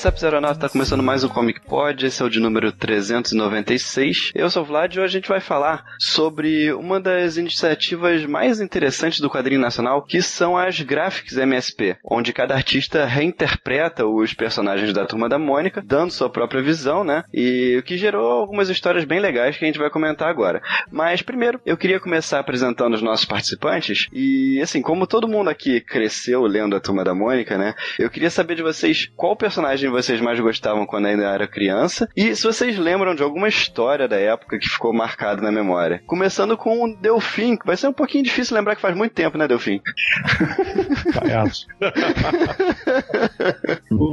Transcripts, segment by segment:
WhatsApp Zeronauta tá começando mais um Comic Pod, esse é o de número 396. Eu sou o Vlad e hoje a gente vai falar sobre uma das iniciativas mais interessantes do quadrinho nacional, que são as Graphics MSP, onde cada artista reinterpreta os personagens da Turma da Mônica, dando sua própria visão, né? E o que gerou algumas histórias bem legais que a gente vai comentar agora. Mas primeiro, eu queria começar apresentando os nossos participantes e assim, como todo mundo aqui cresceu lendo a Turma da Mônica, né? Eu queria saber de vocês qual personagem vocês mais gostavam quando ainda era criança e se vocês lembram de alguma história da época que ficou marcada na memória. Começando com o Delfim, que vai ser um pouquinho difícil lembrar que faz muito tempo, né, Delfim?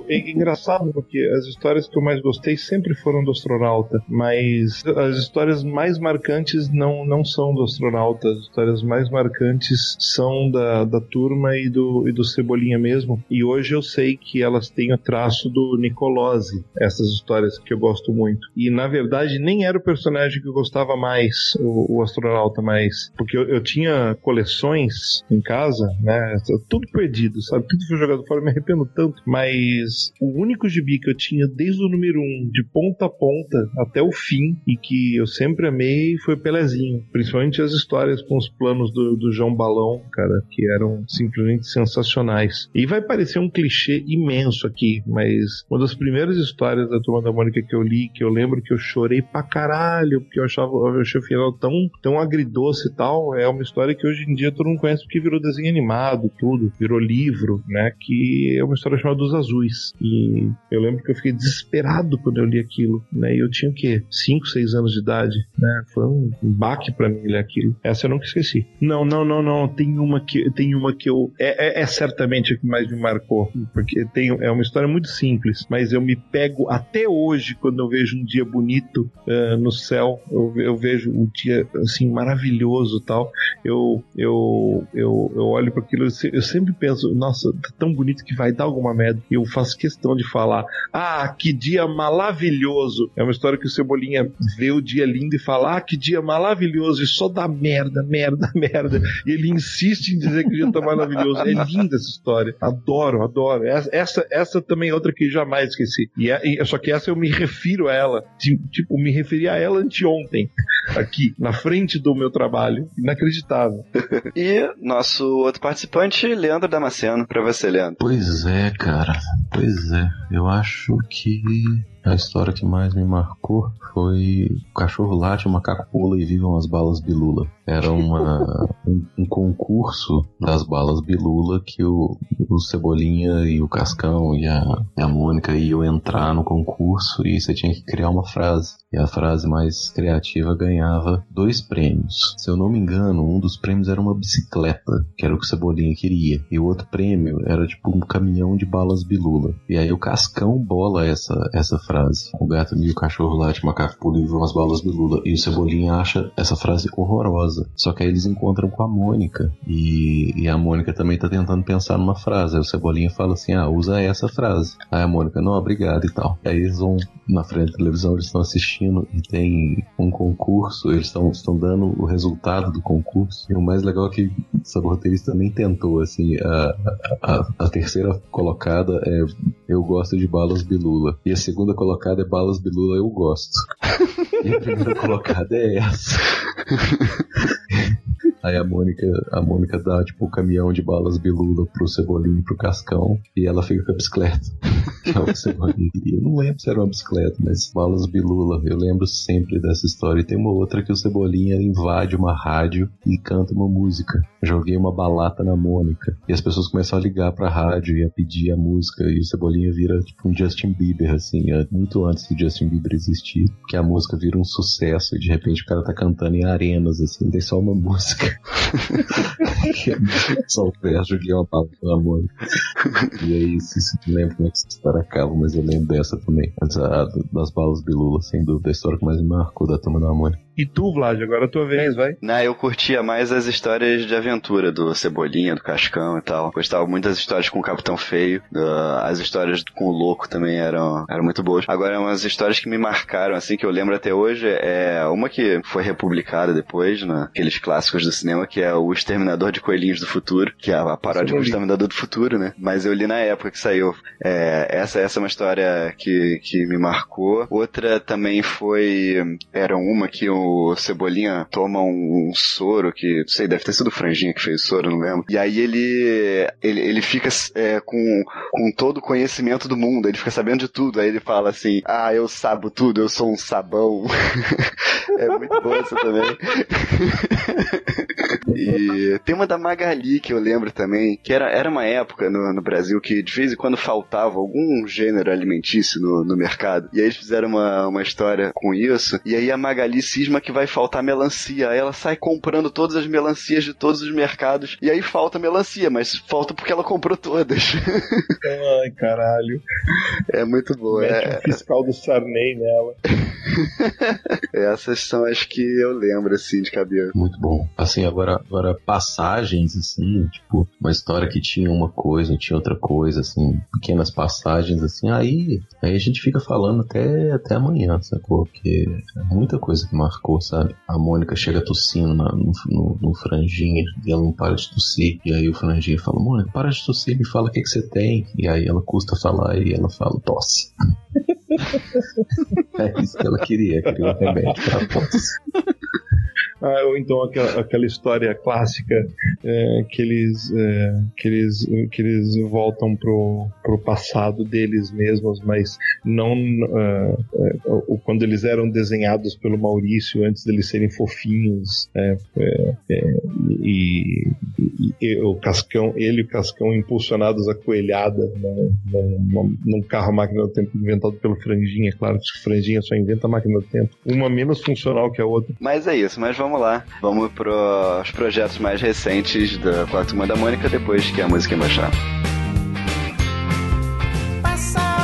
É engraçado porque as histórias que eu mais gostei sempre foram do astronauta, mas as histórias mais marcantes não, não são do astronauta. As histórias mais marcantes são da, da turma e do, e do Cebolinha mesmo. E hoje eu sei que elas têm o traço do Nicolose, essas histórias que eu gosto muito. E na verdade nem era o personagem que eu gostava mais, o, o astronauta, mais. Porque eu, eu tinha coleções em casa, né? Tudo perdido, sabe? Tudo foi jogado fora, me arrependo tanto. Mas o único gibi que eu tinha desde o número 1, um, de ponta a ponta até o fim, e que eu sempre amei, foi Pelezinho. Principalmente as histórias com os planos do, do João Balão, cara, que eram simplesmente sensacionais. E vai parecer um clichê imenso aqui, mas uma das primeiras histórias da Turma da Mônica que eu li, que eu lembro que eu chorei pra caralho, porque eu achava eu achei o final tão, tão agridoce e tal, é uma história que hoje em dia todo mundo conhece porque virou desenho animado, tudo, virou livro, né? Que é uma história chamada Dos Azuis. E eu lembro que eu fiquei desesperado quando eu li aquilo, né? E eu tinha o quê? 5, 6 anos de idade, né? Foi um baque pra mim ler aquilo. Essa eu nunca esqueci. Não, não, não, não. Tem uma que, tem uma que eu. É, é, é certamente a que mais me marcou. Porque tem, é uma história muito simples, mas eu me pego até hoje quando eu vejo um dia bonito ah, no céu. Eu, eu vejo um dia assim maravilhoso tal. Eu, eu, eu, eu olho para aquilo, eu se- eu sempre penso, nossa, tá tão bonito que vai dar alguma merda. Eu faço questão de falar, ah, que dia maravilhoso. É uma história que o Cebolinha vê o dia lindo e fala, ah, que dia maravilhoso. E só dá merda, merda, merda. E ele insiste em dizer que o dia tá maravilhoso. É linda essa história. Adoro, adoro. Essa, essa, essa também é outra que jamais esqueci. E, é- e- só que essa eu me refiro a ela. Ti- Tipo, me referi a ela anteontem. Aqui, na frente do meu trabalho. Inacreditável. E nosso outro participante, Leandro Damasceno, pra você, Leandro. Pois é, cara. Pois é. Eu acho que a história que mais me marcou foi o cachorro late, o macaco pula e vivam as balas bilula. Era uma, um, um concurso das balas bilula que o, o Cebolinha e o Cascão e a, a Mônica iam entrar no concurso e você tinha que criar uma frase. E a frase mais criativa ganhava dois prêmios. Se eu não me engano, um dos prêmios era uma bicicleta, que era o que o Cebolinha queria. E o outro prêmio era tipo um caminhão de balas bilula. E aí o Cascão bola essa, essa frase. O gato e o cachorro late, o macaco pula e vivam as balas bilula. E o Cebolinha acha essa frase horrorosa. Só que aí eles encontram com a Mônica. E, e a Mônica também tá tentando pensar numa frase. Aí o Cebolinha fala assim: ah, usa essa frase. Aí a Mônica, não, obrigado e tal. Aí eles vão na frente da televisão, eles estão assistindo e tem um concurso, eles estão dando o resultado do concurso. E o mais legal é que essa roteirista nem tentou, assim, a, a, a terceira colocada é Eu gosto de balas bilula. E a segunda colocada é balas bilula eu gosto. E a primeira colocada é essa. Aí a Mônica, a Mônica dá tipo o caminhão de balas bilula pro Cebolinha e pro Cascão e ela fica com a bicicleta. Que é o que queria. Eu não lembro se era uma bicicleta, mas balas bilula. Eu lembro sempre dessa história. E tem uma outra que o Cebolinha invade uma rádio e canta uma música. Joguei uma balata na Mônica. E as pessoas começam a ligar pra rádio e a pedir a música. E o Cebolinha vira tipo um Justin Bieber, assim, é muito antes do Justin Bieber existir. Que a música vira um sucesso e de repente o cara tá cantando em arenas, assim, tem só uma música. é só o verso, joguei uma balata na Mônica. E aí, se se não lembro como é que essa história acaba, mas eu lembro dessa também. Mas a, das balas Bilula, sem dúvida, a história que mais me marcou da turma da Mônica. E tu, Vlad, agora é a tua vez, vai. Não, eu curtia mais as histórias de aventura do Cebolinha, do Cascão e tal. Gostava muito das histórias com o Capitão Feio. Uh, as histórias com o Louco também eram, eram muito boas. Agora, umas histórias que me marcaram, assim, que eu lembro até hoje, é uma que foi republicada depois, naqueles né, clássicos do cinema, que é o Exterminador de Coelhinhos do Futuro, que é a paródia do Exterminador do Futuro, né? Mas eu li na época que saiu. É, essa, essa é uma história que, que me marcou. Outra também foi. Era uma que o Cebolinha toma um, um soro, que não sei, deve ter sido o Franjinha que fez o soro, não lembro. E aí ele, ele, ele fica é, com, com todo o conhecimento do mundo, ele fica sabendo de tudo. Aí ele fala assim: Ah, eu sabo tudo, eu sou um sabão. é muito bom essa também. e tem uma da Magali que eu lembro também, que era, era uma época no, no Brasil que de vez em quando faltava algum gênero alimentício no, no mercado. E aí eles fizeram uma, uma história com isso. E aí a Magali cisma que vai faltar melancia. Aí ela sai comprando todas as melancias de todos os mercados. E aí falta melancia, mas falta porque ela comprou todas. Ai, caralho. É muito boa. Mete é... o fiscal do Sarney nela. Essas são as que eu lembro, assim, de cabeça. Muito bom. Assim, agora, agora passagens, assim, tipo, uma história que tinha uma coisa, tinha outra coisa, assim, pequenas passagens, assim, aí, aí a gente fica falando até, até amanhã, sacou? Porque é muita coisa que marcou, sabe? A Mônica chega tossindo na, no, no, no franjinha e ela não para de tossir. E aí o franjinha fala, Mônica, para de tossir, me fala o que, que você tem. E aí ela custa falar e ela fala, tosse. é isso que ela queria, queria um remédio para tosse. Ah, ou então aquela, aquela história clássica é, que, eles, é, que, eles, que eles voltam pro, pro passado deles mesmos, mas não uh, quando eles eram desenhados pelo Maurício antes deles serem fofinhos é, é, é e, e, o Cascão, ele e o Cascão impulsionados a coelhada né, num, num carro máquina do tempo inventado pelo Franjinha, claro que Franjinha só inventa máquina do tempo, uma menos funcional que a outra. Mas é isso, mas vamos lá, vamos pros projetos mais recentes da Quarta Turma da Mônica depois que a música baixar. Passa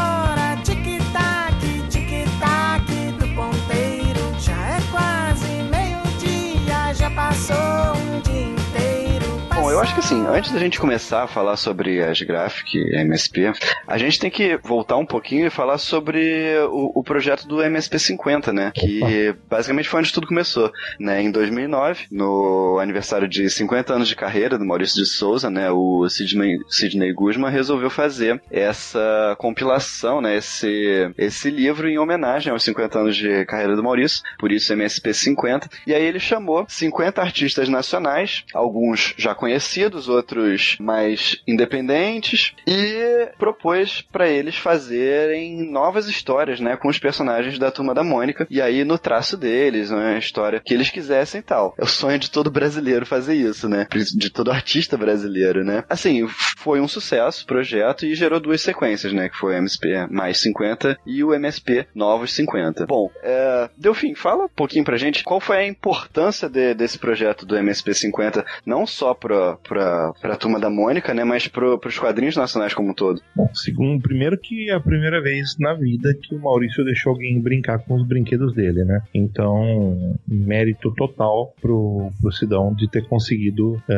eu acho que assim, antes da gente começar a falar sobre as Graphic MSP, a gente tem que voltar um pouquinho e falar sobre o, o projeto do MSP 50, né? Que basicamente foi onde tudo começou, né? Em 2009, no aniversário de 50 anos de carreira do Maurício de Souza, né? O Sidney, Sidney Guzman resolveu fazer essa compilação, né? Esse, esse livro em homenagem aos 50 anos de carreira do Maurício, por isso MSP 50. E aí ele chamou 50 artistas nacionais, alguns já conhecidos, outros mais independentes, e propôs para eles fazerem novas histórias, né, com os personagens da Turma da Mônica, e aí no traço deles, né, história que eles quisessem e tal. É o sonho de todo brasileiro fazer isso, né, de todo artista brasileiro, né. Assim, foi um sucesso o projeto e gerou duas sequências, né, que foi o MSP mais 50 e o MSP novos 50. Bom, é, Delfim, fala um pouquinho pra gente qual foi a importância de, desse projeto do MSP 50, não só pra, pra, pra Turma da Mônica, né, mas pro, pros quadrinhos nacionais como um todo. Bom, segundo, primeiro que é a primeira vez na vida que o Maurício deixou alguém brincar com os brinquedos dele, né? Então, mérito total pro, pro Sidão de ter conseguido é,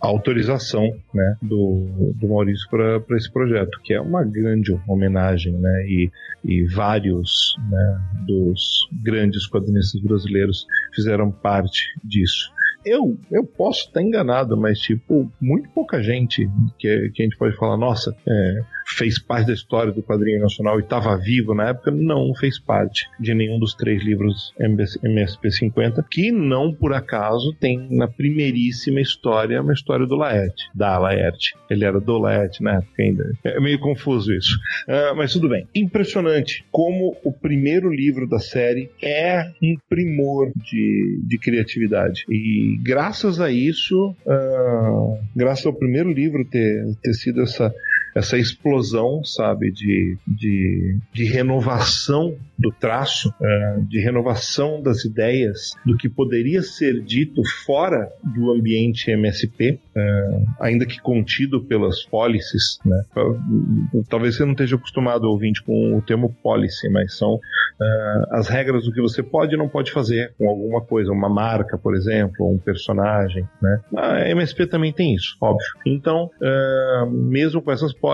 a autorização, né, do, do Maurício para esse projeto, que é uma grande homenagem, né? E, e vários né, dos grandes quadrinistas brasileiros fizeram parte disso eu, eu posso estar enganado, mas, tipo, muito pouca gente que, que a gente pode falar, nossa, é, fez parte da história do quadrinho nacional e estava vivo na época, não fez parte de nenhum dos três livros MSP 50, que não por acaso tem na primeiríssima história uma história do Laerte, da Laerte. Ele era do Laerte na época ainda. É meio confuso isso. Uh, mas tudo bem. Impressionante como o primeiro livro da série é um primor de, de criatividade. E graças a isso, uh, graças ao primeiro livro ter, ter sido essa essa explosão, sabe, de, de, de renovação do traço, uh, de renovação das ideias, do que poderia ser dito fora do ambiente MSP, uh, ainda que contido pelas policies, né? Talvez você não esteja acostumado, ouvinte, com o termo policy, mas são uh, as regras do que você pode e não pode fazer com alguma coisa, uma marca, por exemplo, um personagem, né? A MSP também tem isso, óbvio. Então, mesmo com essas policies,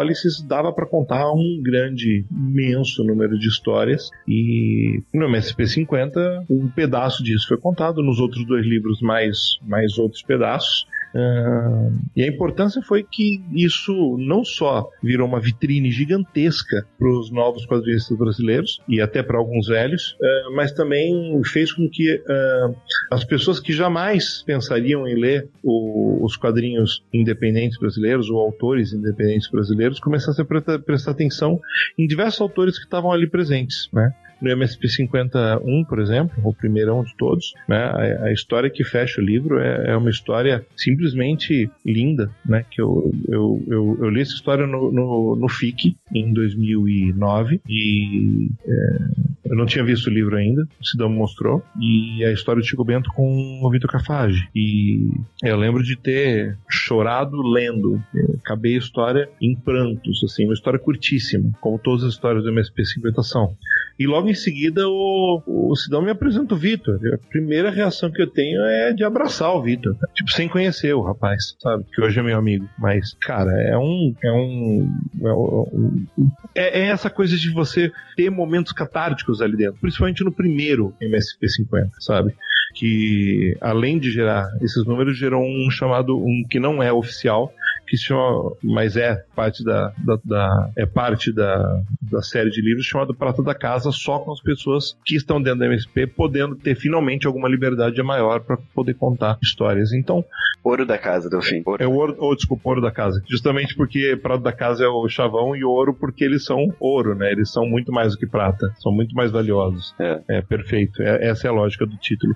dava para contar um grande, imenso número de histórias e no MSP 50 um pedaço disso foi contado, nos outros dois livros mais, mais outros pedaços. Uh, e a importância foi que isso não só virou uma vitrine gigantesca para os novos quadrinistas brasileiros e até para alguns velhos, uh, mas também fez com que uh, as pessoas que jamais pensariam em ler o, os quadrinhos independentes brasileiros ou autores independentes brasileiros começassem a prestar, prestar atenção em diversos autores que estavam ali presentes, né? No MSP 51, por exemplo, o primeirão de todos, né, a, a história que fecha o livro é, é, uma história simplesmente linda, né, que eu, eu, eu, eu li essa história no, no, no FIC em 2009 e é, eu não tinha visto o livro ainda, o Sidão mostrou, e a história de Chico Bento com o Vitor Cafage. E eu lembro de ter chorado lendo, acabei a história em prantos, assim, uma história curtíssima, como todas as histórias do MSP 50 são. E logo em seguida o, o Sidão me apresenta o Vitor. A primeira reação que eu tenho é de abraçar o Vitor. Tipo, sem conhecer o rapaz, sabe? Que hoje é meu amigo. Mas, cara, é um. É um. É, um, é, é essa coisa de você ter momentos catárticos ali dentro. Principalmente no primeiro MSP 50, sabe? que além de gerar esses números, gerou um chamado, um que não é oficial, que chama, mas é parte da, da, da, é parte da, da série de livros chamado Prata da Casa, só com as pessoas que estão dentro da MSP podendo ter finalmente alguma liberdade maior para poder contar histórias. Então, ouro da casa, Delfim. Ouro. É o ouro, ou desculpa, ouro da casa. Justamente porque Prata da Casa é o chavão e ouro porque eles são ouro, né? Eles são muito mais do que prata, são muito mais valiosos. É, é perfeito. É, essa é a lógica do título.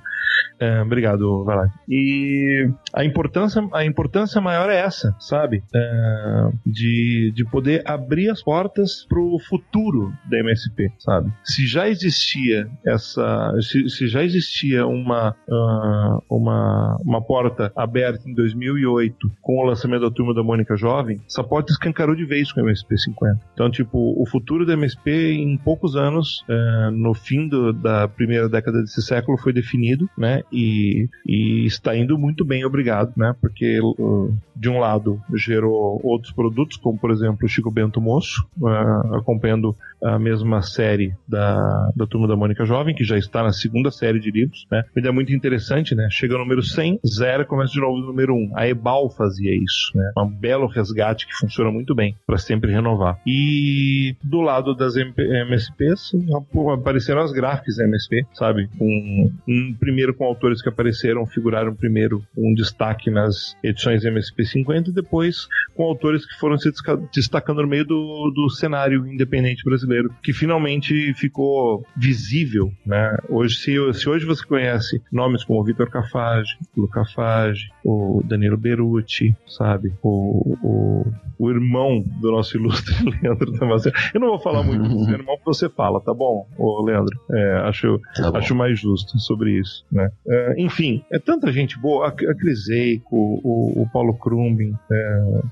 É, obrigado, Valad. E a importância, a importância maior é essa, sabe? É, de, de poder abrir as portas para o futuro da MSP, sabe? Se já existia essa, se, se já existia uma, uh, uma, uma porta aberta em 2008 com o lançamento da Turma da Mônica Jovem, essa porta escancarou de vez com a MSP 50. Então, tipo, o futuro da MSP em poucos anos, uh, no fim do, da primeira década desse século, foi definido, né? E, e está indo muito bem, obrigado, né? Porque uh, de um lado gerou outros produtos, como por exemplo o Chico Bento Moço, uh, acompanhando a mesma série da, da Turma da Mônica Jovem, que já está na segunda série de livros, né? Ainda é muito interessante, né? Chega no número 100, zero, começa de novo no número 1. A Ebal fazia isso, né? Um belo resgate que funciona muito bem para sempre renovar. E do lado das MP, MSPs apareceram as gráficas MSP, sabe? Um primeiro com autores que apareceram, figuraram primeiro um destaque nas edições MSP 50 e depois com autores que foram se destacando no meio do, do cenário independente brasileiro, que finalmente ficou visível, né? Hoje, se, se hoje você conhece nomes como Vitor Cafage, Luca Cafage, o Danilo Beruti, sabe? O, o, o irmão do nosso ilustre Leandro Damasceno. Eu não vou falar muito do seu irmão, porque você fala, tá bom, ô Leandro? É, acho, tá acho mais justo sobre isso, né? É, enfim, é tanta gente boa, a, a Cris Eico, o, o Paulo Krumbin, é,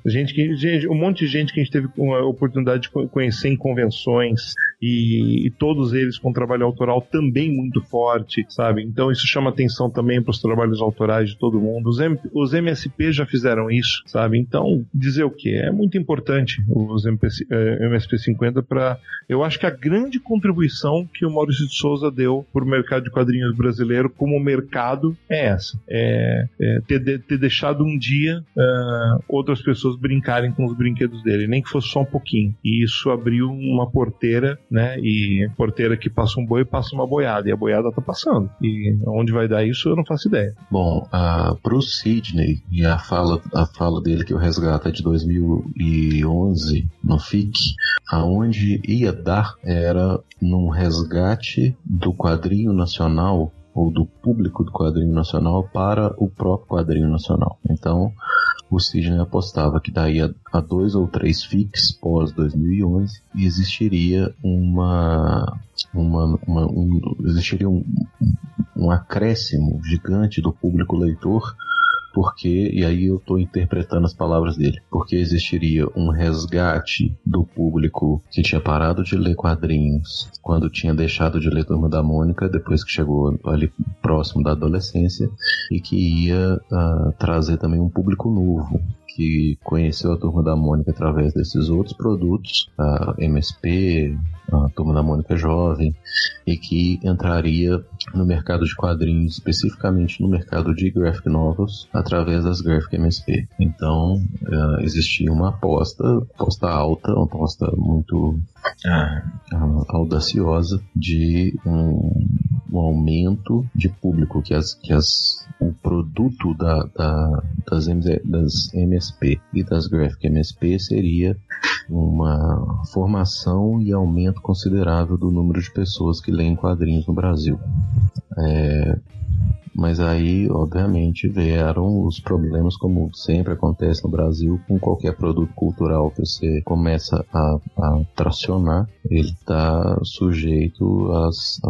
gente que, gente, um monte de gente que a gente teve a oportunidade de conhecer em convenções e, e todos eles com trabalho autoral também muito forte, sabe? Então isso chama atenção também para os trabalhos autorais de todo mundo. Os, M, os MSP já fizeram isso, sabe? Então, dizer o que? É muito importante os MPC, eh, MSP 50 para. Eu acho que a grande contribuição que o Maurício de Souza deu para o mercado de quadrinhos brasileiro como mercado é essa: é, é ter, ter, deixado um dia uh, outras pessoas brincarem com os brinquedos dele, nem que fosse só um pouquinho. E isso abriu uma porteira, né? E porteira que passa um boi passa uma boiada, e a boiada tá passando. E onde vai dar isso eu não faço ideia. Bom, uh, pro Sidney, e a fala, a fala dele que eu resgato é de 2011 no FIC, aonde ia dar era num resgate do quadrinho nacional ou do público do quadrinho nacional para o próprio quadrinho nacional. Então, o Sidney apostava que daí a, a dois ou três FICs pós 2011 existiria uma, uma, uma um, existiria um, um acréscimo gigante do público leitor porque, e aí eu estou interpretando as palavras dele, porque existiria um resgate do público que tinha parado de ler quadrinhos quando tinha deixado de ler Turma da Mônica, depois que chegou ali próximo da adolescência, e que ia uh, trazer também um público novo, que conheceu a Turma da Mônica através desses outros produtos, a MSP, a Turma da Mônica Jovem, e que entraria no mercado de quadrinhos, especificamente no mercado de graphic novels, através das Graphic MSP. Então, uh, existia uma aposta, aposta alta, uma aposta muito uh, audaciosa de um, um, aumento de público que as, que as o produto da, da, das, das MSP e das Graphic MSP seria uma formação e aumento considerável do número de pessoas que leem quadrinhos no Brasil. É, mas aí, obviamente, vieram os problemas, como sempre acontece no Brasil, com qualquer produto cultural que você começa a, a tracionar, ele está sujeito às,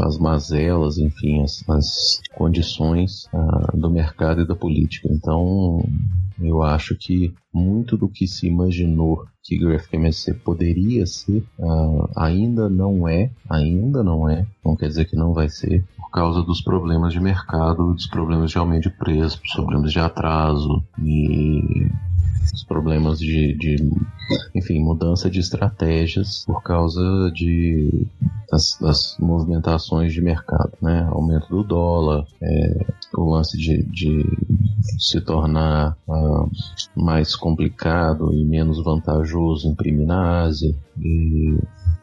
às, mazelas, enfim, às condições uh, do mercado e da política. Então, eu acho que muito do que se imaginou que MSC poderia ser, uh, ainda não é, ainda não é, não quer dizer que não vai ser, por causa dos problemas de mercado, dos problemas de aumento de preço, dos problemas de atraso e os problemas de, de, enfim, mudança de estratégias por causa de das, das movimentações de mercado, né? Aumento do dólar, é, o lance de, de se tornar uh, mais complicado e menos vantajoso imprimir na Ásia e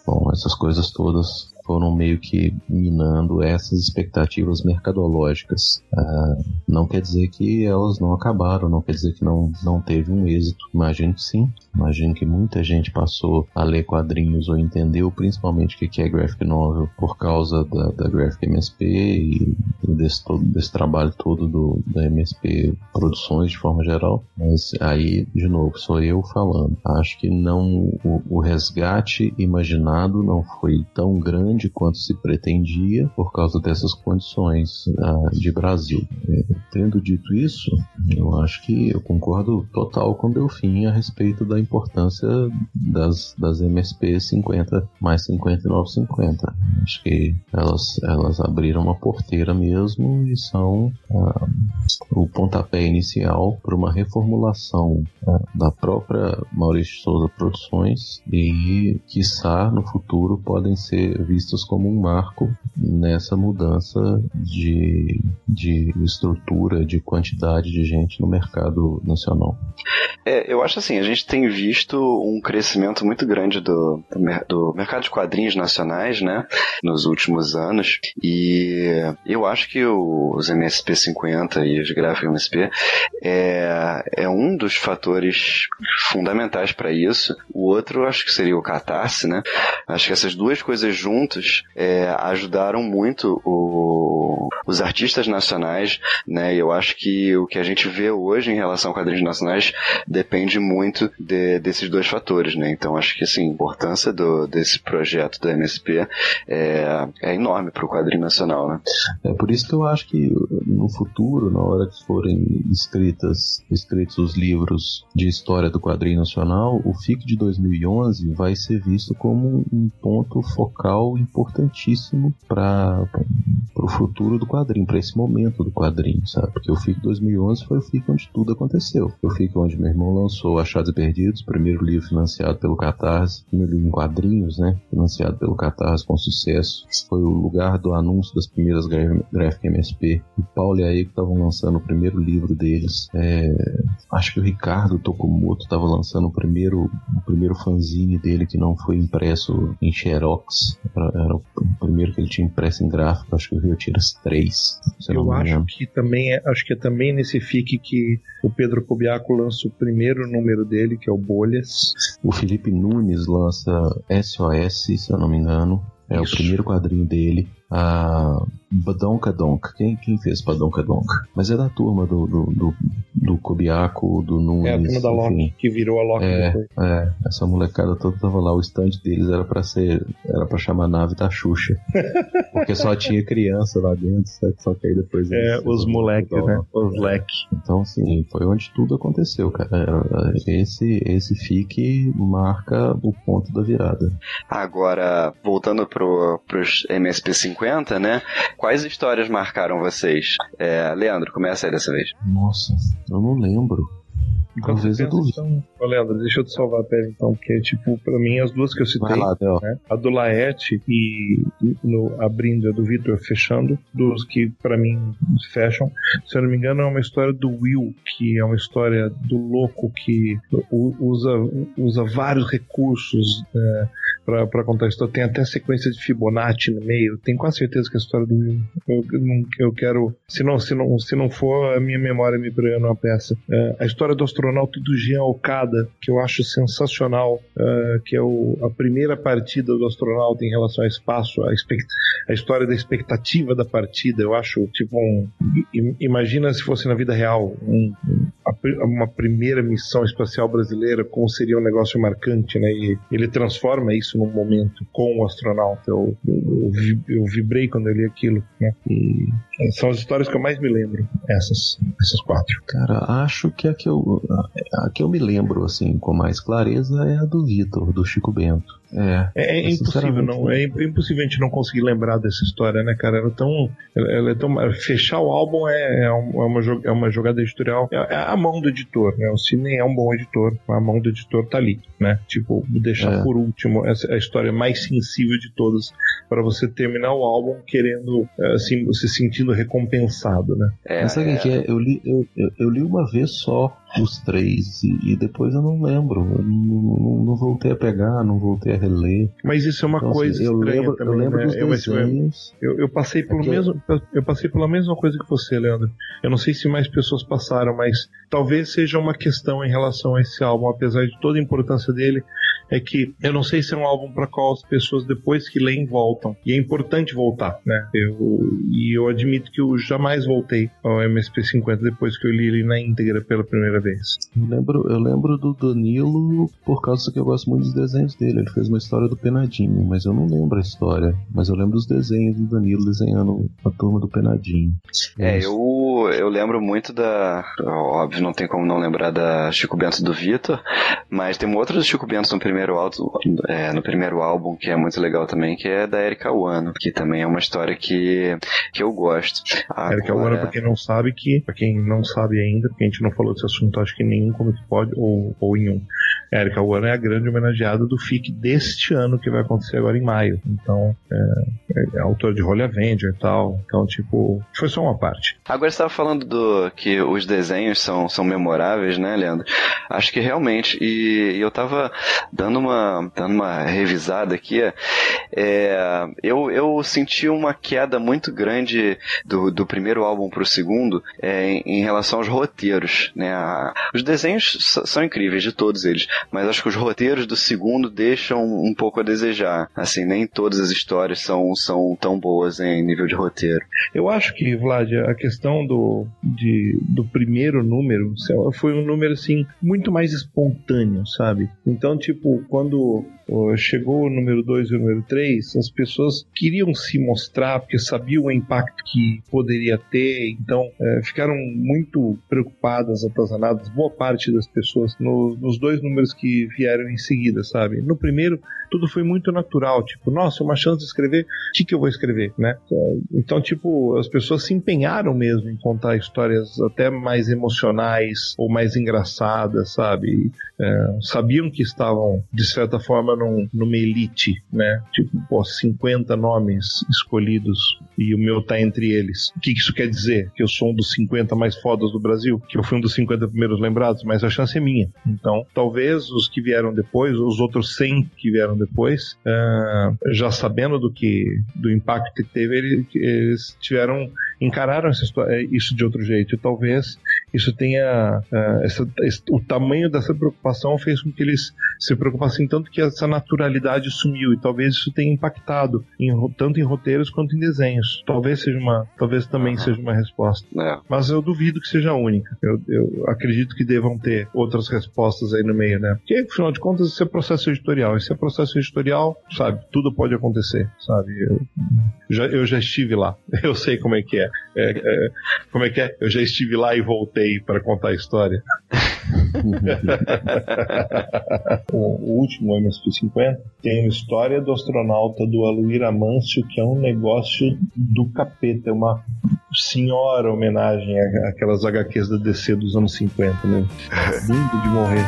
bom, essas coisas todas foram meio que minando essas expectativas mercadológicas. Ah, não quer dizer que elas não acabaram, não quer dizer que não, não teve um êxito. Imagino que sim. Imagino que muita gente passou a ler quadrinhos ou entendeu principalmente o que é graphic novel por causa da, da Graphic MSP e desse, todo, desse trabalho todo do, da MSP Produções de forma geral. Mas aí, de novo, sou eu falando. Acho que não o, o resgate imaginado não foi tão grande grande quanto se pretendia por causa dessas condições uh, de Brasil. É, tendo dito isso, eu acho que eu concordo total com Delfim a respeito da importância das, das MSP 50 mais 5950. Acho que elas, elas abriram uma porteira mesmo e são uh, o pontapé inicial para uma reformulação uh, da própria Maurício Souza Produções e, quiçá, no futuro podem ser vistas vistos como um marco nessa mudança de, de estrutura, de quantidade de gente no mercado nacional. É, eu acho assim, a gente tem visto um crescimento muito grande do, do mercado de quadrinhos nacionais, né, nos últimos anos, e eu acho que os MSP 50 e os gráficos MSP é, é um dos fatores fundamentais para isso. O outro, acho que seria o Catarse, né? Acho que essas duas coisas juntas é, ajudaram muito o, os artistas nacionais, né? E eu acho que o que a gente vê hoje em relação a quadrinhos nacionais depende muito de, desses dois fatores, né? Então acho que assim, a importância do, desse projeto da MSP é, é enorme para o quadrinho nacional, né? É por isso que eu acho que no futuro, na hora que forem escritas, escritos os livros de história do quadrinho nacional, o FIC de 2011 vai ser visto como um ponto focal importantíssimo para o futuro do quadrinho, para esse momento do quadrinho, sabe? Porque o FIC 2011 foi o FIC onde tudo aconteceu. O FIC onde meu irmão lançou Achados e Perdidos, primeiro livro financiado pelo Catarse, primeiro livro em quadrinhos, né? Financiado pelo Catarse com sucesso. Foi o lugar do anúncio das primeiras Graphic MSP. O Paulo e a Eiko estavam lançando o primeiro livro deles. É, acho que o Ricardo Tokumoto estava lançando o primeiro, o primeiro fanzine dele que não foi impresso em Xerox. Era o primeiro que ele tinha impresso em gráfico, acho que o Rio Tiras 3. Eu acho que também é, acho que é também nesse FIC que o Pedro Cobiaco lança o primeiro número dele, que é o Bolhas. O Felipe Nunes lança SOS, se eu não me engano. É Isso. o primeiro quadrinho dele. A Badonka Donk. Quem, quem fez Badonka Donk? Mas é da turma do, do, do, do Kobiaco, do Nunes. É a turma da Loki, enfim. que virou a Loki É, depois. é, essa molecada toda tava lá, o stand deles era pra ser, era pra chamar nave da Xuxa. Porque só tinha criança lá dentro, sabe? só que aí depois... É, eles- os moleques, né? Os leque. Então, assim, foi onde tudo aconteceu, cara. Esse, esse FIC marca o ponto da virada. Agora, voltando pro, pros MSP50, né? Quais histórias marcaram vocês? É, Leandro, começa aí dessa vez. Nossa, eu não lembro. Enquanto Às vezes eu duvido. então, Ô, Leandro, deixa eu te salvar a pele então, porque, tipo, pra mim, as duas que eu citei, lá, né? A do Laerte e no abrindo a do Vitor fechando, dos que pra mim fecham. Se eu não me engano, é uma história do Will, que é uma história do louco que usa, usa vários recursos né, pra, pra contar a história. Tem até sequência de Fibonacci no meio. Tenho quase certeza que é a história do Will. Eu, eu eu quero. Se não, se, não, se não for, a minha memória me pregando uma peça. É, a história do astronauta do Jean Okada, que eu acho sensacional, é, que é o- a primeira partida do astronauta em relação ao espaço, a, a história da expectativa da partida. Eu acho, tipo, um, imagina se fosse na vida real, um- um- uma primeira missão espacial brasileira, como seria um negócio marcante, né? E ele transforma isso num momento com o astronauta. Eu, eu, eu vibrei quando eu li aquilo, né? E são as histórias que eu mais me lembro, essas, essas quatro. Cara, acho que a que eu, a, a que eu me lembro, assim, com mais clareza é a do Vitor, do Chico Bento. É. É, é impossível, não. É impossível a gente não conseguir lembrar dessa história, né, cara? Ela é tão. Ela é tão fechar o álbum é, é, é uma, é uma jogada editorial. É, é a mão do editor, né? O Cine é um bom editor, a mão do editor tá ali, né? Tipo, deixar É. por último essa a história mais sensível de todas para você terminar o álbum querendo, assim, se sentindo recompensado, né? É, Mas sabe o que é? Eu li, eu, eu, eu li uma vez só os três e, e depois eu não lembro. Eu não, não- não voltei a pegar, não voltei a reler. Mas isso é uma Então, assim, coisa eu estranha lembro, também, eu lembro né? dos É uma- desenhos. Eu, eu passei pelo É mesmo, eu passei pela mesma coisa que você, Leandro. Eu não sei se mais pessoas passaram, mas talvez seja uma questão em relação a esse álbum, apesar de toda a importância dele, é que eu não sei se é um álbum para qual as pessoas depois que leem voltam. E é importante voltar, né? Eu, e eu admito que eu jamais voltei ao MSP50 depois que eu li ele na íntegra pela primeira vez. Eu lembro, eu lembro do Danilo por causa que eu gosto muito dos desenhos dele. Ele fez uma história do Penadinho, mas eu não lembro a história. Mas eu lembro dos desenhos do Danilo desenhando a turma do Penadinho. É, eu, eu lembro muito da. Óbvio, não tem como não lembrar da Chico Bento do Vitor, mas tem um outro do Chico Bento no primeiro, álbum, é, no primeiro álbum que é muito legal também, que é da Erika Wano, que também é uma história que, que eu gosto. Erika Wano, pra quem não sabe, que, pra quem não sabe ainda, porque a gente não falou desse assunto, acho que nenhum Comic Pod ou, ou em um. Erika Wano é a grande homenageada do FIC deste ano, que vai acontecer agora em maio. Então, é, é, é autora de Holy Avenger e tal. Então, tipo, foi só uma parte. Agora estava falando do que os desenhos são, são memoráveis, né, Leandro? Acho que realmente. E, e eu tava dando uma, dando uma revisada aqui. é, eu, eu senti uma queda muito grande do, do primeiro álbum pro segundo é, em, em relação aos roteiros. Né? A- os desenhos são incríveis de todos eles, mas acho que os roteiros do segundo deixam um pouco a desejar. Assim, nem todas as histórias são, são tão boas em nível de roteiro. Eu acho que, Vlad, a questão do, de, do primeiro número foi um número, assim, muito mais espontâneo, sabe? Então, tipo, quando chegou o número 2 e o número 3, as pessoas queriam se mostrar porque sabiam o impacto que poderia ter, então eh, ficaram muito preocupadas, atazanadas, boa parte das pessoas, no- nos dois números que vieram em seguida, sabe? No primeiro, tudo foi muito natural, tipo, nossa, uma chance de escrever, o que, que eu vou escrever, né? Então, tipo, as pessoas se empenharam mesmo em contar histórias até mais emocionais ou mais engraçadas, sabe? É, sabiam que estavam, de certa forma, num, numa elite, né? Tipo, pô, 50 nomes escolhidos e o meu tá entre eles. O que isso quer dizer? Que eu sou um dos 50 mais fodas do Brasil? Que eu fui um dos 50 primeiros lembrados? Mas a chance é minha. Então, talvez os que vieram depois, os outros 100 que vieram depois, ah, já sabendo do que do impacto que teve, ele- eles tiveram encararam história- isso de outro jeito. E talvez isso tenha. Uh, essa, esse, o tamanho dessa preocupação fez com que eles se preocupassem tanto que essa naturalidade sumiu. E talvez isso tenha impactado em, tanto em roteiros quanto em desenhos. Talvez seja uma. Talvez também seja uma resposta. É. Mas eu duvido que seja única. Eu, eu acredito que devam ter outras respostas aí no meio, né? Porque, afinal de contas, isso é processo editorial. Isso é processo editorial, sabe? Tudo pode acontecer, sabe? Eu já, eu já estive lá. Eu sei como é que é. É, é como é que é? Eu já estive lá e voltei para contar a história. o, o, último MSP50 tem uma história do astronauta do Aluir Amâncio, que é um negócio do capeta, é uma senhora homenagem àquelas HQs da DC dos anos 50, né? Lindo de morrer.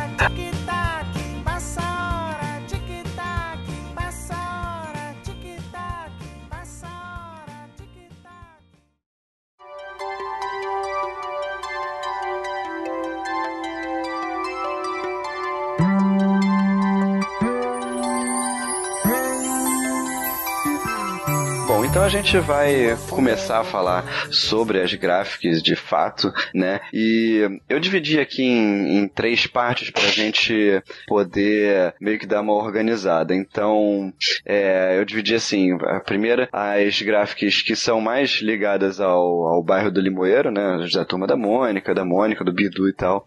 A gente vai começar a falar sobre as gráficas de fato, né? E eu dividi aqui em, em três partes para a gente poder meio que dar uma organizada. Então, é, eu dividi assim: a primeira, as gráficas que são mais ligadas ao, ao bairro do Limoeiro, né? Da turma da Mônica, da Mônica, do Bidu e tal.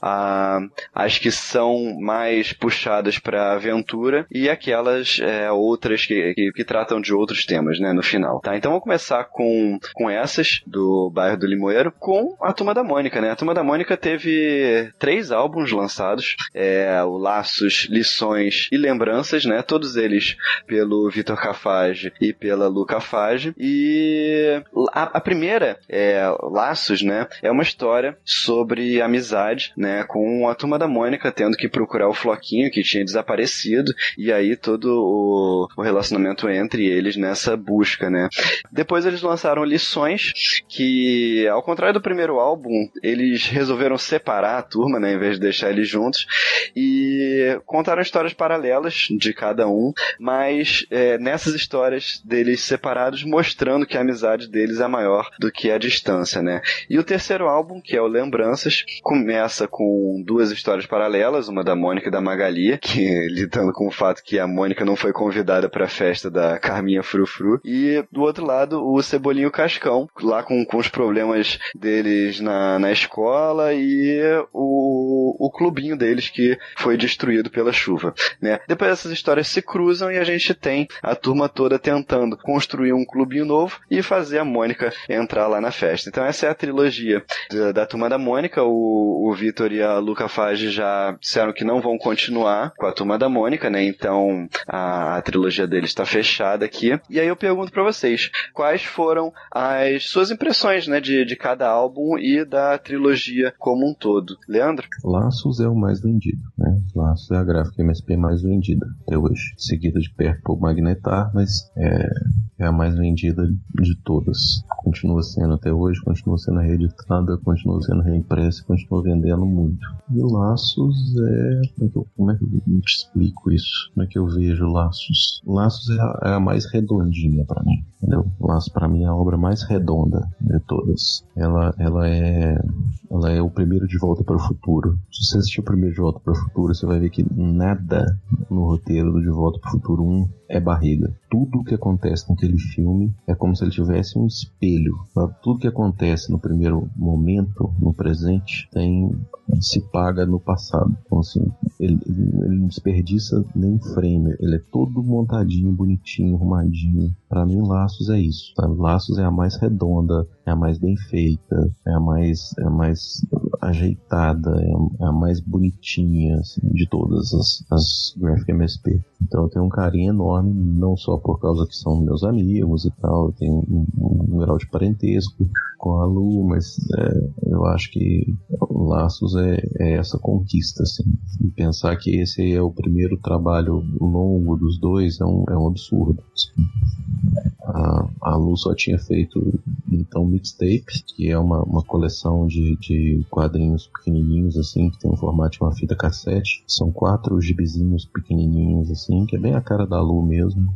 Ah, as que são mais puxadas para aventura e aquelas é, outras que, que, que, tratam de outros temas, né? No final, tá? Então vamos começar com, com essas do bairro do Limoeiro, com a Turma da Mônica, né? A Turma da Mônica teve três álbuns lançados, é, o Laços, Lições e Lembranças, né? Todos eles pelo Vitor Cafage e pela Lu Cafage. E a, a primeira, é, Laços, né? É uma história sobre amizade, né? Com a Turma da Mônica tendo que procurar o Floquinho que tinha desaparecido e aí todo o, o relacionamento entre eles nessa busca né? Depois eles lançaram Lições, que ao contrário do primeiro álbum, eles resolveram separar a turma, né, em vez de deixar eles juntos, e contaram histórias paralelas de cada um, mas é, nessas histórias deles separados, mostrando que a amizade deles é maior do que a distância, né? E o terceiro álbum, que é o Lembranças, começa com duas histórias paralelas, uma da Mônica e da Magali, que lidando com o fato que a Mônica não foi convidada para a festa da Carminha Frufru, e do outro lado o Cebolinho Cascão, lá com, com os problemas deles na, na escola e o, o clubinho deles que foi destruído pela chuva. Né? Depois essas histórias se cruzam e a gente tem a turma toda tentando construir um clubinho novo e fazer a Mônica entrar lá na festa. Então essa é a trilogia da, da turma da Mônica. O, o Vitor e a Luca Fage já disseram que não vão continuar com a turma da Mônica, né? Então a, a trilogia deles está fechada aqui. E aí eu pergunto para vocês quais foram as suas impressões, né, de, de cada álbum e da trilogia como um todo. Leandro? Laços é o mais vendido, né? Laços é a gráfica MSP mais vendida até hoje, seguida de perto por Magnetar, mas é, é a mais vendida de todas. Continua sendo até hoje, continua sendo reeditada, continua sendo reimpressa, continua vendendo muito. E Laços é. Como é que eu, como é que eu te explico isso? Como é que eu vejo Laços? Laços é a, é a mais redondinha para mim. Entendeu? Laços para mim é a obra mais redonda de todas. Ela, ela é. Ela é o primeiro de volta para o futuro. Se você assistir o primeiro de volta para o futuro, você vai ver que nada no roteiro do De Volta para o Futuro 1 é barriga. Tudo o que acontece naquele filme é como se ele tivesse um espelho. Tudo que acontece no primeiro momento, no presente, tem se paga no passado. Então, assim, ele, ele não desperdiça nem frame. Ele é todo montadinho, bonitinho, arrumadinho. Para mim, Laços é isso. Sabe? Laços é a mais redonda, é a mais bem feita, é a mais, é a mais ajeitada, é a, é mais bonitinha assim, de todas as, as Graphic MSP. Então eu tenho um carinho enorme, não só por causa que são meus amigos e tal, eu tenho um, um grau de parentesco com a Lu, mas é, eu acho que Laços é, é, essa conquista, assim. E pensar que esse é o primeiro trabalho longo dos dois é um, é um absurdo. Assim. A, a Lu só tinha feito então Mixtape, que é uma, uma coleção de, de quadrinhos pequenininhos, assim, que tem um formato de uma fita cassete. São quatro gibizinhos pequenininhos, assim, que é bem a cara da Lu mesmo.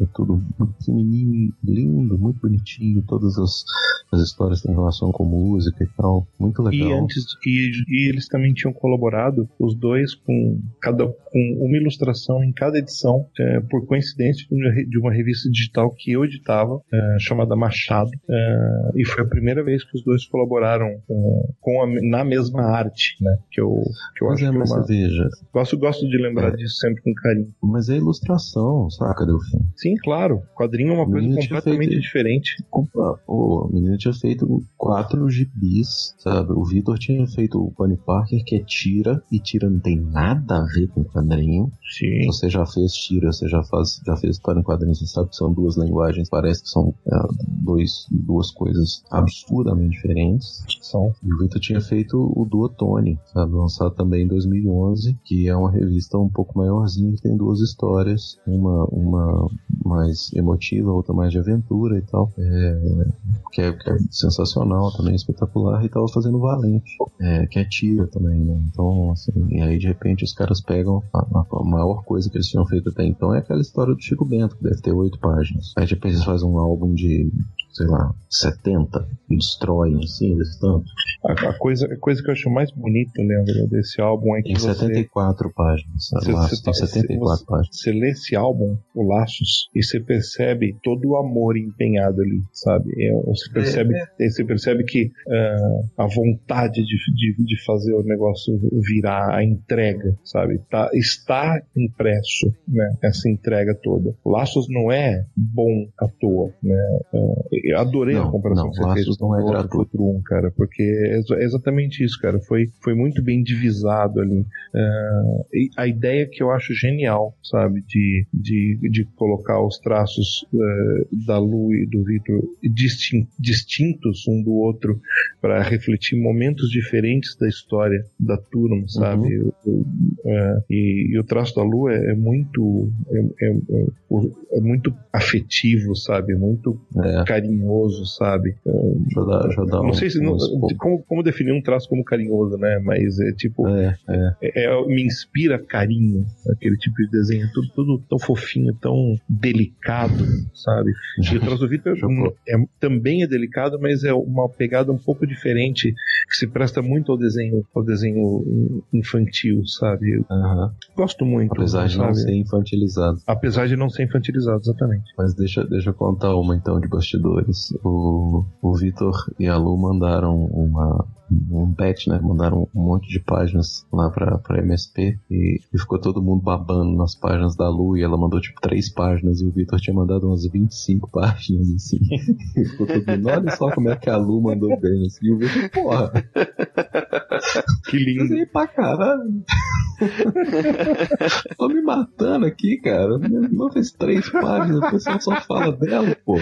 É tudo pequenininho, lindo, muito bonitinho. Todas as, as histórias têm relação com música e tal. Muito legal. E antes e, e eles também tinham colaborado, os dois, com cada com uma ilustração em cada edição, é, por coincidência, de uma revista digital que eu editava, é, chamada Machado. É, e foi a primeira vez que os dois colaboraram com, com a, na mesma arte, né? Que eu, que eu Mas acho é, que é mas uma... você veja. Gosto, gosto de lembrar É. disso sempre com carinho. Mas é ilustração, saca, Delfim? Sim, claro. Quadrinho é uma coisa completamente feito- diferente. O menino tinha feito quatro gibis, sabe? O Vitor tinha feito o Bunny Parker, que é tira, e tira não tem nada a ver com quadrinho. Sim. Você já fez tira, você já, faz, já fez história em quadrinhos, você sabe que são duas linguagens, parece que são é, dois, duas coisas absurdamente diferentes. São. E o Vitor tinha feito o Duotone, sabe? Lançado também em 2011, que é uma revista um pouco maiorzinha, que tem duas histórias, uma, uma mais emotiva, outra mais de aventura e tal. É, que, é, que é sensacional também, espetacular, e tava fazendo Valente, é, que é tira também, né? Então, assim, e aí de repente os caras pegam a, a- a maior coisa que eles tinham feito até então é aquela história do Chico Bento, que deve ter oito páginas. Aí de repente eles fazem um álbum de, sei lá, 70 e destroem, assim, desse tanto. A, a coisa, a coisa que eu acho mais bonita, Leandro, desse álbum é que Tem você, 74 páginas. Você- Laços você tem tá- 74 você- páginas. você lê esse álbum, o Laços, e você percebe todo o amor empenhado ali, sabe? É, você, percebe, você percebe que ah, a vontade de, de, de fazer o negócio virar, a entrega, sabe? Tá, está impresso, né? Essa entrega toda. Laços não é bom à toa, né? Ah, eu adorei a Não, comparação não, que você fez não é gratuito. Outro Um, cara, porque é é exatamente isso, cara. Foi, foi muito bem divisado ali. E a ideia que eu acho genial, sabe, de, de, de colocar os traços eh, da Lu e do Victor distin- distintos um do outro para refletir momentos diferentes da história da turma, sabe? Uhum. Eh, e, e o traço da Lu é, é muito é, é- é- é muito afetivo, sabe? Muito É, carinhoso, sabe? já dá, já dá não um, sei se não- um como, como definir um traço como carinhoso, né? Mas é tipo É, é. é- é- me inspira carinho, aquele tipo de desenho, tudo, tudo tão fofinho, tão delicado, sabe? E o traço do Jogou. é, também é delicado, mas é uma pegada um pouco diferente, que se presta muito ao desenho, ao desenho infantil, sabe? Eu Aham. gosto muito, Apesar de não sabe? ser infantilizado. Apesar de não ser infantilizado, exatamente. Mas deixa, deixa eu contar uma então de bastidores. O, o Vitor e a Lu mandaram uma, um bet, né? Mandaram um monte de páginas lá pra, pra MSP e, e ficou todo mundo babando nas páginas da Lu e ela mandou tipo três páginas e o Vitor tinha mandado umas 25 páginas assim. E ficou todo mundo, olha só como é que a Lu mandou bem assim. E o Vitor, porra, Que lindo. desenhei pra caralho. Tô me matando aqui, cara. Irmã fez três páginas, o pessoal só fala dela, pô.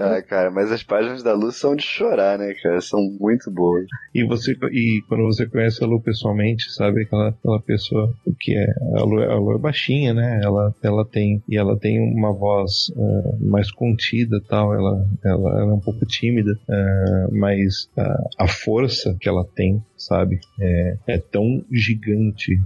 Ah, cara, mas as páginas da Luz são de chorar, né, cara? São muito boas. E você e quando você conhece a Lu pessoalmente, sabe aquela, aquela pessoa que é a Lu, a Lu é baixinha, né? Ela, ela tem e ela tem uma voz eh, mais contida, tal. Ela, ela, ela é um pouco tímida, eh, mas a força que ela tem, sabe, é, é tão gigante.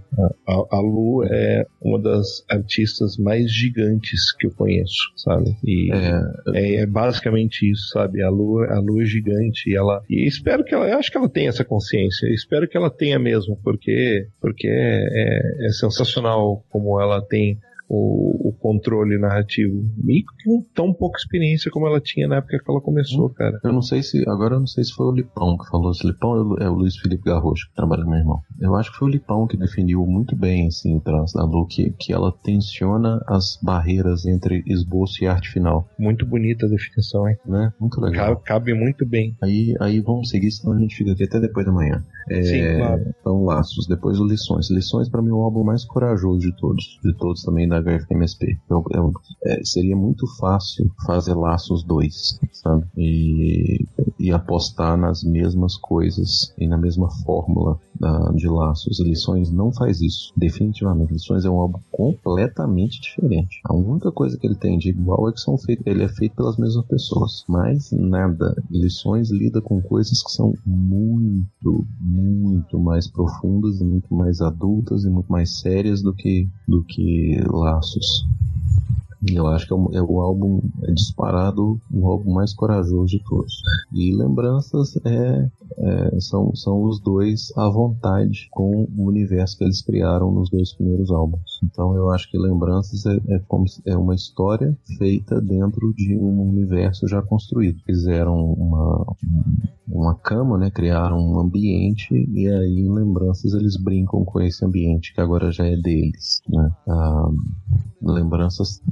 A, a, a Lu é uma das artistas mais gigantes que eu conheço, sabe? E É, é, é basicamente isso, sabe? A lua, a lua é gigante e ela. E espero que ela. Eu acho que ela tenha essa consciência. Eu espero que ela tenha mesmo, porque, porque é, é, é sensacional como ela tem o, o controle narrativo. E com tão pouca experiência como ela tinha na época que ela começou, cara. eu não sei se. Agora eu não sei se foi o Lipão que falou. Se Lipão é o- é o Luiz Felipe Garrocho, que trabalha com meu irmão. Eu acho que foi o Lipão que definiu muito bem, assim, o traço da Lu, que, que ela tensiona as barreiras entre esboço e arte final, Muito bonita a definição, hein? né? Muito legal. Ca- Cabe muito bem. Aí, aí vamos seguir, senão a gente fica aqui até depois da manhã. É, Sim, claro. Então, Laços, depois o Lições. Lições, pra mim, é o álbum mais corajoso de todos. De todos também da HFMSP. Eu, eu, é, seria muito fácil fazer Laços 2, sabe? E, e apostar nas mesmas coisas e na mesma fórmula da, de Laços. Lições não faz isso. Definitivamente. Lições é um álbum completamente diferente. A única coisa que ele tem de igual é que são feitos, ele é feito pelas mesmas pessoas. Mas nada. Lições lida com coisas que são muito, muito mais profundas muito mais adultas e muito mais sérias do que, do que Laços. Eu acho que é o, é o, álbum é disparado o álbum mais corajoso de todos. E Lembranças é, é, são, são os dois à vontade com o universo que eles criaram nos dois primeiros álbuns. Então eu acho que Lembranças é, é como é uma história feita dentro de um universo já construído. Fizeram uma, uma cama, né? Criaram um ambiente e aí em Lembranças eles brincam com esse ambiente que agora já é deles. Né? Ah, lembranças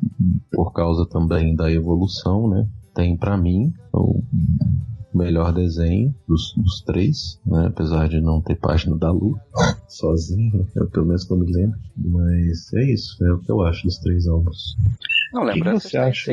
por causa também da evolução, né? Tem para mim o melhor desenho dos, dos três, né? apesar de não ter página da Lu sozinho, pelo menos eu me lembro. Mas é isso, é o que eu acho dos três álbuns. Não, o que, que você acha?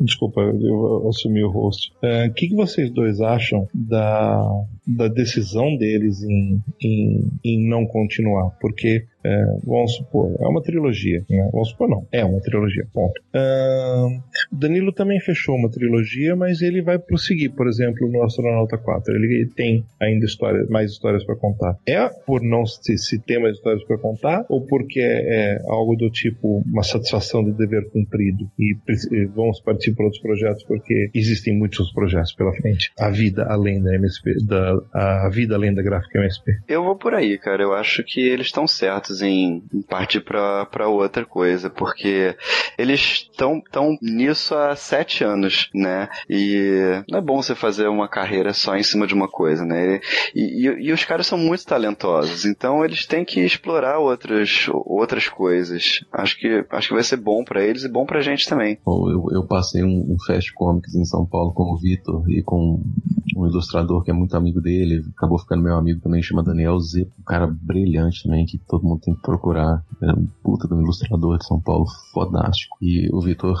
Desculpa, eu assumi o host. O é, que, que vocês dois acham da, da decisão deles em, em, em não continuar? Porque é, vamos supor, é uma trilogia. Né? Vamos supor, não. É uma trilogia, ponto. Uh, Danilo também fechou uma trilogia, mas ele vai prosseguir, por exemplo, no Astronauta 4. Ele tem ainda histórias, mais histórias para contar. É por não se, se ter mais histórias para contar, ou porque é, é, algo do tipo uma satisfação do dever cumprido e, e vamos partir para outros projetos porque existem muitos projetos pela frente. A vida além da MSP, da, a vida além da gráfica MSP. Eu vou por aí, cara. Eu acho que eles estão certos em, em partir para outra coisa, porque eles estão tão nisso há sete anos, né? E não é bom você fazer uma carreira só em cima de uma coisa, né? E, e, e os caras são muito talentosos, então eles têm que explorar outras, outras coisas. Acho que, acho que vai ser bom para eles e bom pra gente também. Eu, eu passei um, um Fast Comics em São Paulo com o Vitor e com um ilustrador que é muito amigo dele, acabou ficando meu amigo também, chama Daniel Z, um cara brilhante também, que todo mundo tem que procurar. É um puta de um ilustrador de São Paulo, fodástico. E o Vitor,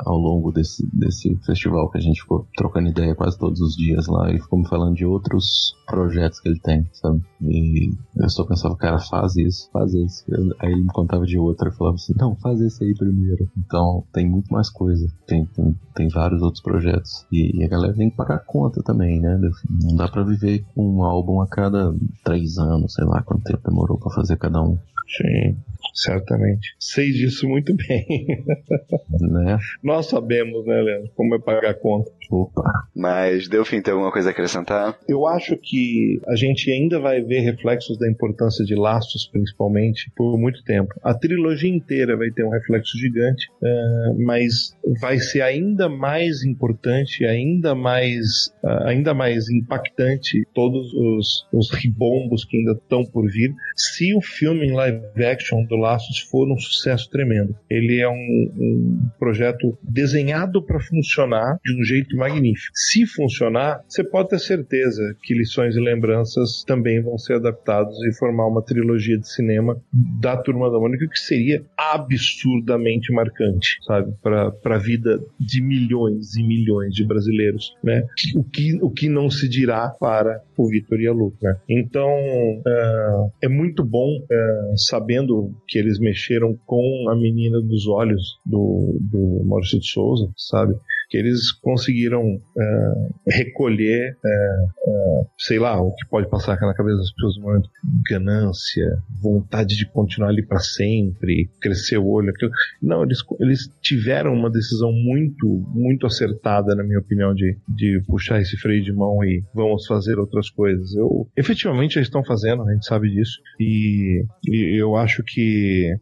ao longo desse, desse festival que a gente ficou trocando ideia quase todos os dias lá, ele ficou me falando de outros projetos que ele tem, sabe? E eu só pensava, cara, faz isso, faz isso. Aí ele me contava de outro e falava assim, não, faz esse aí primeiro. Então tem muito mais coisa. Tem, tem, tem vários outros projetos. E, e a galera tem que pagar conta também né? Não dá para viver com um álbum a cada três anos, sei lá quanto tempo demorou para fazer cada um. Sim, certamente. Sei disso muito bem. Né? Nós sabemos, né, Leandro, como é pagar a conta. Opa. Mas, Delfim, tem alguma coisa a acrescentar? Eu acho que a gente ainda vai ver reflexos da importância de laços, principalmente, por muito tempo. A trilogia inteira vai ter um reflexo gigante, uh, mas vai ser ainda mais importante, ainda mais, uh, ainda mais impactante todos os, os ribombos que ainda estão por vir, se o filme em live action do Laços for um sucesso tremendo. Ele é um, um projeto desenhado para funcionar de um jeito magnífico. Se funcionar, você pode ter certeza que Lições e Lembranças também vão ser adaptados e formar uma trilogia de cinema da Turma da Mônica que seria absurdamente marcante, sabe, para a vida de milhões e milhões de brasileiros, né? O que, o que não se dirá para o Vitor e a Lu, né? Então, uh, é muito bom uh, sabendo que eles mexeram com a menina dos olhos do, do Maurício de Souza, sabe? Que eles conseguiram uh, recolher, uh, uh, sei lá, o que pode passar na cabeça das pessoas no momento, ganância, vontade de continuar ali para sempre, crescer o olho, aquilo. Não, eles, eles tiveram uma decisão muito, muito acertada, na minha opinião, de, de puxar esse freio de mão e vamos fazer outras coisas. Eu, efetivamente, eles estão fazendo, a gente sabe disso, e, e eu acho que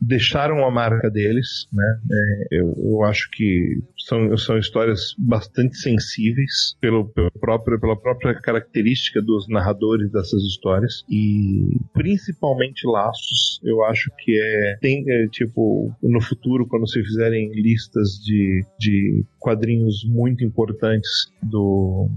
deixaram a marca deles, né? É, eu, eu acho que são, são histórias bastante sensíveis pelo, pelo próprio, pela própria característica dos narradores dessas histórias e principalmente laços. Eu acho que é tem é, tipo no futuro quando se fizerem listas de, de quadrinhos muito importantes do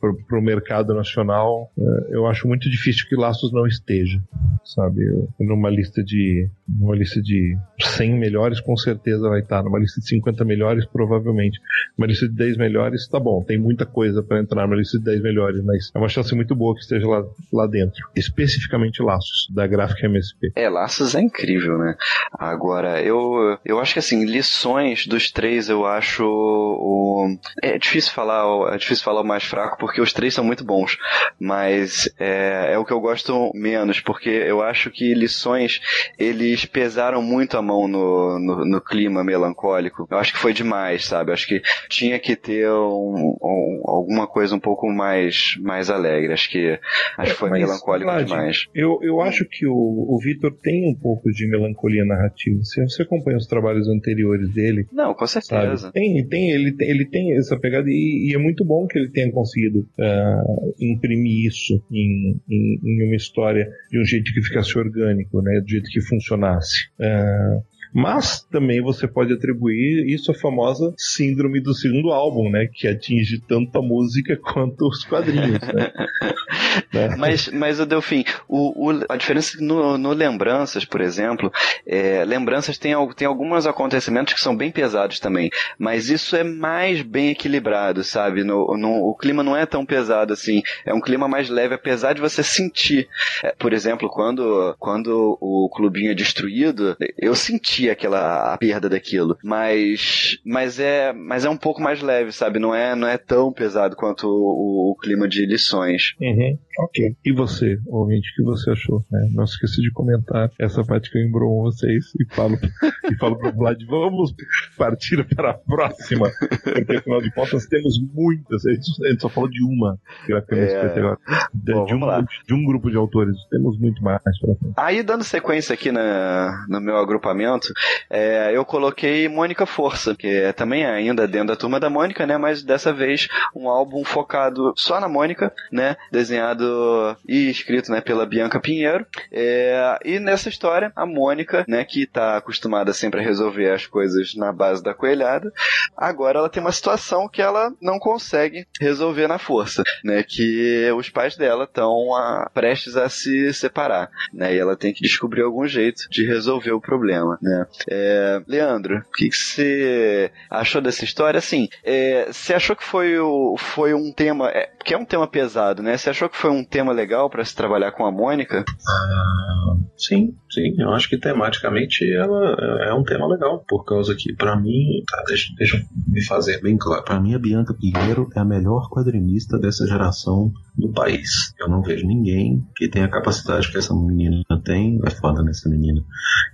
para o mercado nacional, é, eu acho muito difícil que Laços não esteja, sabe? Numa lista de numa lista de 100 melhores com certeza vai estar, numa lista de 50 melhores provavelmente provavelmente. Uma lista de 10 melhores, tá bom, tem muita coisa para entrar na lista de 10 melhores, mas é uma chance muito boa que esteja lá, lá dentro. Especificamente Laços, da gráfica MSP. É, Laços é incrível, né? Agora, eu, eu acho que assim, lições dos três eu acho o. É difícil falar, é difícil falar o mais fraco, porque os três são muito bons. Mas é, é o que eu gosto menos, porque eu acho que lições eles pesaram muito a mão no, no, no clima melancólico. Eu acho que foi demais, sabe? Eu acho que tinha que ter um, um, alguma coisa um pouco mais, mais alegre. Acho que, acho que foi melancólico Vlad, demais. Eu, eu acho que o, o Vitor tem um pouco de melancolia narrativa. Se você acompanha os trabalhos anteriores dele, Não, com sabe? certeza. Tem, tem, ele, tem, ele tem essa pegada e, e é muito bom que ele tenha conseguido ah, imprimir isso em, em, em uma história de um jeito que ficasse orgânico, né? Do jeito que funcionasse. Ah, mas também você pode atribuir isso à famosa síndrome do segundo álbum, né? Que atinge tanto a música quanto os quadrinhos, né? Né? Mas, mas o Delfim, a diferença no, no Lembranças, por exemplo, é, Lembranças tem, tem alguns acontecimentos que são bem pesados também, mas isso é mais bem equilibrado, sabe? No, no- o clima não é tão pesado assim, é um clima mais leve, apesar de você sentir. É, por exemplo, quando, quando o clubinho é destruído, eu senti aquela a perda daquilo, mas, mas, é, mas é um pouco mais leve, sabe? Não é, não é tão pesado quanto o, o clima de lições. Uhum, ok. E você, ouvinte, o que você achou? né? Não esqueça de comentar essa parte que eu embromo vocês e falo, e falo pro Vlad, vamos partir para a próxima. Porque afinal de contas temos muitas. A gente, só falou de uma gráfica É. Até agora. De, Bom, de um, de um grupo de autores. Temos muito mais pra frente. Aí, dando sequência aqui na, no meu agrupamento, é, eu coloquei Mônica Força, que é também ainda dentro da turma da Mônica, né? Mas dessa vez um álbum focado só na Mônica, né? Desenhado e escrito né, pela Bianca Pinheiro. É, e nessa história, a Mônica, né, que tá acostumada sempre a resolver as coisas na base da coelhada, agora ela tem uma situação que ela não consegue resolver na força, né? Que os pais dela estão prestes a se separar né? E ela tem que descobrir algum jeito de resolver o problema, né? É, Leandro, o que você achou dessa história? Assim, é, você achou que foi, o, foi um tema, é, que é um tema pesado, né? Você achou que foi um tema legal pra se trabalhar com a Mônica? Sim, sim, eu acho que tematicamente ela é um tema legal, por causa que, pra mim, tá, deixa, deixa eu me fazer bem claro. Pra mim, a Bianca Pinheiro é a melhor quadrinista dessa geração do país. Eu não vejo ninguém que tenha a capacidade que essa menina tem, é foda nessa menina,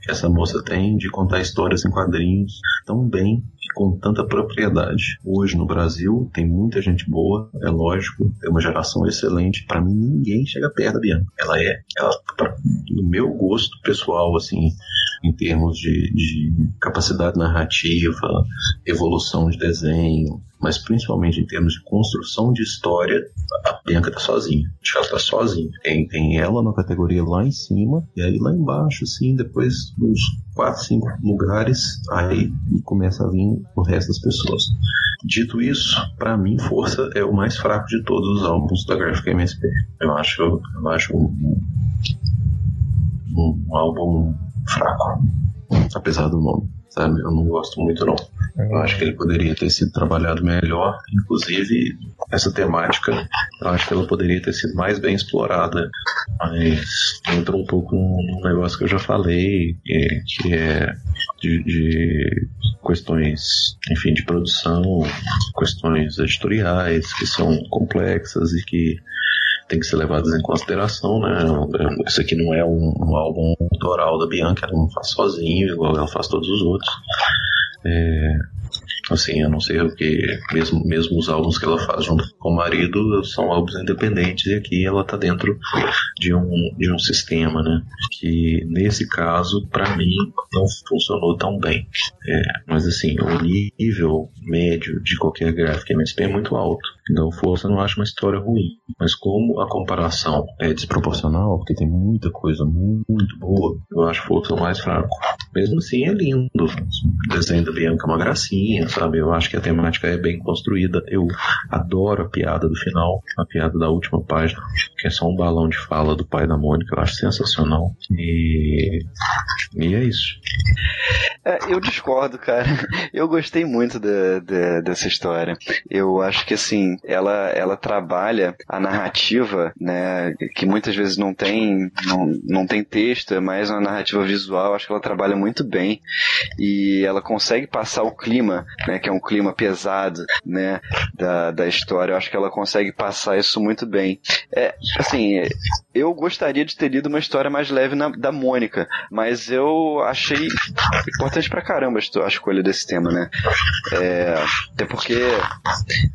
que essa moça tem de contar histórias em quadrinhos tão bem com tanta propriedade. Hoje no Brasil tem muita gente boa, é lógico, tem uma geração excelente. Pra mim, ninguém chega perto da Bianca. Ela é, ela, pra- no meu gosto pessoal, assim, em termos de, de capacidade narrativa, evolução de desenho, mas principalmente em termos de construção de história, a Bianca tá sozinha. Ela tá sozinha. Tem, tem ela na categoria lá em cima, e aí lá embaixo, assim, depois uns 4, 5 lugares, aí começa a vir o resto das pessoas. Dito isso, pra mim, Força é o mais fraco de todos os álbuns da Graphic MSP. Eu acho, eu acho um, um, um álbum fraco, apesar do nome. Sabe? Eu não gosto muito, não. Eu acho que ele poderia ter sido trabalhado melhor, inclusive essa temática, eu acho que ela poderia ter sido mais bem explorada, mas entra um pouco num negócio que eu já falei, que, é de, de questões, enfim, de produção, questões editoriais que são complexas e que tem que ser levadas em consideração, né? Isso aqui não é um, um álbum autoral da Bianca, ela não faz sozinho, igual ela faz todos os outros. É, assim, eu não sei o que, mesmo, mesmo os álbuns que ela faz junto com o marido são álbuns independentes e aqui ela tá dentro de um, de um sistema, né? Que nesse caso, para mim, não funcionou tão bem. É, mas assim, o nível médio de qualquer gráfico MSP é muito alto. Então, Força não acho uma história ruim. Mas como a comparação é desproporcional, porque tem muita coisa muito boa, eu acho Força mais fraco. Mesmo assim, é lindo. O desenho da Bianca é uma gracinha, sabe? Eu acho que a temática é bem construída. Eu adoro a piada do final, a piada da última página, que é só um balão de fala do pai da Mônica. Eu acho sensacional. E, e é isso. É, eu discordo, cara. Eu gostei muito dessa história. Eu acho que, assim, ela, ela trabalha a narrativa, né, que muitas vezes não tem, não, não tem texto, é mais uma narrativa visual. Acho que ela trabalha muito bem e ela consegue passar o clima, né, que é um clima pesado, né, da, da história. Eu acho que ela consegue passar isso muito bem. É, assim, eu gostaria de ter lido uma história mais leve na, da Mônica, mas eu achei importante pra caramba a escolha desse tema, né? É, até porque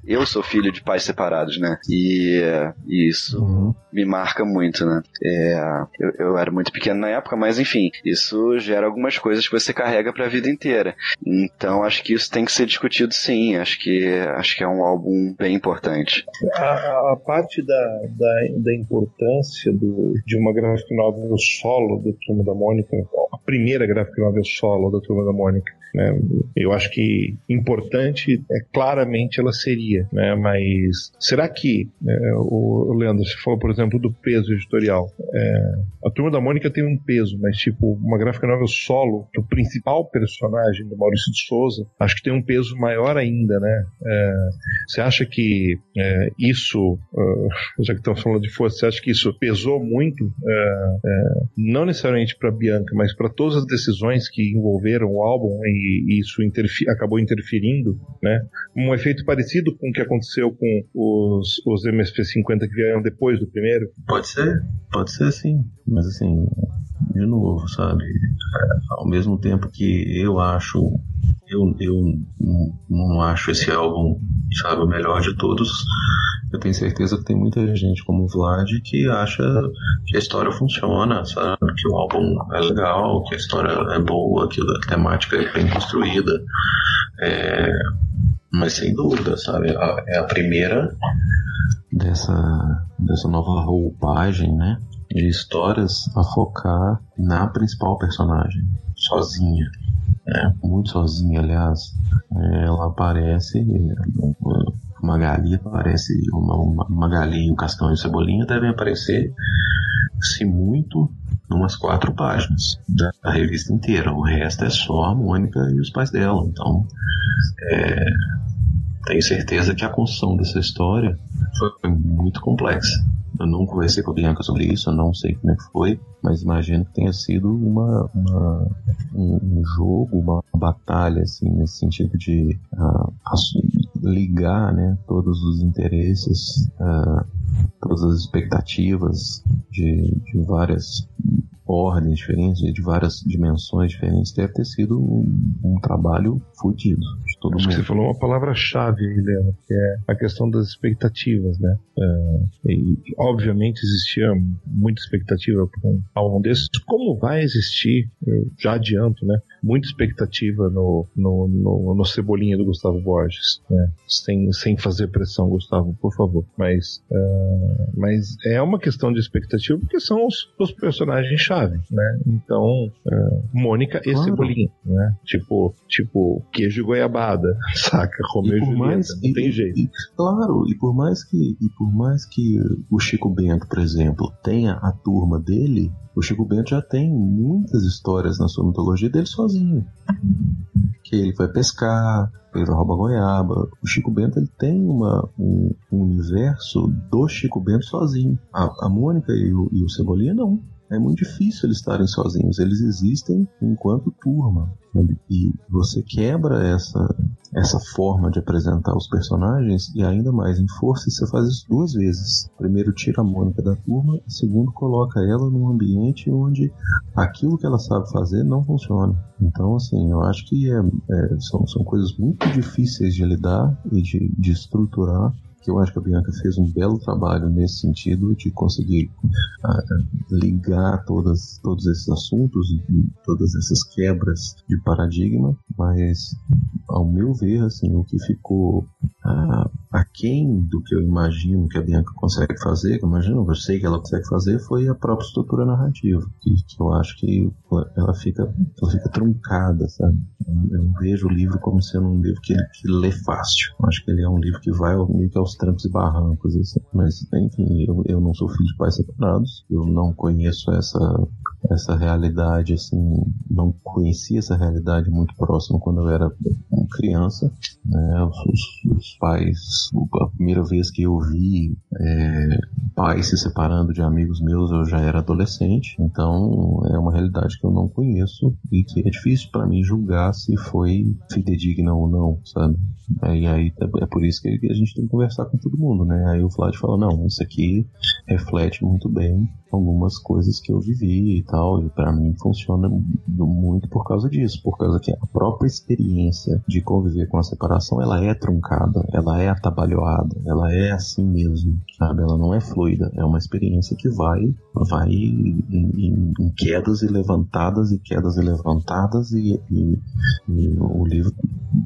eu sou filho de pais separados, né? E, e isso uhum. me marca muito, né? É, eu, eu, era muito pequeno na época, mas enfim, isso gera algumas coisas que você carrega pra vida inteira. Então acho que isso tem que ser discutido sim. Acho que, acho que é um álbum bem importante. A, a parte da, da, da importância do, de uma graphic novel solo do Turma da Mônica, a primeira graphic novel solo da Turma da Mônica, né? Eu acho que importante, é claramente ela seria, né? mas será que, é, o Leandro, você falou, por exemplo, do peso editorial. É, a Turma da Mônica tem um peso, mas tipo, uma gráfica novel solo, que o principal personagem do Maurício de Souza, acho que tem um peso maior ainda, né? É, você acha que é, isso, uh, já que estamos falando de força, você acha que isso pesou muito, é, é, não necessariamente para Bianca, mas para todas as decisões que envolveram o álbum e e isso interfi acabou interferindo, né? Um efeito parecido com o que aconteceu com os, os MSP50 que vieram depois do primeiro? Pode ser, pode ser sim, mas assim, de novo, sabe? Ao mesmo tempo que eu acho eu, eu não acho esse álbum, sabe, o melhor de todos. Eu tenho certeza que tem muita gente como o Vlad que acha que a história funciona, sabe? Que o álbum é legal, que a história é boa, que a temática é bem construída. É, mas sem dúvida, sabe? É a primeira dessa, dessa nova roupagem, né? De histórias a focar na principal personagem, sozinha é, muito sozinha, aliás. É, ela aparece, Magali aparece, uma, uma, Magali o Cascão e o Cebolinha devem aparecer, se muito, umas quatro páginas da, da, revista inteira. O resto é só a Mônica e os pais dela. Então, é, tenho certeza que a construção dessa história foi muito complexa. Eu não conversei com a Bianca sobre isso, eu não sei como é que foi, mas imagino que tenha sido uma, uma um, um, jogo, uma batalha, assim, nesse sentido de uh, ligar né, todos os interesses, uh, todas as expectativas de, de várias ordens diferentes, de várias dimensões diferentes, deve ter sido um, um trabalho fodido de todo Acho mundo. você falou uma palavra-chave, Helena, que é a questão das expectativas, né? É, e, obviamente existia muita expectativa para um álbum desses, como vai existir, já adianto, né? Muita expectativa no, no, no, no Cebolinha do Gustavo Borges, né? Sem, sem fazer pressão, Gustavo, por favor. Mas, uh, mas é uma questão de expectativa porque são os, os personagens-chave chave, né? Então, uh, Mônica e claro. Cebolinha, né? Tipo, tipo, queijo e goiabada, saca? Romeu e, Julieta, mais, não e, tem jeito. E, claro, e por mais que e por mais que o Chico Bento, por exemplo, tenha a turma dele, o Chico Bento já tem muitas histórias na sua mitologia dele sozinho. Que ele foi pescar, ele rouba goiaba. O Chico Bento ele tem uma, um, um universo do Chico Bento sozinho. A, a Mônica e o, e o Cebolinha não é muito difícil eles estarem sozinhos. Eles existem enquanto turma. E você quebra essa, essa forma de apresentar os personagens e ainda mais em força você faz isso duas vezes. Primeiro tira a Mônica da turma, segundo coloca ela num ambiente onde aquilo que ela sabe fazer não funciona. Então, assim, eu acho que é, é, são, são coisas muito difíceis de lidar e de, de estruturar que eu acho que a Bianca fez um belo trabalho nesse sentido de conseguir uh, ligar todas, todos esses assuntos e todas essas quebras de paradigma, mas ao meu ver, assim, o que ficou uh, aquém do que eu imagino que a Bianca consegue fazer, que eu imagino, eu sei que ela consegue fazer, foi a própria estrutura narrativa, que, que eu acho que ela fica, ela fica truncada, sabe? Eu não vejo o livro como sendo um livro que, que lê fácil. Eu acho que ele é um livro que vai meio que aos trancos e barrancos, assim. Mas, enfim, eu, eu não sou filho de pais separados, eu não conheço essa essa realidade, assim, não conhecia essa realidade muito próxima quando eu era criança. Né? Os, os pais, a primeira vez que eu vi é, pais se separando de amigos meus, eu já era adolescente. Então é uma realidade que eu não conheço e que é difícil para mim julgar se foi fidedigna ou não, sabe? E aí é por isso que a gente tem que conversar com todo mundo, né? Aí o Vlad fala, não, isso aqui reflete muito bem algumas coisas que eu vivi e tal, e para mim funciona muito por causa disso, por causa que a própria experiência de conviver com a separação, ela é truncada, ela é atabalhoada, ela é assim mesmo, sabe? Ela não é fluida, é uma experiência que vai vai em, em, em quedas e levantadas e quedas e levantadas e, e, e o livro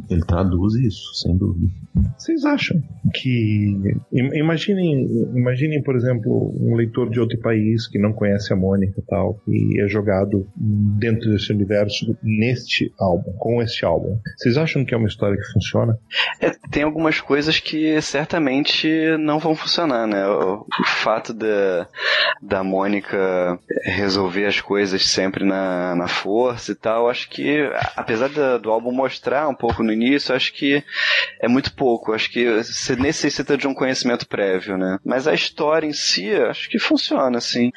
ele traduz isso, sem dúvida. Vocês acham que imaginem, imaginem por exemplo, um leitor de outro país que não conhece a Mônica e tal, e é jogado dentro desse universo neste álbum, com este álbum. Vocês acham que é uma história que funciona? É, tem algumas coisas que certamente não vão funcionar, né? O, o fato da, da Mônica resolver as coisas sempre na, na força e tal, acho que, apesar do álbum mostrar um pouco no início, acho que é muito pouco. Acho que você necessita de um conhecimento prévio, né? Mas a história em si, acho que funciona, assim assim.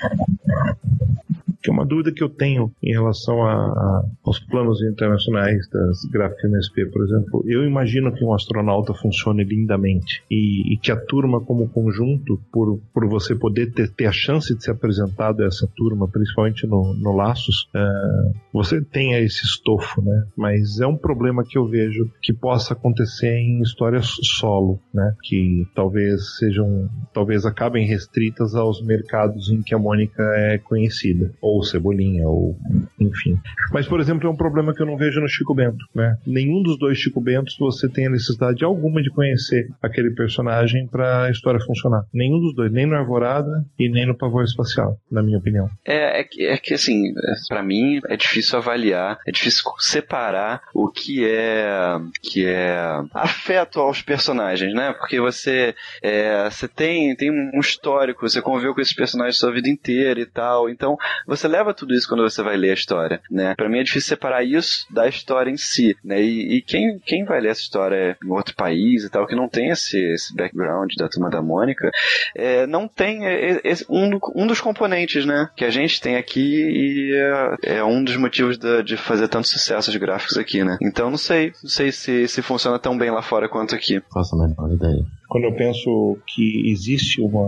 Que é uma dúvida que eu tenho em relação a, a, aos planos internacionais das gráficas MSP, por exemplo. Eu imagino que um astronauta funcione lindamente e, e que a turma como conjunto, por, por você poder ter, ter, a chance de ser apresentado a essa turma, principalmente no, no Laços, uh, você tenha esse estofo, né? Mas é um problema que eu vejo que possa acontecer em histórias solo, né? Que talvez sejam, talvez acabem restritas aos mercados em que a Mônica é conhecida, ou ou Cebolinha, ou enfim. Mas, por exemplo, é um problema que eu não vejo no Chico Bento, né? Nenhum dos dois Chico Bentos você tem a necessidade alguma de conhecer aquele personagem para a história funcionar. Nenhum dos dois, nem no Arvorada e nem no Pavor Espacial, na minha opinião. É, é, que, é que assim, para mim é difícil avaliar, é difícil separar o que é que é afeto aos personagens, né? Porque você é, você tem tem um histórico, você conviveu com esses personagens sua vida inteira e tal, então você você leva tudo isso quando você vai ler a história, né? Para mim é difícil separar isso da história em si, né? E, e, quem, quem vai ler essa história em outro país e tal, que não tem esse, esse background da turma da Mônica, é, não tem esse, um, um dos componentes, né? Que a gente tem aqui e é, é um dos motivos de, de fazer tanto sucesso os gráficos aqui, né? Então não sei, não sei se, se funciona tão bem lá fora quanto aqui. Faço a menor ideia quando eu penso que existe uma,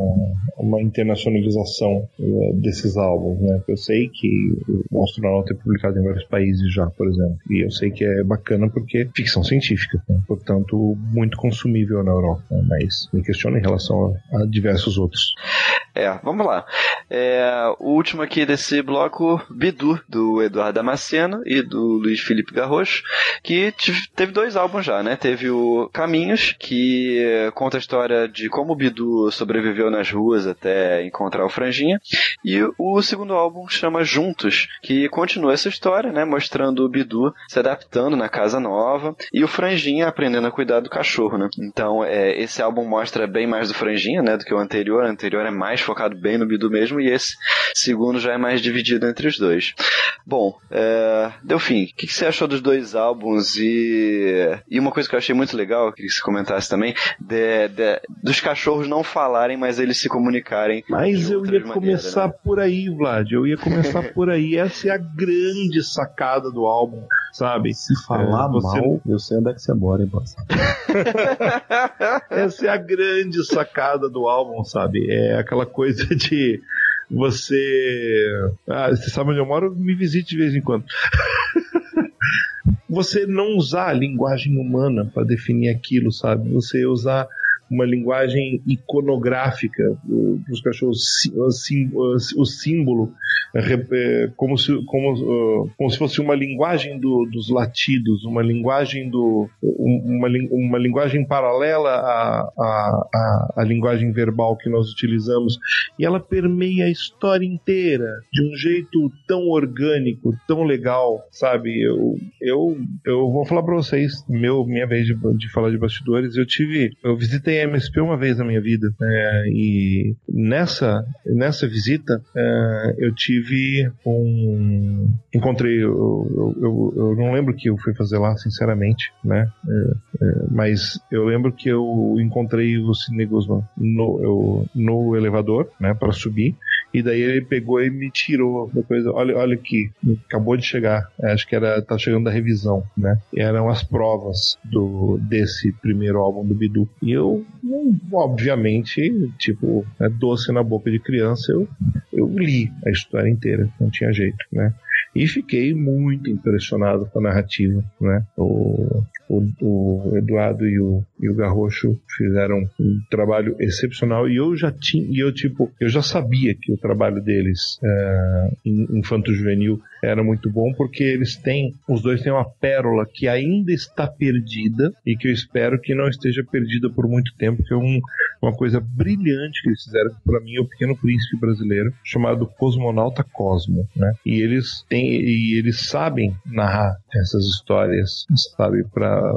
uma internacionalização uh, desses álbuns, né? Eu sei que o Astronauta é publicado em vários países já, por exemplo, e eu sei que é bacana porque é ficção científica, né? portanto, muito consumível na Europa, né? mas me questiono em relação a, a diversos outros. É, vamos lá. É, o último aqui desse bloco, Bidu, do Eduardo Damasceno e do Luiz Felipe Garrocho, que teve dois álbuns já, né? Teve o Caminhos, que conta a história de como o Bidu sobreviveu nas ruas até encontrar o Franjinha, e o segundo álbum chama Juntos, que continua essa história, né? Mostrando o Bidu se adaptando na casa nova e o Franjinha aprendendo a cuidar do cachorro, né? Então, é, esse álbum mostra bem mais do Franjinha, né? Do que o anterior. O anterior é mais focado bem no Bidu mesmo, e esse segundo já é mais dividido entre os dois. Bom, é... Delfim, o que, que, você achou dos dois álbuns? E... e uma coisa que eu achei muito legal, que você comentasse também, de, de, dos cachorros não falarem, mas eles se comunicarem. Mas eu ia começar né? por aí, Vlad. Eu ia começar por aí. Essa é a grande sacada do álbum, sabe? Se falar é, você... mal, eu sei onde é que você mora, hein, Essa é a grande sacada do álbum, sabe? É aquela coisa de você. Ah, você sabe onde eu moro? Me visite de vez em quando. você não usar a linguagem humana para definir aquilo, sabe? Você usar uma linguagem iconográfica dos cachorros, o símbolo, é, como se, como, como se fosse uma linguagem do, dos latidos, uma linguagem do uma, uma linguagem paralela à, à, à, linguagem verbal que nós utilizamos e ela permeia a história inteira de um jeito tão orgânico, tão legal, sabe? Eu, eu, eu vou falar para vocês, meu, minha vez de, de falar de bastidores, eu tive, eu visitei visitei a MSP uma vez na minha vida é, e nessa nessa visita é, eu tive um encontrei eu, eu, eu, não lembro o que eu fui fazer lá sinceramente né é, é mas eu lembro que eu encontrei o Sidney Guzman no, eu, no elevador né para subir e daí ele pegou e me tirou depois olha olha aqui acabou de chegar. É, acho que era tá chegando da revisão né? Eram as provas do desse primeiro álbum do Bidu. E eu obviamente tipo é doce na boca de criança eu eu li a história inteira não tinha jeito né? E fiquei muito impressionado com a narrativa, né? O, o, o Eduardo e o, e o Garrocho fizeram um trabalho excepcional e eu já tinha, e eu tipo, eu já sabia que o trabalho deles é, infanto juvenil era muito bom porque eles têm, os dois têm uma pérola que ainda está perdida e que eu espero que não esteja perdida por muito tempo, que é um, uma coisa brilhante que eles fizeram para mim, é o Pequeno Príncipe brasileiro, chamado Cosmonauta Cosmo, né? E eles têm e eles sabem narrar essas histórias, sabe, para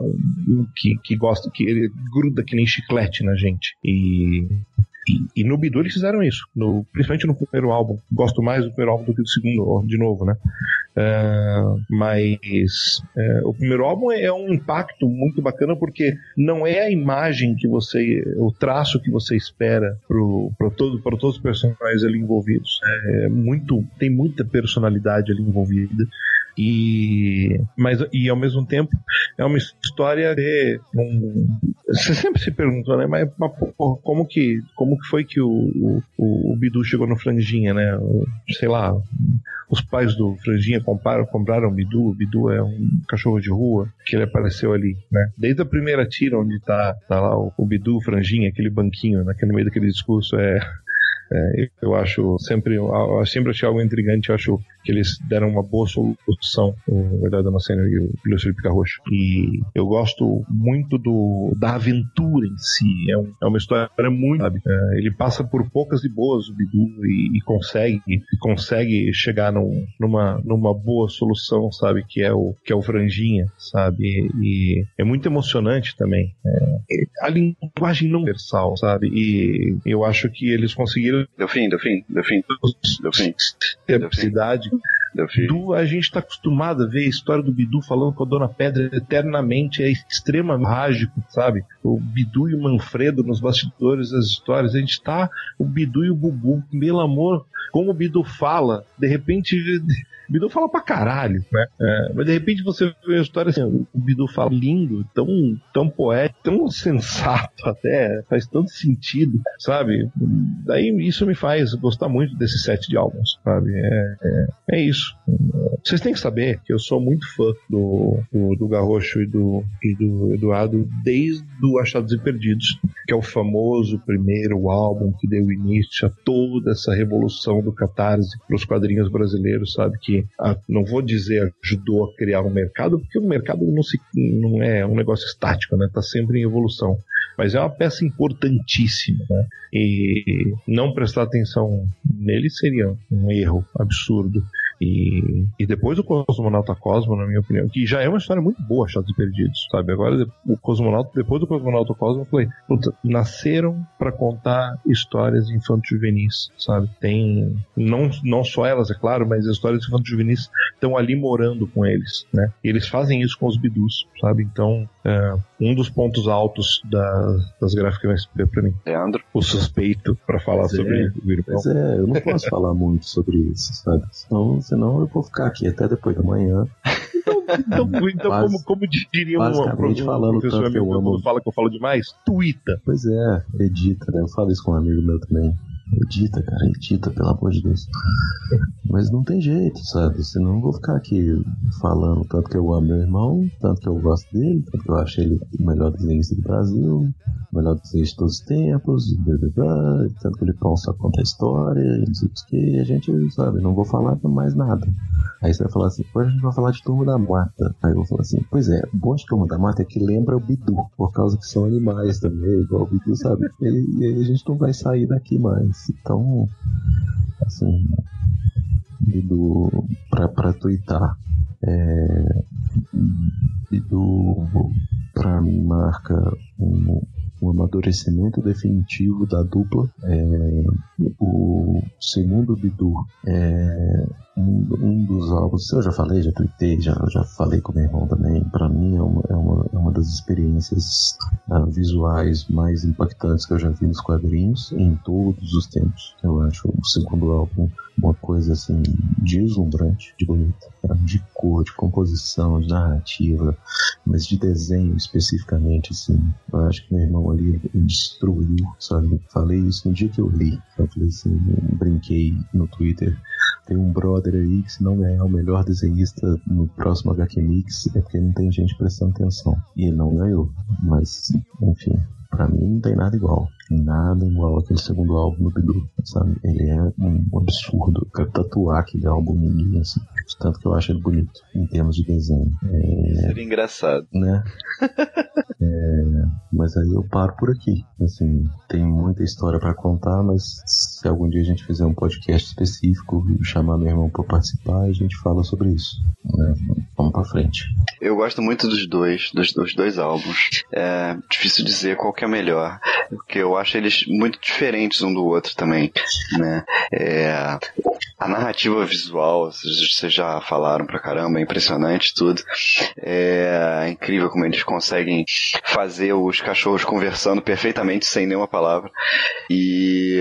que que gosta que ele gruda que nem chiclete na gente. E e, e, no Bidu eles fizeram isso, no, principalmente no primeiro álbum. Gosto mais do primeiro álbum do que do segundo, de novo, né? Uh, mas uh, o primeiro álbum é um impacto muito bacana porque não é a imagem que você, o traço que você espera para todo, todos os personagens ali envolvidos. É muito, tem muita personalidade ali envolvida. E, mas, e ao mesmo tempo é uma história de um, você sempre se pergunta, né? Mas, mas como que como que foi que o, o, o Bidu chegou no Franjinha, né? Sei lá, os pais do Franjinha compraram, compraram o Bidu. O Bidu é um cachorro de rua que ele apareceu ali, né? Desde a primeira tira onde tá, tá lá o, o Bidu, o Franjinha, aquele banquinho, naquele meio daquele discurso, é é, eu acho sempre, eu sempre achei algo intrigante, eu acho que eles deram uma boa solução, o Verdade Damasceno e o Lúcio Pica Roxo. E eu gosto muito do, da aventura em si. É, um, é uma história muito, sabe? É, ele passa por poucas e boas, o Bidu, e, e consegue, e consegue chegar num, numa, numa boa solução, sabe? Que é o, que é o Franjinha, sabe? E, e é muito emocionante também. É, a linguagem não universal, sabe? E eu acho que eles conseguiram Deu fim, deu fim, deu fim. Deu fim. Deu fim. Cidade. Bidu, a gente está acostumado a ver a história do Bidu falando com a Dona Pedra eternamente, é extremamente mágico, sabe? O Bidu e o Manfredo nos bastidores das histórias, a gente está o Bidu e o Bubu, pelo amor, como o Bidu fala, de repente Bidu fala pra caralho, né? É, mas de repente você vê a história assim, o Bidu fala lindo, tão, tão poético, tão sensato até, faz tanto sentido, sabe? Daí isso me faz gostar muito desse set de álbuns, sabe? É, é, é isso. Vocês têm que saber que eu sou muito fã do, do, do Garrocho e do, e do Eduardo desde o Achados e Perdidos, que é o famoso primeiro álbum que deu início a toda essa revolução do catarse para os quadrinhos brasileiros, sabe? Que a, não vou dizer ajudou a criar um mercado, porque o mercado não, se, não é um negócio estático, né? Está sempre em evolução. Mas é uma peça importantíssima, né? E não prestar atenção nele seria um erro absurdo. E, e depois o Cosmonauta Cosmo, na minha opinião, que já é uma história muito boa, Chatos e Perdidos, sabe? Agora, o Cosmonauta, depois do Cosmonauta Cosmo, eu falei, puta, nasceram para contar histórias infanto-juvenis, sabe? Tem, não, não só elas, é claro, mas as histórias infanto-juvenis estão ali morando com eles, né? E eles fazem isso com os bidus, sabe? Então, é, um dos pontos altos da, das gráficas SP pra mim. Leandro? O suspeito para falar pois sobre é, o Virupão. Pois é, eu não posso falar muito sobre isso, sabe? Senão, senão eu vou ficar aqui até depois da manhã. Então, então, então como, como diria um, um falando professor tanto que eu amigo meu, amo- fala que eu falo demais, tuita. Pois é, edita, né? Eu falo isso com um amigo meu também. Edita, cara, edita, pelo amor de Deus. Mas não tem jeito, sabe? Senão eu vou ficar aqui falando tanto que eu amo meu irmão, tanto que eu gosto dele, tanto que eu acho ele o melhor desenhista do Brasil, o melhor desenhista de todos os tempos, blá, blá, blá, tanto que ele pão só conta a história, não sei o que, a gente, sabe, não vou falar mais nada. Aí você vai falar assim, depois a gente vai falar de Turma da Mata. Aí eu vou falar assim, pois é, o bom de Turma da Mata é que lembra o Bidu, por causa que são animais também, igual o Bidu, sabe? E, e aí a gente não vai sair daqui mais. Então, assim, Bidu, pra, pra twittar, é, Bidu, pra mim, marca um, o amadurecimento definitivo da dupla. É, o segundo Bidu é um, um, dos álbuns, eu já falei, já tuitei, já, já falei com meu irmão também, para mim é uma, é, uma, é uma das experiências uh, visuais mais impactantes que eu já vi nos quadrinhos em todos os tempos. Eu acho o segundo álbum uma coisa assim deslumbrante, de bonita, de cor, de composição, de narrativa, mas de desenho especificamente, assim. Eu acho que meu irmão ali destruiu, sabe? Falei isso no dia que eu li. Eu falei assim, brinquei no Twitter tem um brother aí que se não ganhar o melhor desenhista no próximo HQ Mix é porque não tem gente prestando atenção. E ele não ganhou. Mas, enfim, pra mim não tem nada igual. Nada igual aquele segundo álbum do Bidu, sabe? Ele é um absurdo. Eu quero tatuar aquele álbum em mim, assim. Tanto que eu acho ele bonito, em termos de desenho. É... Seria engraçado. Né? é... Mas aí eu paro por aqui. Assim, tem muita história para contar, mas se algum dia a gente fizer um podcast específico e chamar meu irmão para participar, a gente fala sobre isso. Né? Vamos para frente. Eu gosto muito dos dois, dos, dos dois álbuns. É difícil dizer qual que é melhor, porque eu acho eles muito diferentes um do outro também, né? É, a narrativa visual, vocês já falaram pra caramba, é impressionante tudo. É incrível como eles conseguem fazer os cachorros conversando perfeitamente sem nenhuma palavra. E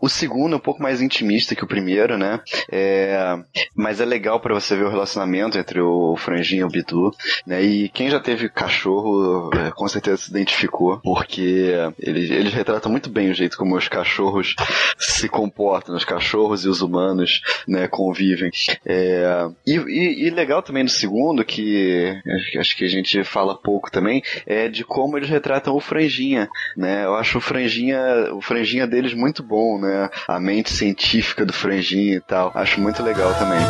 o segundo é um pouco mais intimista que o primeiro, né? É, mas é legal para você ver o relacionamento entre o Franjinho e o Bidu, né? E quem já teve cachorro é, com certeza se identificou, porque eles, eles retratam muito bem o jeito como os cachorros se comportam, os cachorros e os humanos, né, convivem. É, e, e, e, legal também no segundo, que acho que a gente fala pouco também, é de como eles retratam o Franjinha, né? Eu acho o Franjinha, o Franjinha deles muito bom, né? A mente científica do Franjinha e tal. Acho muito legal também.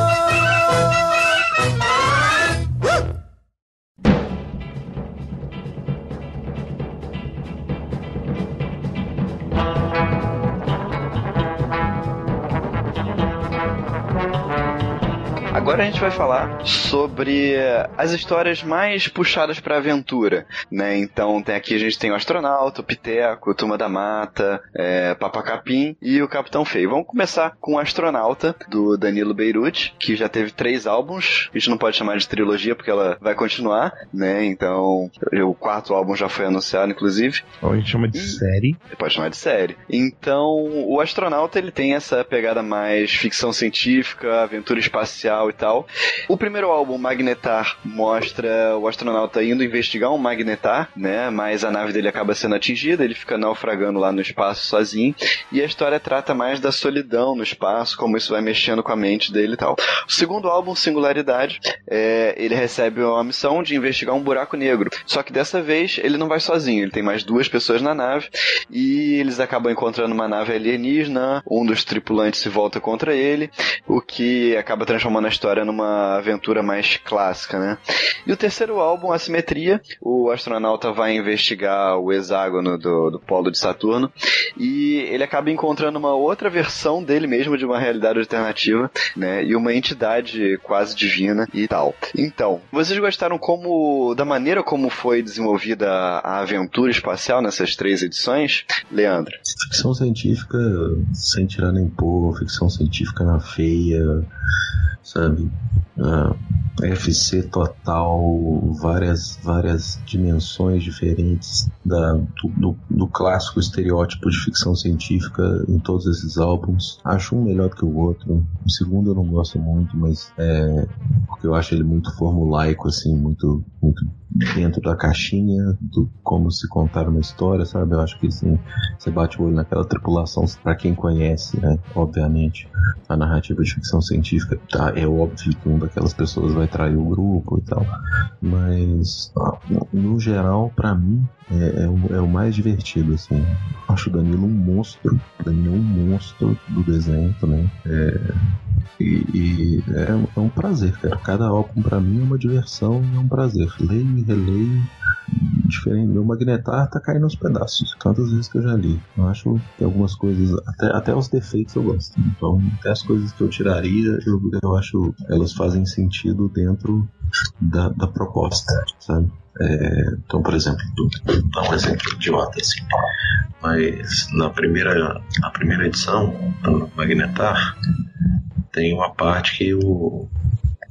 Agora a gente vai falar sobre as histórias mais puxadas para aventura, né? Então tem aqui a gente tem o astronauta, o Piteco, o Turma da Mata, é, Papacapim e o Capitão Feio. Vamos começar com o astronauta do Danilo Beirute, que já teve três álbuns. A gente não pode chamar de trilogia porque ela vai continuar, né? Então o quarto álbum já foi anunciado, inclusive. A gente chama de e... série. Pode chamar de série. Então o astronauta ele tem essa pegada mais ficção científica, aventura espacial tal. O primeiro álbum, Magnetar, mostra o astronauta indo investigar um Magnetar, né? Mas a nave dele acaba sendo atingida, ele fica naufragando lá no espaço sozinho. E a história trata mais da solidão no espaço, como isso vai mexendo com a mente dele e tal. O segundo álbum, Singularidade, é, ele recebe uma missão de investigar um buraco negro. Só que dessa vez ele não vai sozinho, ele tem mais duas pessoas na nave e eles acabam encontrando uma nave alienígena, um dos tripulantes se volta contra ele, o que acaba transformando a história história numa aventura mais clássica, né? E o terceiro álbum, Assimetria, o astronauta vai investigar o hexágono do, do polo de Saturno e ele acaba encontrando uma outra versão dele mesmo de uma realidade alternativa, né? E uma entidade quase divina e tal. Então, vocês gostaram como da maneira como foi desenvolvida a aventura espacial nessas três edições, Leandro? Ficção científica sem tirar nem pôr, ficção científica na feia, sabe? Uh, ah, FC total, várias, várias dimensões diferentes da, do, do, do, clássico estereótipo de ficção científica em todos esses álbuns. Acho um melhor que o outro. O segundo eu não gosto muito, mas é porque eu acho ele muito formulaico, assim, muito, muito dentro da caixinha do como se contar uma história, sabe? Eu acho que assim, você bate o olho naquela tripulação, para quem conhece, né? Obviamente, a narrativa de ficção científica, tá? É óbvio que uma daquelas pessoas vai trair o grupo e tal, mas no geral, para mim, é, é, o, é, o, mais divertido, assim. Acho o Danilo um monstro. Danilo é um monstro do desenho também. É, e, e é, é, um prazer, cara. Cada álbum para mim é uma diversão e é um prazer. Leio releio. Diferente. Meu magnetar tá caindo aos pedaços. Tantas vezes que eu já li. Eu acho que algumas coisas, até, até os defeitos eu gosto. Então, até as coisas que eu tiraria, eu, eu acho elas fazem sentido dentro da, da proposta, sabe? É, então, por exemplo, vou dar um exemplo idiota assim. Mas na primeira, na primeira edição do Magnetar, tem uma parte que o,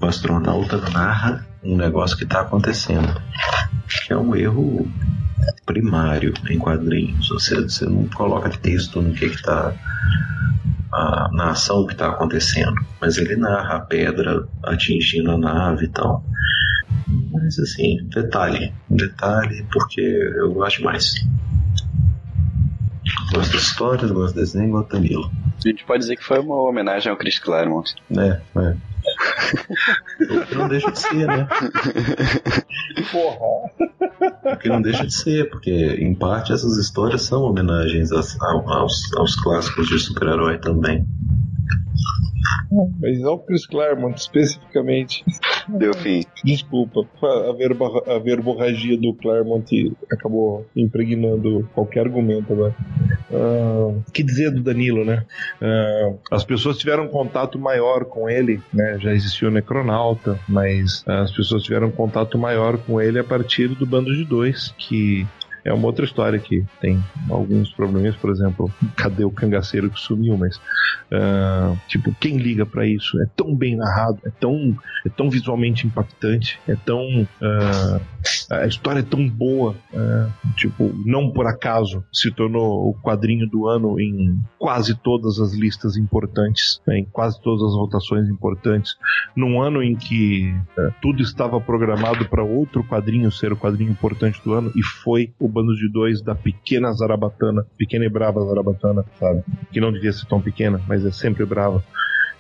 o astronauta narra um negócio que está acontecendo, que é um erro primário em quadrinhos. Você, você não coloca texto no que está na ação que está acontecendo, mas ele narra a pedra atingindo a nave e tal. Mas assim, detalhe, detalhe porque eu gosto mais. Gosto das histórias, gosto do desenho, gosto do Danilo. A gente pode dizer que foi uma homenagem ao Chris Claremont. É, é. Não deixa de ser, né? Porra! Porque não deixa de ser, porque em parte essas histórias são homenagens aos, aos, aos clássicos de super-herói também. Mas não Chris Claremont especificamente. Deu fim. Desculpa, a, verba, a verborragia do Claremont acabou impregnando qualquer argumento agora. Uh, que dizer do Danilo, né? Uh, as pessoas tiveram contato maior com ele, né? Já existiu o Necronauta, mas as pessoas tiveram contato maior com ele a partir do Bando de Dois, que é uma outra história que tem alguns problemas, por exemplo, cadê o cangaceiro que sumiu, mas uh, tipo, quem liga para isso? É tão bem narrado, é tão, é tão visualmente impactante, é tão uh, a história é tão boa, uh, tipo, não por acaso se tornou o quadrinho do ano em quase todas as listas importantes, né, em quase todas as votações importantes, num ano em que tudo estava programado para outro quadrinho ser o quadrinho importante do ano e foi o bando de dois da pequena Zarabatana, pequena e brava Zarabatana, sabe? Que não devia ser tão pequena, mas é sempre brava.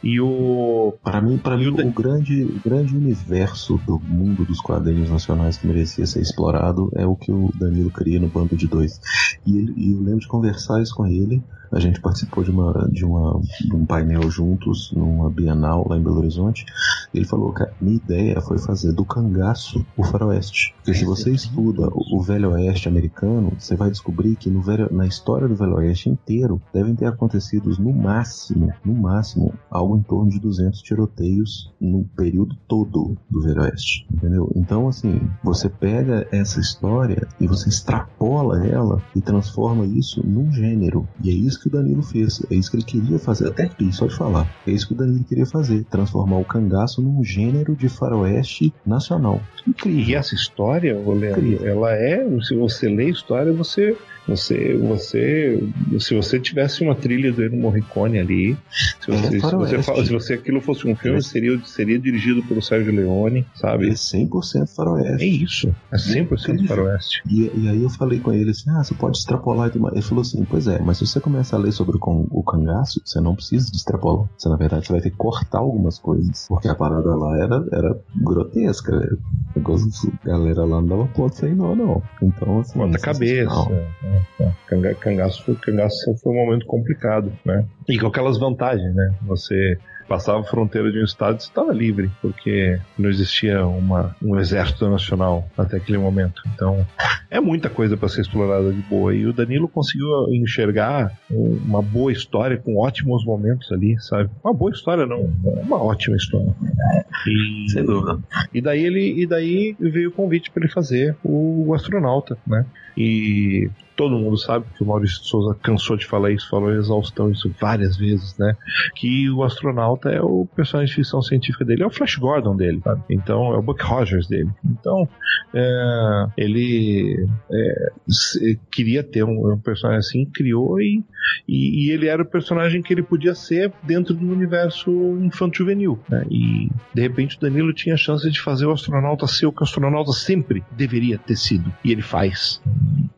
E o. Para mim, para mim o, o, grande, o grande universo do mundo dos quadrinhos nacionais que merecia ser explorado é o que o Danilo cria no Bando de Dois. E, ele, e eu lembro de conversar isso com ele a gente participou de, uma, de, uma, de um painel juntos numa Bienal lá em Belo Horizonte. Ele falou que a minha ideia foi fazer do cangaço o faroeste. Porque se você estuda o, o Velho Oeste americano, você vai descobrir que no velho, na história do Velho Oeste inteiro devem ter acontecido no máximo, no máximo, algo em torno de 200 tiroteios no período todo do Velho Oeste. Entendeu? Então, assim, você pega essa história e você extrapola ela e transforma isso num gênero. E é isso que o Danilo fez. É isso que ele queria fazer. Até aqui, só de falar. É isso que o Danilo queria fazer. Transformar o cangaço num gênero de faroeste nacional. Incrível. E essa história, Leandro, ela é. Se você lê a história, você você, você, se você tivesse uma trilha do Ennio Morricone ali, se você, é se, você fala, se você aquilo fosse um filme, é. seria, seria dirigido pelo Sérgio Leone, sabe? É 100% faroeste. É isso, é 100% faroeste. E, e aí eu falei com ele assim, ah, você pode extrapolar. Ele falou assim, pois é, mas se você começa a ler sobre o, o cangaço, você não precisa de extrapolar. Você, na verdade, você vai ter que cortar algumas coisas, porque a parada lá era, era grotesca, velho. A galera lá não dava ponto sem nó, não. Então, assim... Bota cabeça. Canga, cangaço, foi, cangaço foi um momento complicado, né? E com aquelas vantagens, né? Você passava a fronteira de um estado e estava livre, porque não existia uma, um exército nacional até aquele momento. Então, é muita coisa para ser explorada de boa. E o Danilo conseguiu enxergar uma boa história com ótimos momentos ali, sabe? Uma boa história, não, uma ótima história. E, Sem dúvida. E daí ele, e daí veio o convite para ele fazer o, o astronauta, né? E todo mundo sabe que o Maurício Souza cansou de falar isso, falou em exaustão isso várias vezes, né? Que o astronauta é o personagem de ficção científica dele, é o Flash Gordon dele, sabe? Então é o Buck Rogers dele. Então é, ele é, queria ter um, um, personagem assim, criou e, e, e, ele era o personagem que ele podia ser dentro do universo infanto-juvenil, né? E de repente o Danilo tinha a chance de fazer o astronauta ser o que o astronauta sempre deveria ter sido. E ele faz.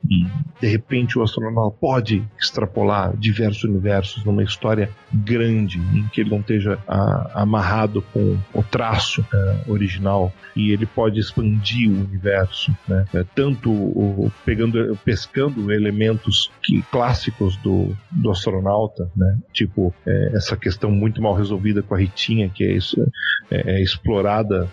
E de repente o astronauta pode extrapolar diversos universos numa história grande, em que ele não esteja a, amarrado com o traço é, original e ele pode expandir o universo, né? É, tanto o, pegando, pescando elementos que, clássicos do, do, astronauta, né? Tipo, é, essa questão muito mal resolvida com a Ritinha, que é, é, é explorada,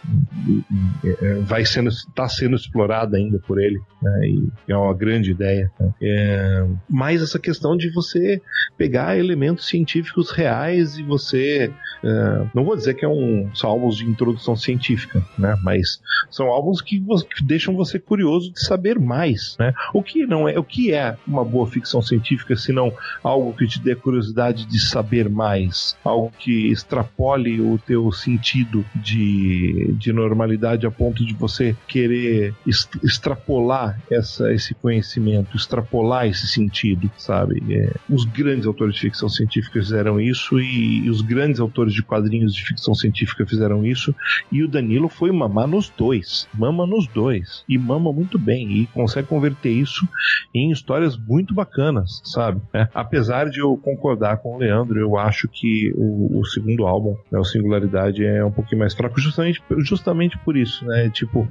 é, vai sendo, está sendo explorada ainda por ele, né? E é uma grande ideia. Né? É, mas essa questão de você pegar elementos científicos reais e você é, não vou dizer que é um, são álbuns de introdução científica, né? Mas são álbuns que, que, deixam você curioso de saber mais, né? O que não é, o que é uma boa ficção científica se não algo que te dê curiosidade de saber mais, algo que extrapole o teu sentido de, de normalidade a ponto de você querer extrapolar essa, esse conhecimento, extrapolar esse sentido, sabe? É, os grandes autores de ficção científica fizeram isso e, e os grandes autores de quadrinhos de ficção científica fizeram isso, e o Danilo foi mamar nos dois, mama nos dois, e mama muito bem, e consegue converter isso em histórias muito bacanas, sabe? É, apesar de eu concordar com o Leandro, eu acho que o, o segundo álbum, né, o Singularidade, é um pouquinho mais fraco, justamente, justamente por isso, né? Tipo,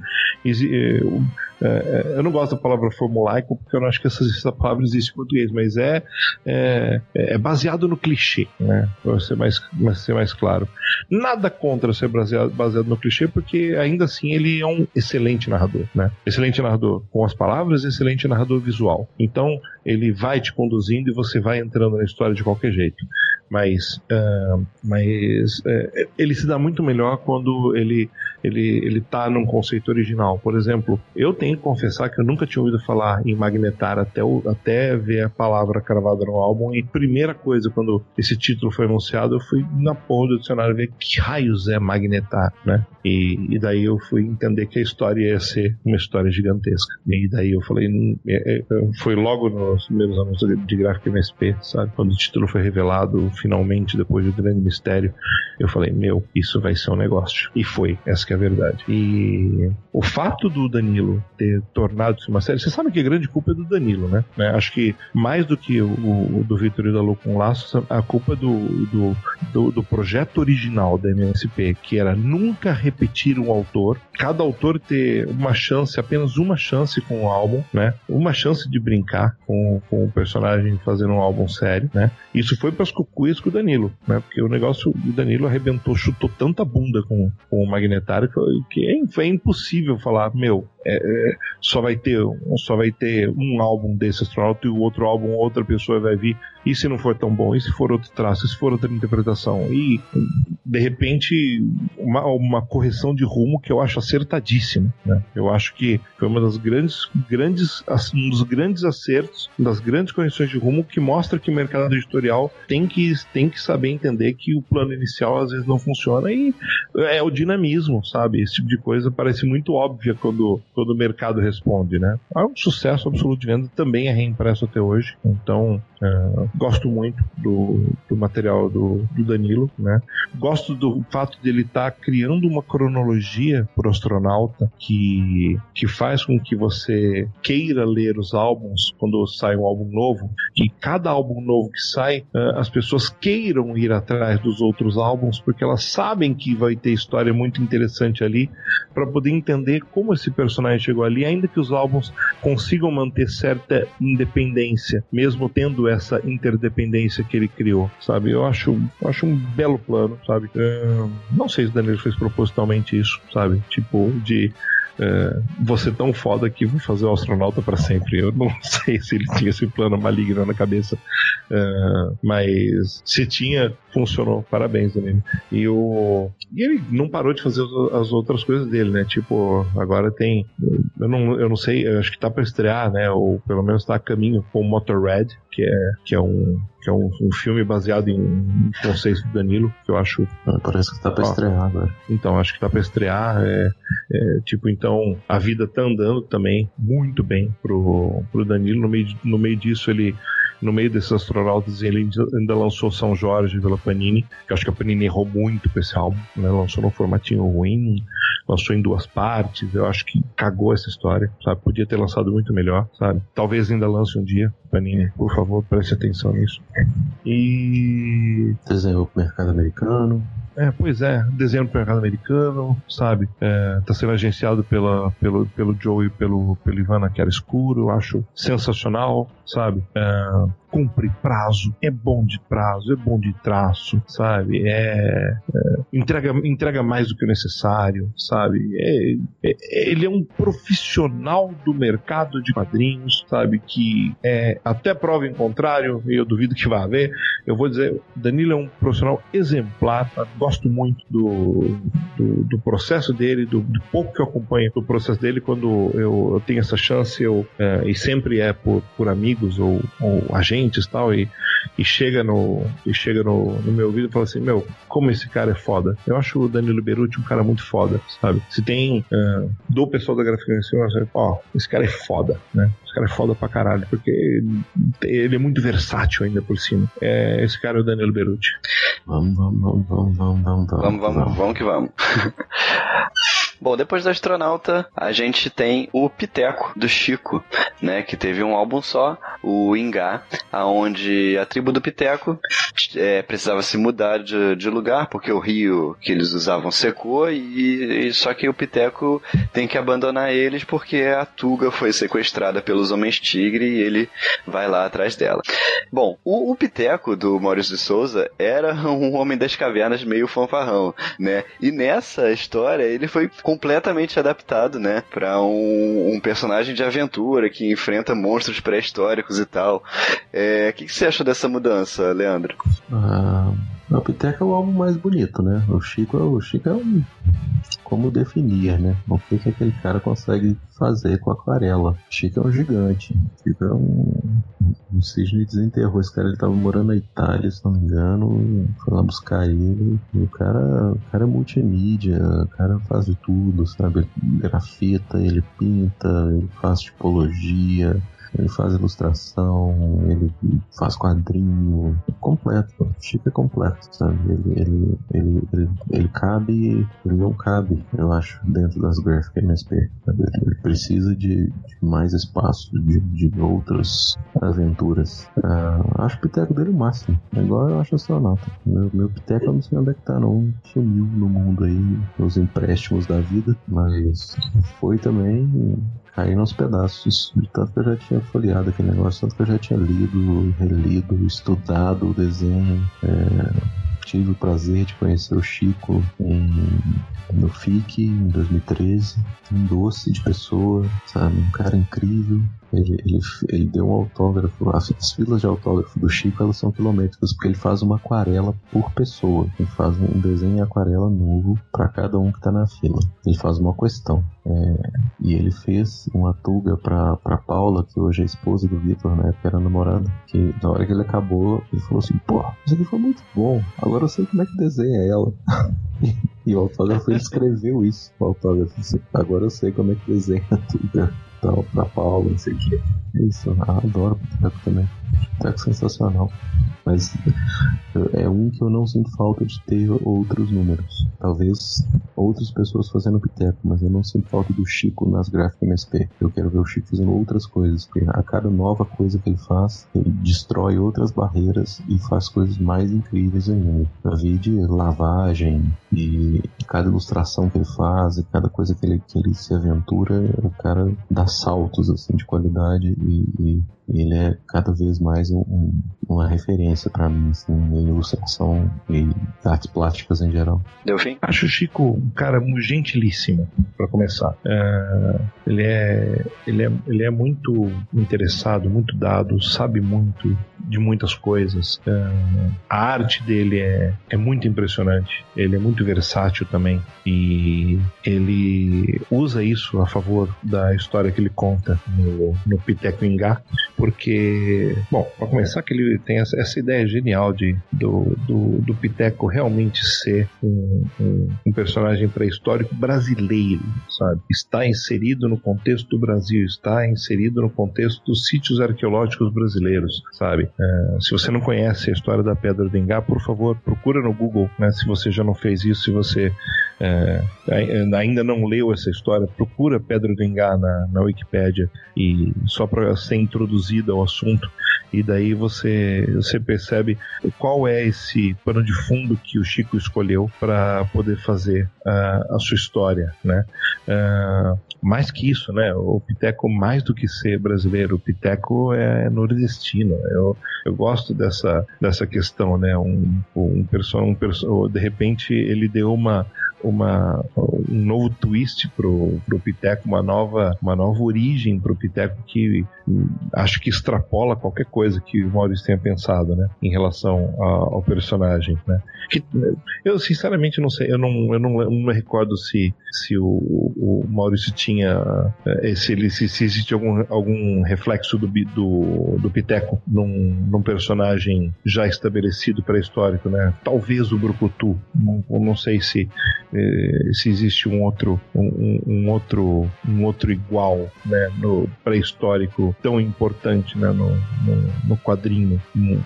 é, é, eu não gosto da palavra formulaico porque eu não acho que essa, essa palavra existe em português, mas é, é, é baseado no clichê, né? Para ser mais, ser mais claro. Nada contra ser baseado, baseado no clichê, porque ainda assim ele é um excelente narrador, né? Excelente narrador com as palavras, excelente narrador visual. Então ele vai te conduzindo e você vai entrando na história de qualquer jeito mas, uh, mas uh, ele se dá muito melhor quando ele ele ele tá num conceito original. Por exemplo, eu tenho que confessar que eu nunca tinha ouvido falar em Magnetar até, o, até ver a palavra cravada no álbum. E primeira coisa, quando esse título foi anunciado, eu fui na porra do dicionário ver que raios é Magnetar, né? E, e daí eu fui entender que a história ia ser uma história gigantesca. E daí eu falei, hum, é, é, foi logo nos primeiros anúncios de gráfico MSP, sabe? Quando o título foi revelado, finalmente, depois do grande mistério, eu falei, meu, isso vai ser um negócio. E foi, essa que é a verdade. E o fato do Danilo ter tornado-se uma série, você sabe que a grande culpa é do Danilo, né? É, acho que mais do que o, o do Vitor e da Lu com Laços, a culpa do, do, do, do projeto original da MSP, que era nunca repetir um autor, cada autor ter uma chance, apenas uma chance com o álbum, né? Uma chance de brincar com, com o personagem fazendo um álbum sério, né? Isso foi para as cucuias com o Danilo, né? Porque o negócio, o Danilo arrebentou, chutou tanta bunda com, com o Magnetário que, que é, foi impossível falar, meu, é, é, só vai ter só vai ter um álbum desse astronauta e o outro álbum outra pessoa vai vir. E se não for tão bom? E se for outro traço? E se for outra interpretação? E de repente uma, uma correção de rumo que eu acho acertadíssima né? eu acho que foi uma das grandes grandes um dos grandes acertos das grandes correções de rumo que mostra que o mercado editorial tem que tem que saber entender que o plano inicial às vezes não funciona e é o dinamismo sabe? Esse tipo de coisa parece muito óbvia quando todo o mercado responde, né? É um sucesso absoluto de venda, também é reimpresso até hoje. Então, é, gosto muito do, do material do, do, Danilo, né? Gosto do fato de ele estar tá criando uma cronologia pro astronauta que, que faz com que você queira ler os álbuns quando sai um álbum novo, e cada álbum novo que sai, é, as pessoas queiram ir atrás dos outros álbuns porque elas sabem que vai ter história muito interessante ali para poder entender como esse personagem chegou ali, ainda que os álbuns consigam manter certa independência, mesmo tendo essa interdependência que ele criou, sabe? Eu acho, acho um belo plano, sabe? Uh, não sei se o Daniel fez propositalmente isso, sabe? Tipo, de é, você tão foda que vou fazer o astronauta para sempre. Eu não sei se ele tinha esse plano maligno na cabeça, é, mas se tinha, funcionou. Parabéns, Danilo. E, o, e ele não parou de fazer as outras coisas dele, né? Tipo, agora tem. Eu não, eu não sei, eu acho que tá para estrear, né? Ou pelo menos tá a caminho com o Motorhead, que é, que é um que é um, um, filme baseado em um conceito do Danilo, que eu acho. Ah, parece que tá pra estrear agora. Então, acho que tá pra estrear. É, é, tipo, então, a vida tá andando também muito bem pro, pro Danilo. No meio, no meio disso, ele no meio desses astronautas, ele ainda lançou São Jorge pela Panini, que eu acho que a Panini errou muito com esse álbum, né? Lançou num formatinho ruim, lançou em duas partes, eu acho que cagou essa história, sabe? Podia ter lançado muito melhor, sabe? Talvez ainda lance um dia, Panini, por favor, preste atenção nisso. E. Desenhou pro mercado americano. É, pois é, desenho pro mercado americano, sabe? É, tá sendo agenciado pela, pelo, pelo Joe e pelo, pelo Ivana que era escuro, eu acho sensacional, sabe? É, cumpre prazo, é bom de prazo, é bom de traço, sabe? É, é entrega, entrega mais do que o necessário, sabe? É, é, ele é um profissional do mercado de quadrinhos, sabe? Que é até prova em contrário, e eu duvido que vá haver. Eu vou dizer, Danilo é um profissional exemplar, tá? gosto muito do, do, do processo dele, do, do, pouco que eu acompanho do processo dele quando eu, eu tenho essa chance, eu, é, e sempre é por, por amigos ou, ou agentes e tal, e, e chega no e chega no, no meu ouvido e fala assim, meu, como esse cara é foda. Eu acho o Danilo Beruti um cara muito foda, sabe? Se tem uh, do pessoal da Gráfica acho, ó, esse cara é foda, né? Esse cara é foda pra caralho, porque ele é muito versátil ainda por cima. É, esse cara é o Danilo Beruti. Vamos, vamos, vamos, vamos, vamos, vamos. Vamos, vamos, vamos que vamos. Bom, depois do Astronauta, a gente tem o Piteco, do Chico, né? Que teve um álbum só, o Ingá, aonde a tribo do Piteco é, precisava se mudar de, de, lugar, porque o rio que eles usavam secou, e, e, só que o Piteco tem que abandonar eles porque a Tuga foi sequestrada pelos Homens Tigre e ele vai lá atrás dela. Bom, o, o Piteco, do Maurício de Souza, era um homem das cavernas meio fanfarrão, né? E nessa história ele foi completamente adaptado, né, para um, um, personagem de aventura que enfrenta monstros pré-históricos e tal. É, o que, que, você achou dessa mudança, Leandro? Ah, o Piteca é o álbum mais bonito, né? O Chico, é o Chico é um como definir, né? O que, que aquele cara consegue fazer com aquarela. Chico é um gigante. Chico é um. Um cisne desenterrou. Esse cara ele tava morando na Itália, se não me engano. Foi lá buscar ele. E o cara, o cara é multimídia. O cara faz de tudo, sabe? Grafita, ele pinta, ele faz tipologia. Ele faz ilustração, ele faz quadrinho, completo. É completo, sabe? Ele, ele, ele, ele, ele cabe, ele não cabe, eu acho, dentro das Graphic MSP. Sabe? Ele precisa de, de mais espaço, de, de outras aventuras. Uh, acho o piteco dele o máximo. Igual eu acho astronauta. Meu, meu piteco eu não sei onde é que tá, não. Sumiu no mundo aí, nos empréstimos da vida, mas foi também cair nos pedaços. De tanto que eu já tinha folheado aquele negócio, tanto que eu já tinha lido, relido, estudado o desenho. É, tive o prazer de conhecer o Chico em, no FIC em 2013. Um doce de pessoa, sabe? Um cara incrível. Ele, ele, ele deu um autógrafo. As filas de autógrafo do Chico elas são quilométricas, porque ele faz uma aquarela por pessoa. Ele faz um desenho em aquarela novo para cada um que tá na fila. Ele faz uma questão. É, e ele fez uma tuga pra, pra Paula, que hoje é esposa do Vitor, na época era namorada. Que na hora que ele acabou, ele falou assim: pô, isso aqui foi muito bom. Agora eu sei como é que desenha ela. e o autógrafo ele escreveu isso. O autógrafo, assim, agora eu sei como é que desenha a tuga tal, pra Paula, não sei o que. É isso, ah, adoro boteco também. Boteco sensacional. Mas é um que eu não sinto falta de ter outros números. Talvez outras pessoas fazendo piteco, mas eu não sinto falta do Chico nas gráficas MSP. Eu quero ver o Chico fazendo outras coisas, porque a cada nova coisa que ele faz, ele destrói outras barreiras e faz coisas mais incríveis ainda. Eu vi de lavagem e cada ilustração que ele faz e cada coisa que ele, que ele se aventura, o cara dá saltos assim de qualidade e, e ele é cada vez mais um, um, uma referência para mim assim, em ilustração e artes plásticas em geral. Deu fim? Acho o Chico um cara gentilíssimo, para começar. É, ele, é, ele, é, ele é muito interessado, muito dado, sabe muito de muitas coisas. É, a arte dele é, é muito impressionante. Ele é muito versátil também. E ele usa isso a favor da história que ele conta no, no Piteco Ingá porque, bom, para começar, que ele tem essa, essa ideia genial de do, do, do Piteco realmente ser um, um, um personagem pré-histórico brasileiro, sabe? Está inserido no contexto do Brasil, está inserido no contexto dos sítios arqueológicos brasileiros, sabe? É, se você não conhece a história da Pedra do Engá, por favor, procura no Google, né? Se você já não fez isso, se você é, ainda não leu essa história, procura Pedro do Ingá na, na Wikipédia e só para ser introduzida ao assunto e daí você, você percebe qual é esse pano de fundo que o Chico escolheu para poder fazer uh, a sua história, né? Uh, mais que isso, né? O Piteco, mais do que ser brasileiro, o Piteco é nordestino. Eu, eu gosto dessa, dessa questão, né? Um, um, um person, de repente ele deu uma uma, um novo twist pro, pro Piteco, uma nova, uma nova origem pro Piteco que hum, acho que extrapola qualquer coisa que o Maurício tenha pensado, né, em relação ao, ao personagem, né. Que, eu sinceramente não sei, eu não, eu não, eu não me recordo se, se o, o Maurício tinha, eh, se, ele, se, se existe algum, algum reflexo do, do, do Piteco num, num personagem já estabelecido pré-histórico, né, talvez o Brucutu, não, não sei se se existe um outro um, um, outro um outro igual né, no pré-histórico tão importante né, no, no, no, quadrinho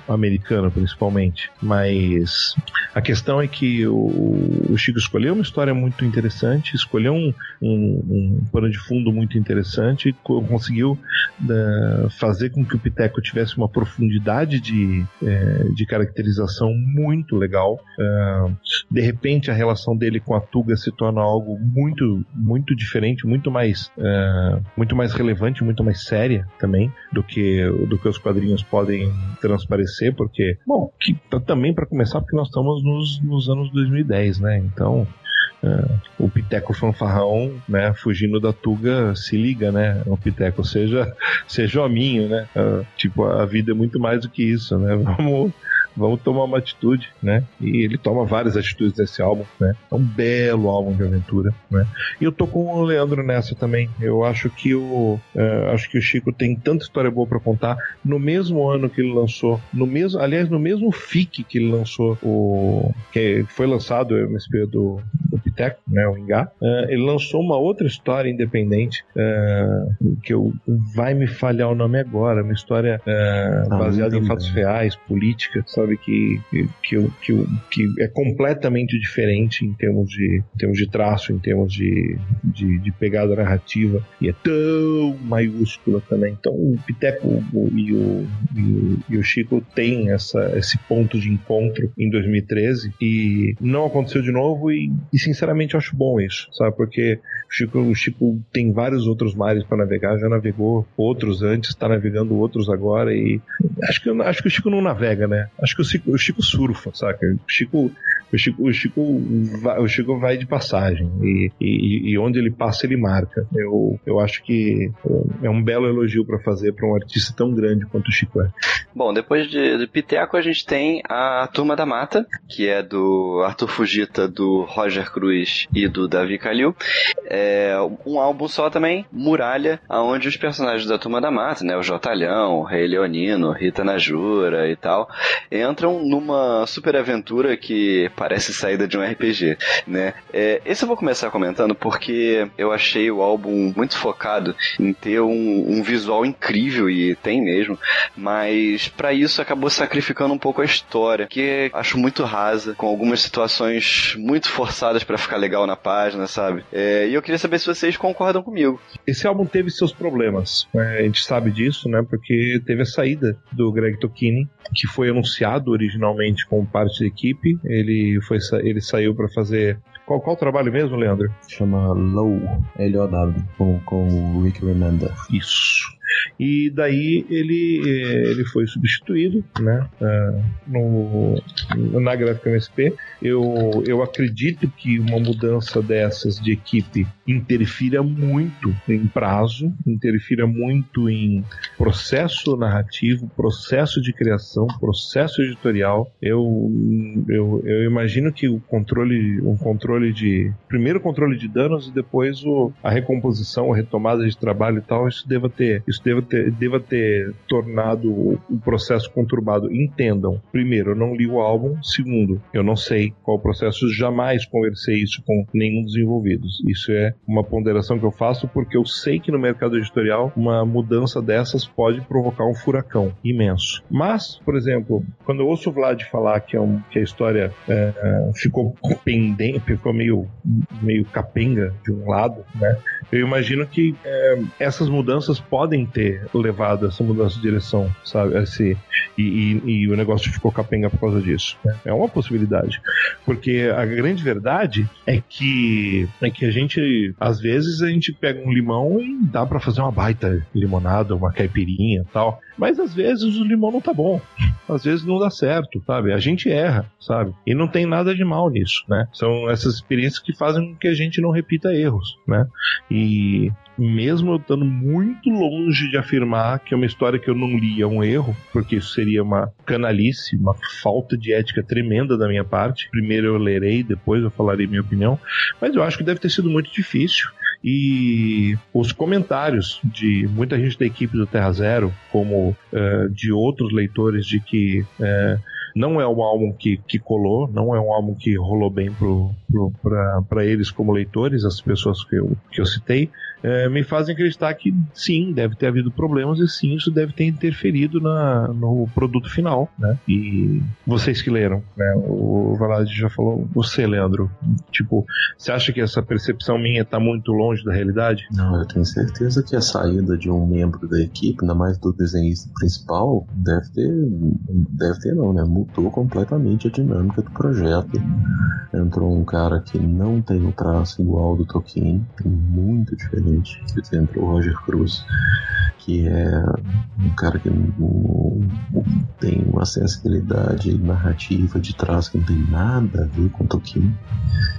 americano principalmente. Mas a questão é que o, o Chico escolheu uma história muito interessante escolheu um, um, um pano de fundo muito interessante conseguiu uh, fazer com que o Piteco tivesse uma profundidade de, uh, de caracterização muito legal. Uh, de repente a relação dele com a Tuga se torna algo muito, muito diferente, muito mais, uh, muito mais relevante, muito mais séria também do que, do que os quadrinhos podem transparecer, porque, bom, que, também para começar, porque nós estamos nos, nos anos 2010, né? Então, Uh, o Piteco fanfarrão, né, fugindo da Tuga, se liga, né? O Piteco seja, seja hominho, né? Uh, tipo, a vida é muito mais do que isso, né? Vamos vamos tomar uma atitude, né? E ele toma várias atitudes nesse álbum, né? É um belo álbum de aventura, né? E eu tô com o Leandro nessa também. Eu acho que o uh, acho que o Chico tem tanta história boa para contar. No mesmo ano que ele lançou, no mesmo, aliás, no mesmo FIC que ele lançou o que foi lançado o MSP do, do Piteco, né? O Ingá. Uh, ele lançou uma outra história independente uh, que eu, vai me falhar o nome agora, uma história ah, baseada em fatos reais, política, sabe? Sabe? Que, que, que, que é completamente diferente em termos de, em termos de traço, em termos de, de, de pegada narrativa, e é tão maiúscula também. Então o Piteco e o, e o, e o Chico têm essa, esse ponto de encontro em 2013 e não aconteceu de novo e, e sinceramente eu acho bom isso, sabe? Porque o Chico, o Chico tem vários outros mares para navegar, já navegou outros antes, está navegando outros agora e acho que, acho que o Chico não navega, né? Acho o Chico, o Chico surfa, saca? O Chico, o Chico, o Chico, vai, o Chico vai de passagem e, e, e, onde ele passa ele marca. Eu, eu acho que é um belo elogio para fazer para um artista tão grande quanto o Chico é. Bom, depois de, de Piteco a gente tem a Turma da Mata, que é do Arthur Fugita, do Roger Cruz e do Davi Calil. É um álbum só também, Muralha, onde os personagens da Turma da Mata, né, o Jotalhão, o Rei Leonino, Rita Najura e tal, entram numa super aventura que parece saída de um RPG, né? É, esse eu vou começar comentando porque eu achei o álbum muito focado em ter um, um visual incrível e tem mesmo, mas para isso acabou sacrificando um pouco a história, que acho muito rasa, com algumas situações muito forçadas para ficar legal na página, sabe? É, e eu queria saber se vocês concordam comigo. Esse álbum teve seus problemas, né? a gente sabe disso, né? Porque teve a saída do Greg Tokini, que foi anunciado originalmente como parte da equipe. Ele foi ele saiu para fazer qual, qual trabalho mesmo, Leandro? Chama Low, L-O-W, com, com o Rick Remender. Isso. E daí ele, eh, ele foi substituído né, uh, no, na Gráfica MSP. Eu, eu acredito que uma mudança dessas de equipe interfira muito em prazo, interfira muito em processo narrativo, processo de criação, processo editorial. Eu, eu, eu imagino que o controle, um controle de. Primeiro o controle de danos e depois o, a recomposição, a retomada de trabalho e tal, isso deva ter. Isso isso deva ter, deva ter tornado o, processo conturbado. Entendam, primeiro, eu não li o álbum, segundo, eu não sei qual o processo, jamais conversei isso com nenhum dos envolvidos. Isso é uma ponderação que eu faço porque eu sei que no mercado editorial uma mudança dessas pode provocar um furacão imenso. Mas, por exemplo, quando eu ouço o Vlad falar que, é um, que a história é, é ficou pendente, ficou meio, meio capenga de um lado, né? Eu imagino que é, essas mudanças podem ter levado essa mudança de direção, sabe? Esse, e, e, e, o negócio ficou capenga por causa disso. Né? É uma possibilidade. Porque a grande verdade é que, é que a gente, às vezes, a gente pega um limão e dá para fazer uma baita limonada, uma caipirinha tal. Mas às vezes o limão não tá bom. Às vezes não dá certo, sabe? A gente erra, sabe? E não tem nada de mal nisso, né? São essas experiências que fazem com que a gente não repita erros, né? E mesmo eu estando muito longe de afirmar que é uma história que eu não li é um erro, porque isso seria uma canalice, uma falta de ética tremenda da minha parte. Primeiro eu lerei, depois eu falarei minha opinião, mas eu acho que deve ter sido muito difícil. E os comentários de muita gente da equipe do Terra Zero, como uh, de outros leitores, de que uh, não é um álbum que, que colou, não é um álbum que rolou bem para eles como leitores, as pessoas que eu, que eu citei, é, me fazem acreditar que sim, deve ter havido problemas e sim, isso deve ter interferido na, no produto final, né? E vocês que leram, né? O Valade já falou, você, Leandro, tipo, você acha que essa percepção minha está muito longe da realidade? Não, eu tenho certeza que a saída de um membro da equipe, ainda mais do desenhista principal, deve ter, deve ter não, né? Mudou completamente a dinâmica do projeto. Entrou um cara que não tem o traço igual do Tolkien, muito diferente entrou o Roger Cruz, que é um cara que tem uma sensibilidade narrativa de trás que não tem nada a ver com Tolkien.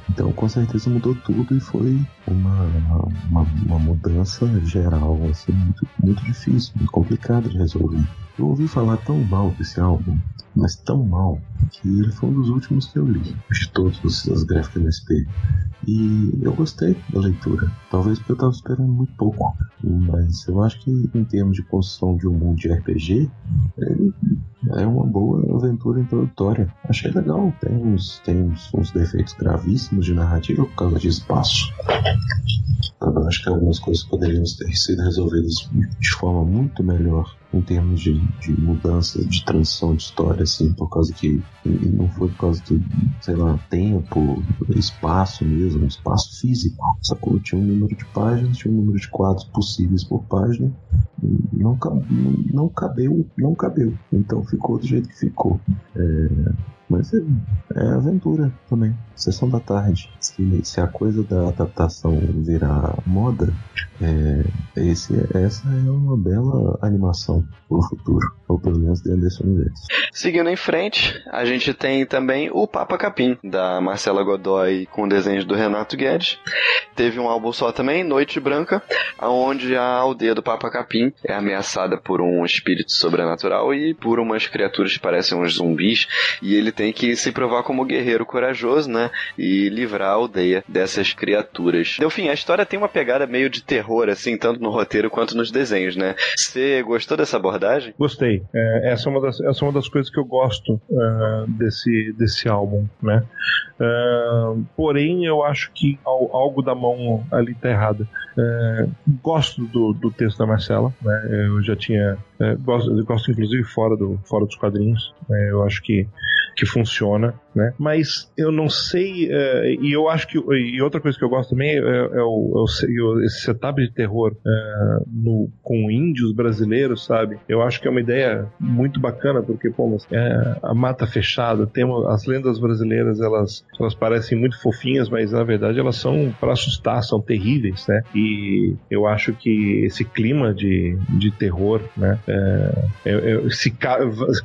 Então, com certeza mudou tudo e foi uma, uma, uma mudança geral, assim, muito, muito difícil, muito complicado de resolver. Eu ouvi falar tão mal desse álbum, mas tão mal, que ele foi um dos últimos que eu li, de todos os gráficos MSP. E eu gostei da leitura. Talvez porque eu estava esperando muito pouco. Mas eu acho que em termos de construção de um mundo de RPG, ele é uma boa aventura introdutória. Achei legal. Tem uns, tem uns, uns defeitos gravíssimos de narrativa por causa de espaço. Eu acho que algumas coisas poderiam ter sido resolvidas de forma muito melhor em termos de, de mudança, de transição de história, assim, por causa que não foi por causa do, sei lá, tempo, espaço mesmo, espaço físico, sacou? Tinha um número de páginas, tinha um número de quadros possíveis por página, não, não cabeu, não cabeu, então ficou do jeito que ficou. É, mas é, é aventura também. Sessão da tarde. Se, se a coisa da adaptação virar moda, é, esse, essa é uma bela animação pro futuro. Ou pelo menos dentro desse universo. Seguindo em frente, a gente tem também o Papa Capim, da Marcela Godoy, com desenhos do Renato Guedes. Teve um álbum só também, Noite Branca, onde a aldeia do Papa Capim é ameaçada por um espírito sobrenatural e por umas criaturas que parecem uns zumbis. E ele tem que se provar como guerreiro corajoso, né? E livrar a aldeia dessas criaturas. Delfim, a história tem uma pegada meio de terror, assim, tanto no roteiro quanto nos desenhos, né? Você gostou dessa abordagem? Gostei. É, essa, é uma das, essa é uma das coisas que eu gosto uh, desse, desse álbum, né? Uh, porém, eu acho que algo da mão ali tá errado. Uh, gosto do, do texto da Marcela, né? Eu já tinha. gosto, gosto, inclusive, fora, do, fora dos quadrinhos. Eu acho que que funciona, né? Mas eu não sei, uh, e eu acho que, e outra coisa que eu gosto também é, é, o, é o, esse setup de terror uh, no, com índios brasileiros, sabe? Eu acho que é uma ideia muito bacana, porque, pô, mas, é, a mata fechada, temos, as lendas brasileiras, elas, elas parecem muito fofinhas, mas na verdade elas são para assustar, são terríveis, né? E eu acho que esse clima de, de terror, né? É, é, é se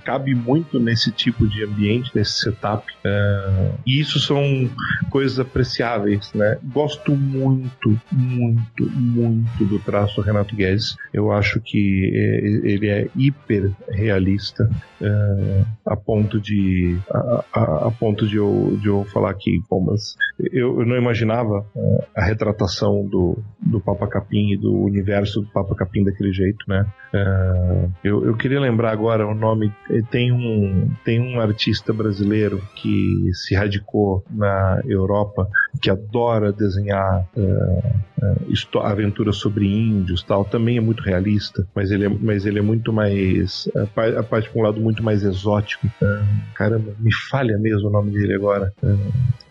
cabe muito nesse tipo de ambiente diferente setup. É, e isso são coisas apreciáveis, né? Gosto muito, muito, muito do traço do Renato Guedes. Eu acho que é, ele é hiper realista é, a ponto de a, a, a, ponto de eu, de eu falar que bom, mas eu, eu não imaginava é, a retratação do, do Papa Capim e do universo do Papa Capim daquele jeito, né? É, eu, eu queria lembrar agora o nome tem um tem um artista brasileiro que se radicou na Europa que adora desenhar uh, uh, aventuras sobre índios tal também é muito realista mas ele é, mas ele é muito mais a parte para um lado muito mais exótico uh, caramba me falha mesmo o nome dele agora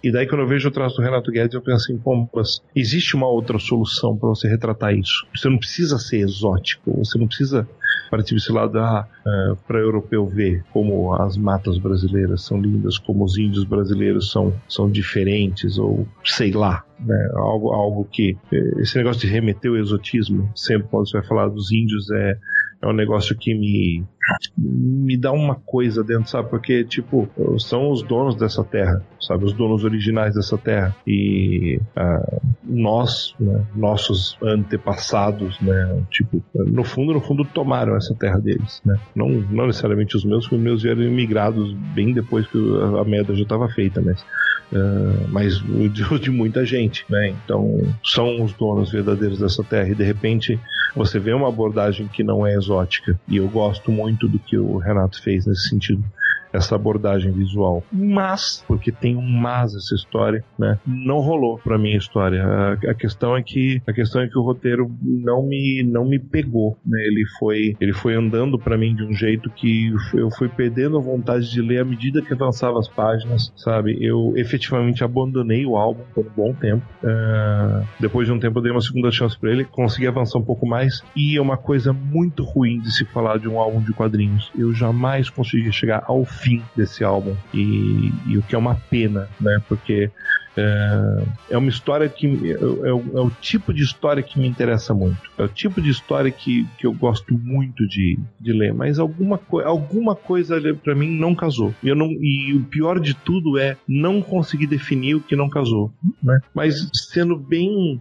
e daí quando eu vejo o traço do Renato Guedes eu penso assim pô, mas existe uma outra solução para você retratar isso você não precisa ser exótico você não precisa partir desse lado ah, uh, para europeu ver como as matas brasileiras são lindas, como os índios brasileiros são, são diferentes, ou sei lá, né? Algo, algo que. Eh, esse negócio de remeter o exotismo, sempre quando você vai falar dos índios, é, é um negócio que me, me dá uma coisa dentro, sabe? Porque, tipo, são os donos dessa terra, sabe? Os donos originais dessa terra. E uh, nós, né? nossos antepassados, né? Tipo, no fundo, no fundo, tomaram essa terra deles, né? Não, não necessariamente os meus, porque os meus vieram imigrados bem depois que a merda já estava feita, mas Uh, mas de, de, muita gente, né? Então são os donos verdadeiros dessa terra e de repente você vê uma abordagem que não é exótica e eu gosto muito do que o Renato fez nesse sentido essa abordagem visual. Mas, porque tem um mas essa história, né? Não rolou para mim a história. A, a, questão é que a questão é que o roteiro não me não me pegou, né? Ele foi ele foi andando para mim de um jeito que eu fui perdendo a vontade de ler à medida que avançava as páginas, sabe? Eu efetivamente abandonei o álbum por um bom tempo. Uh, depois de um tempo eu dei uma segunda chance para ele, consegui avançar um pouco mais e é uma coisa muito ruim de se falar de um álbum de quadrinhos. Eu jamais consegui chegar ao fim desse álbum. E, e o que é uma pena, né? Porque é, é uma história que é, é, o, é, o, tipo de história que me interessa muito. É o tipo de história que, que eu gosto muito de, de ler. Mas alguma, co alguma coisa para mim não casou. E, eu não, e o pior de tudo é não conseguir definir o que não casou. Né? Mas sendo bem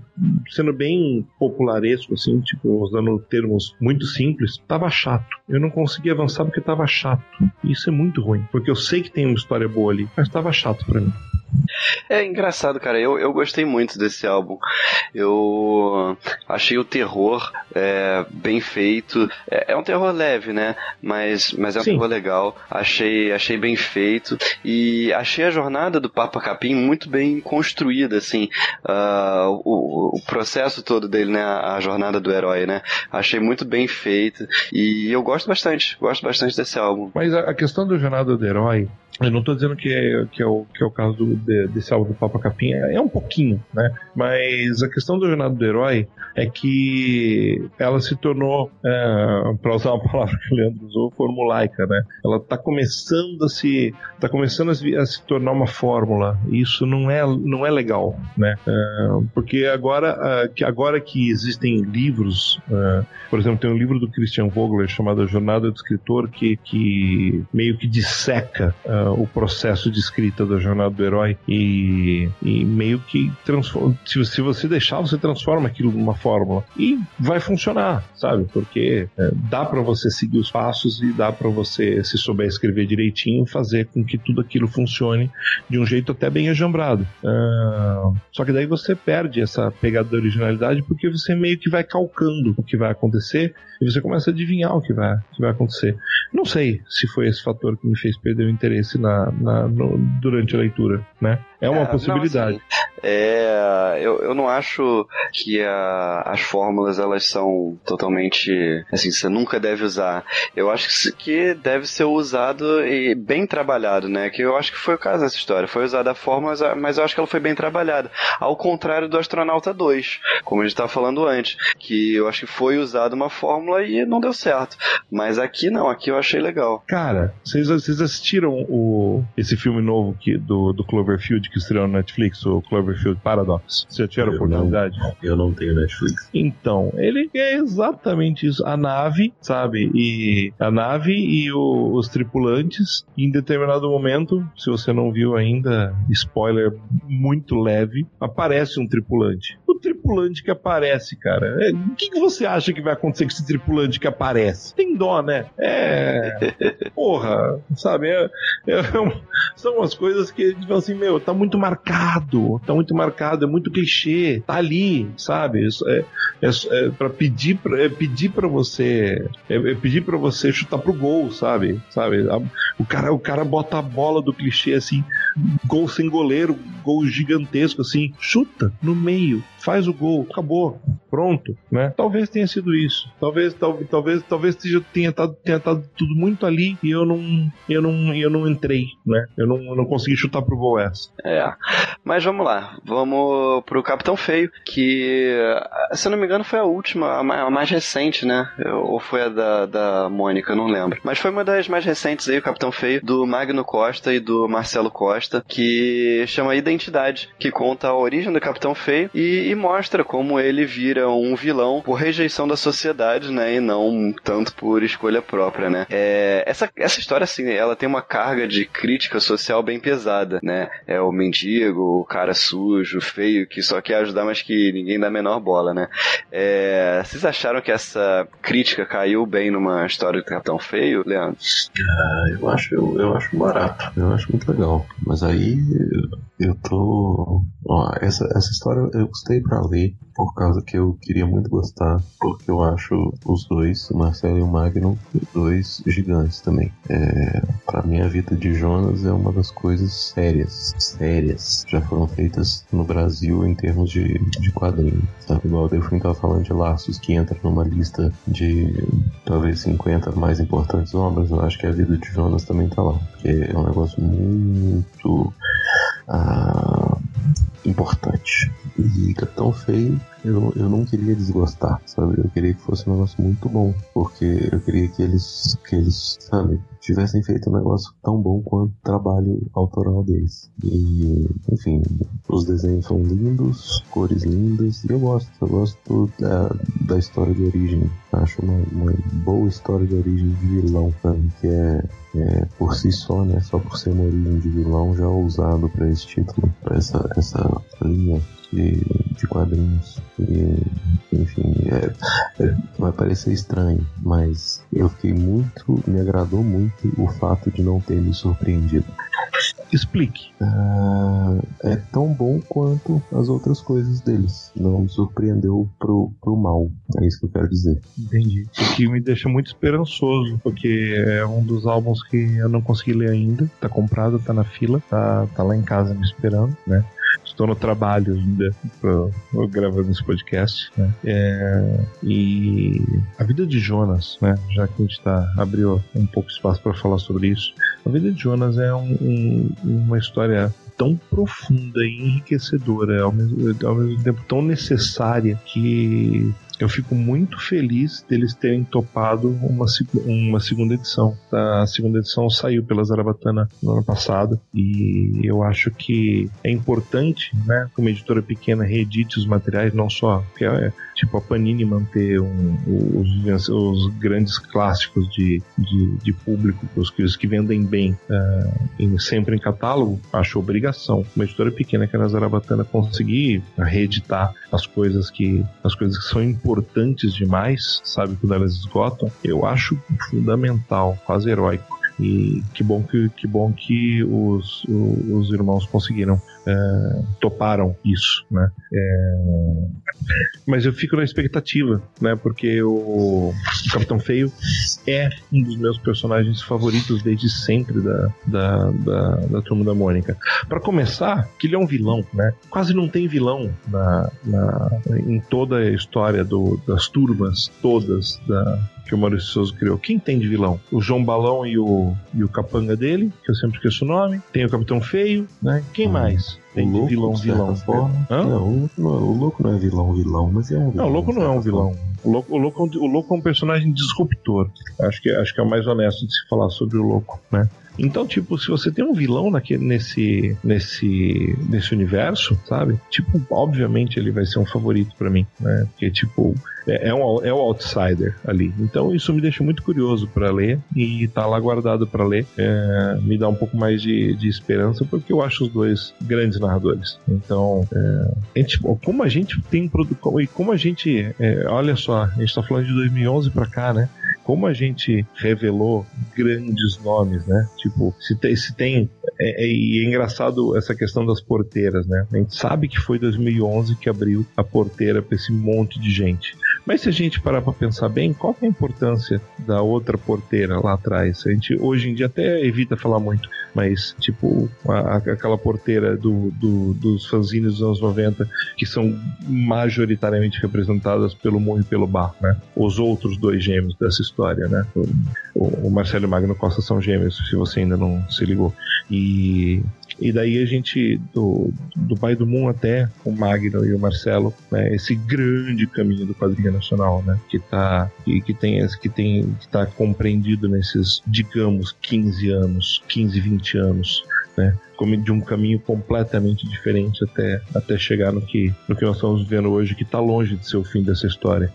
sendo bem popularesco, assim, tipo, usando termos muito simples, tava chato. Eu não conseguia avançar porque tava chato. Isso é muito ruim. Porque eu sei que tem uma história boa ali, mas tava chato para mim. É engraçado, cara. Eu, eu gostei muito desse álbum. Eu achei o terror é, bem feito. É, é, um terror leve, né? Mas, mas é um Sim. terror legal. Achei, achei bem feito. E achei a jornada do Papa Capim muito bem construída, assim. Uh, o, o processo todo dele, né? A jornada do herói, né? Achei muito bem feito. E eu gosto bastante. Gosto bastante desse álbum. Mas a, a questão da jornada do herói eu não estou dizendo que é, que, é o, que é o caso do, de, desse álbum do Papa Capinha, é um pouquinho, né? Mas a questão do Jornada do Herói é que ela se tornou, é, para usar uma palavra que o Leandro usou, formulaica, né? Ela está começando a se, tá começando a se, a se, tornar uma fórmula. E isso não é, não é legal, né? É, porque agora, que agora que existem livros, é, por exemplo, tem um livro do Christian Vogler chamado Jornada do Escritor que, que meio que disseca o processo de escrita da jornada do herói e, e meio que transforma. Se, se, você deixar, você transforma aquilo numa fórmula e vai funcionar, sabe? Porque é, dá para você seguir os passos e dá para você, se souber escrever direitinho, fazer com que tudo aquilo funcione de um jeito até bem ajambrado. Uh, só que daí você perde essa pegada da originalidade porque você meio que vai calcando o que vai acontecer e você começa a adivinhar o que vai, que vai acontecer. Não sei se foi esse fator que me fez perder o interesse na, na no, durante a leitura, né? É uma é, possibilidade. Não, assim, é, eu, eu não acho que a, as fórmulas elas são totalmente assim, você nunca deve usar. Eu acho que deve ser usado e bem trabalhado, né? Que eu acho que foi o caso dessa história. Foi usada a fórmula, mas eu acho que ela foi bem trabalhada. Ao contrário do Astronauta 2, como a gente estava falando antes, que eu acho que foi usada uma fórmula e não deu certo. Mas aqui não, aqui eu achei legal. Cara, vocês, vocês assistiram o, esse filme novo que, do, do Cloverfield que estreou no Netflix, o Clover Cloverfield Paradox? Você já tiveram oportunidade? Eu não tenho Netflix. Então, ele é exatamente isso. A nave, sabe? E a nave e o- os tripulantes, em determinado momento, se você não viu ainda, spoiler muito leve, aparece um tripulante. O tripulante que aparece, cara, é, o que, que você acha que vai acontecer com esse tripulante que aparece? Tem dó, né? É. Porra, sabe? É, é são umas coisas que a gente fala assim, meu, tá muito marcado, tá muito marcado, é muito clichê, tá ali, sabe? É, é, é para pedir pra, é pedir para você é, é pedir para você chutar pro gol, sabe? Sabe? A- o cara o cara bota a bola do clichê assim, gol sem goleiro, gol gigantesco assim, chuta no meio, faz o gol, acabou, pronto, né? Talvez tenha sido isso. Talvez talvez talvez talvez tenha estado tenha estado tudo muito ali e eu não eu não eu não entrei, né? Eu não, eu não consegui chutar pro gol essa. É. Mas vamos lá. Vamos pro Capitão Feio, que, se eu não me engano, foi a última, a ma- a mais recente, né? Ou foi a da, da Mônica, não lembro. Mas foi uma das mais recentes aí, o Capitão Feio, do Magno Costa e do Marcelo Costa, que chama Identidade, que conta a origem do Capitão Feio e, e mostra como ele vira um vilão por rejeição da sociedade, né? E não tanto por escolha própria, né? É, essa, essa história, assim, ela tem uma carga de crítica social bem pesada, né? É o mendigo, o cara sujo, feio, que só quer ajudar, mas que ninguém dá a menor bola, né? É, vocês acharam que essa crítica caiu bem numa história do Capitão Feio, Leandro? Ah, eu acho, eu, eu acho barato. Eu acho muito legal. Mas aí eu tô. Ó, essa, essa história eu gostei pra ler por causa que eu queria muito gostar, porque eu acho os dois, o Marcelo e o Magnum, dois gigantes também. É, para mim, a vida de Jonas é uma das coisas sérias, sérias, já foram feitas no Brasil em termos de, de quadrinho. Sabe? Igual o Delfim tava falando de Laços, que entra numa lista de talvez 50 mais importantes obras, eu acho que a vida de Jonas também tá lá. Porque é um negócio muito ah, importante. E Capitão Feio, eu, eu não queria desgostar, sabe? Eu queria que fosse um negócio muito bom. Porque eu queria que eles, que eles, sabe, tivessem feito um negócio tão bom quanto o trabalho autoral deles. E, enfim, os desenhos são lindos, cores lindas, e eu gosto, eu gosto da, da história de origem. Acho uma, uma boa história de origem de vilão, sabe? Que é, é, por si só, né? Só por ser uma origem de vilão já ousado para esse título, para essa, essa linha de, de quadrinhos. E, enfim, é, é, vai parecer estranho, mas eu fiquei muito, me agradou muito o fato de não ter me surpreendido. Explique. Ah, é tão bom quanto as outras coisas deles. Não me surpreendeu pro, pro mal. É isso que eu quero dizer. Entendi. O que me deixa muito esperançoso, porque é um dos álbuns que eu não consegui ler ainda. Tá comprado, tá na fila, tá, tá lá em casa me esperando, né? Estou no trabalho ainda pra gravando esse podcast, né? É, e a vida de Jonas, né? Já que a gente tá, abriu um pouco espaço para falar sobre isso. A vida de Jonas é um- um- uma história tão profunda e enriquecedora, ao mesmo, ao mesmo tempo tão necessária que eu fico muito feliz deles terem topado uma, uma segunda edição. A segunda edição saiu pela Zarabatana no ano passado e eu acho que é importante, né, que uma editora pequena reedite os materiais, não só que é, tipo a Panini manter um- os, os grandes clássicos de, de, de público, os que, os que vendem bem ah, em- sempre em catálogo, acho obrigação. Uma editora pequena que é na Zarabatana conseguir reeditar as coisas que as coisas que são importantes demais, sabe, quando elas esgotam, eu acho fundamental, quase heróico. E que bom que, que, bom que os, os irmãos conseguiram, é, toparam isso, né? É, mas eu fico na expectativa, né? Porque o Capitão Feio é um dos meus personagens favoritos desde sempre da, da, da, da Turma da Mônica. Pra começar, que ele é um vilão, né? Quase não tem vilão na, na, em toda a história do, das turmas todas da, que o Maurício Souza criou. Quem tem de vilão? O João Balão e o, e o capanga dele, que eu sempre esqueço o nome. Tem o Capitão Feio, né? Quem Hum. Mais? Tem louco, vilão, vilão. forma. Hã? Não, louco não é- o louco não é vilão, vilão, mas é um vilão. Não, o louco não é um vilão. O louco, o, louco, é um- o louco é um personagem disruptor. Acho que, acho que é o mais honesto de se falar sobre o louco, né? Então, tipo, se você tem um vilão naquele, nesse, nesse, nesse universo, sabe? Tipo, obviamente ele vai ser um favorito para mim, né? Porque, tipo, é, é, um, é o outsider ali. Então isso me deixa muito curioso para ler e tá lá guardado para ler. É, me dá um pouco mais de, de esperança porque eu acho os dois grandes narradores. Então, é, a gente, como a gente tem e como a gente, é, olha só, a gente tá falando de 2011 para cá, né? como a gente revelou grandes nomes, né? Tipo, se tem, se tem é, é, e é engraçado essa questão das porteiras, né? A gente sabe que foi 2011 que abriu a porteira para esse monte de gente. Mas se a gente parar para pensar bem, qual é a importância da outra porteira lá atrás? A gente hoje em dia até evita falar muito, mas tipo a, aquela porteira do, do, dos fanzines dos anos 90 que são majoritariamente representadas pelo Moon e pelo Bar, né? Os outros dois gêmeos dessa história, né? O, o Marcelo e o Magno Costa são gêmeos, se você ainda não se ligou. E e daí a gente, do, do pai do Moon até o Magno e o Marcelo, né, esse grande caminho do quadrinho nacional, né, que tá, que, que tem, que tem, que tá compreendido nesses, digamos, 15 anos, 15, 20 anos, né, de um caminho completamente diferente até, até chegar no que, no que nós estamos vendo hoje, que está longe de ser o fim dessa história.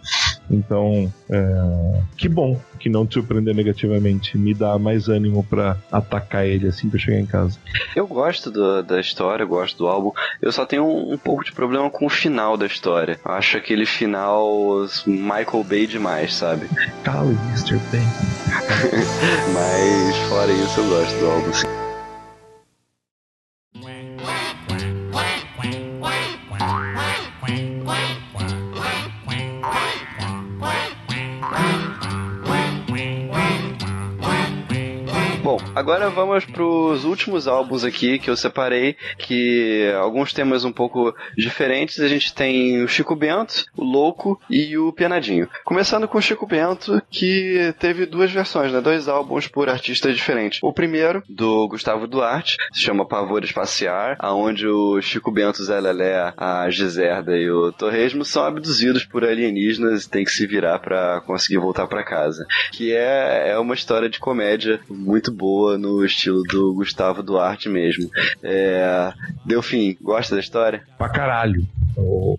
Então, é, que bom que não te surpreender negativamente. Me dá mais ânimo para atacar ele assim que eu chegar em casa. Eu gosto do, da história, gosto do álbum. Eu só tenho um, um, pouco de problema com o final da história. Acho aquele final Michael Bay demais, sabe? Cala, Mr. Bay. Mas fora isso, eu gosto do álbum, sim. Agora vamos pros últimos álbuns aqui que eu separei, que alguns temas um pouco diferentes. A gente tem o Chico Bento, o Louco e o Pianadinho. Começando com o Chico Bento, que teve duas versões, né? Dois álbuns por artistas diferentes. O primeiro, do Gustavo Duarte, se chama Pavor Espaciar, aonde o Chico Bento, Zé Lelé, a Giserda e o Torresmo são abduzidos por alienígenas e tem que se virar para conseguir voltar para casa. Que é, é uma história de comédia muito boa boa no estilo do Gustavo Duarte mesmo. É, Delfim, gosta da história? Pra caralho. O,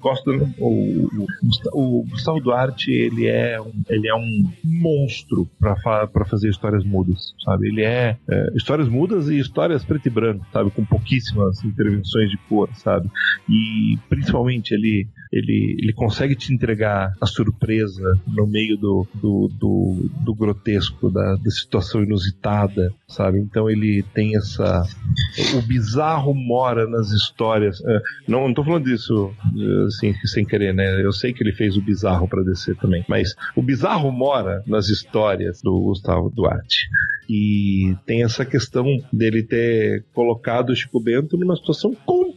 gosto, o, o, Gustavo Duarte ele é um, ele é um monstro para fazer histórias mudas, sabe? Ele é, é, histórias mudas e histórias preto e branco, sabe? Com pouquíssimas intervenções de cor, sabe? E principalmente ele ele, ele consegue te entregar a surpresa no meio do, do, do, do grotesco, da, da situação inusitada, sabe? Então ele tem essa. O bizarro mora nas histórias. É, não, não tô falando disso assim, sem querer, né? Eu sei que ele fez o bizarro para descer também, mas o bizarro mora nas histórias do Gustavo Duarte. E tem essa questão dele ter colocado o Chico Bento numa situação completamente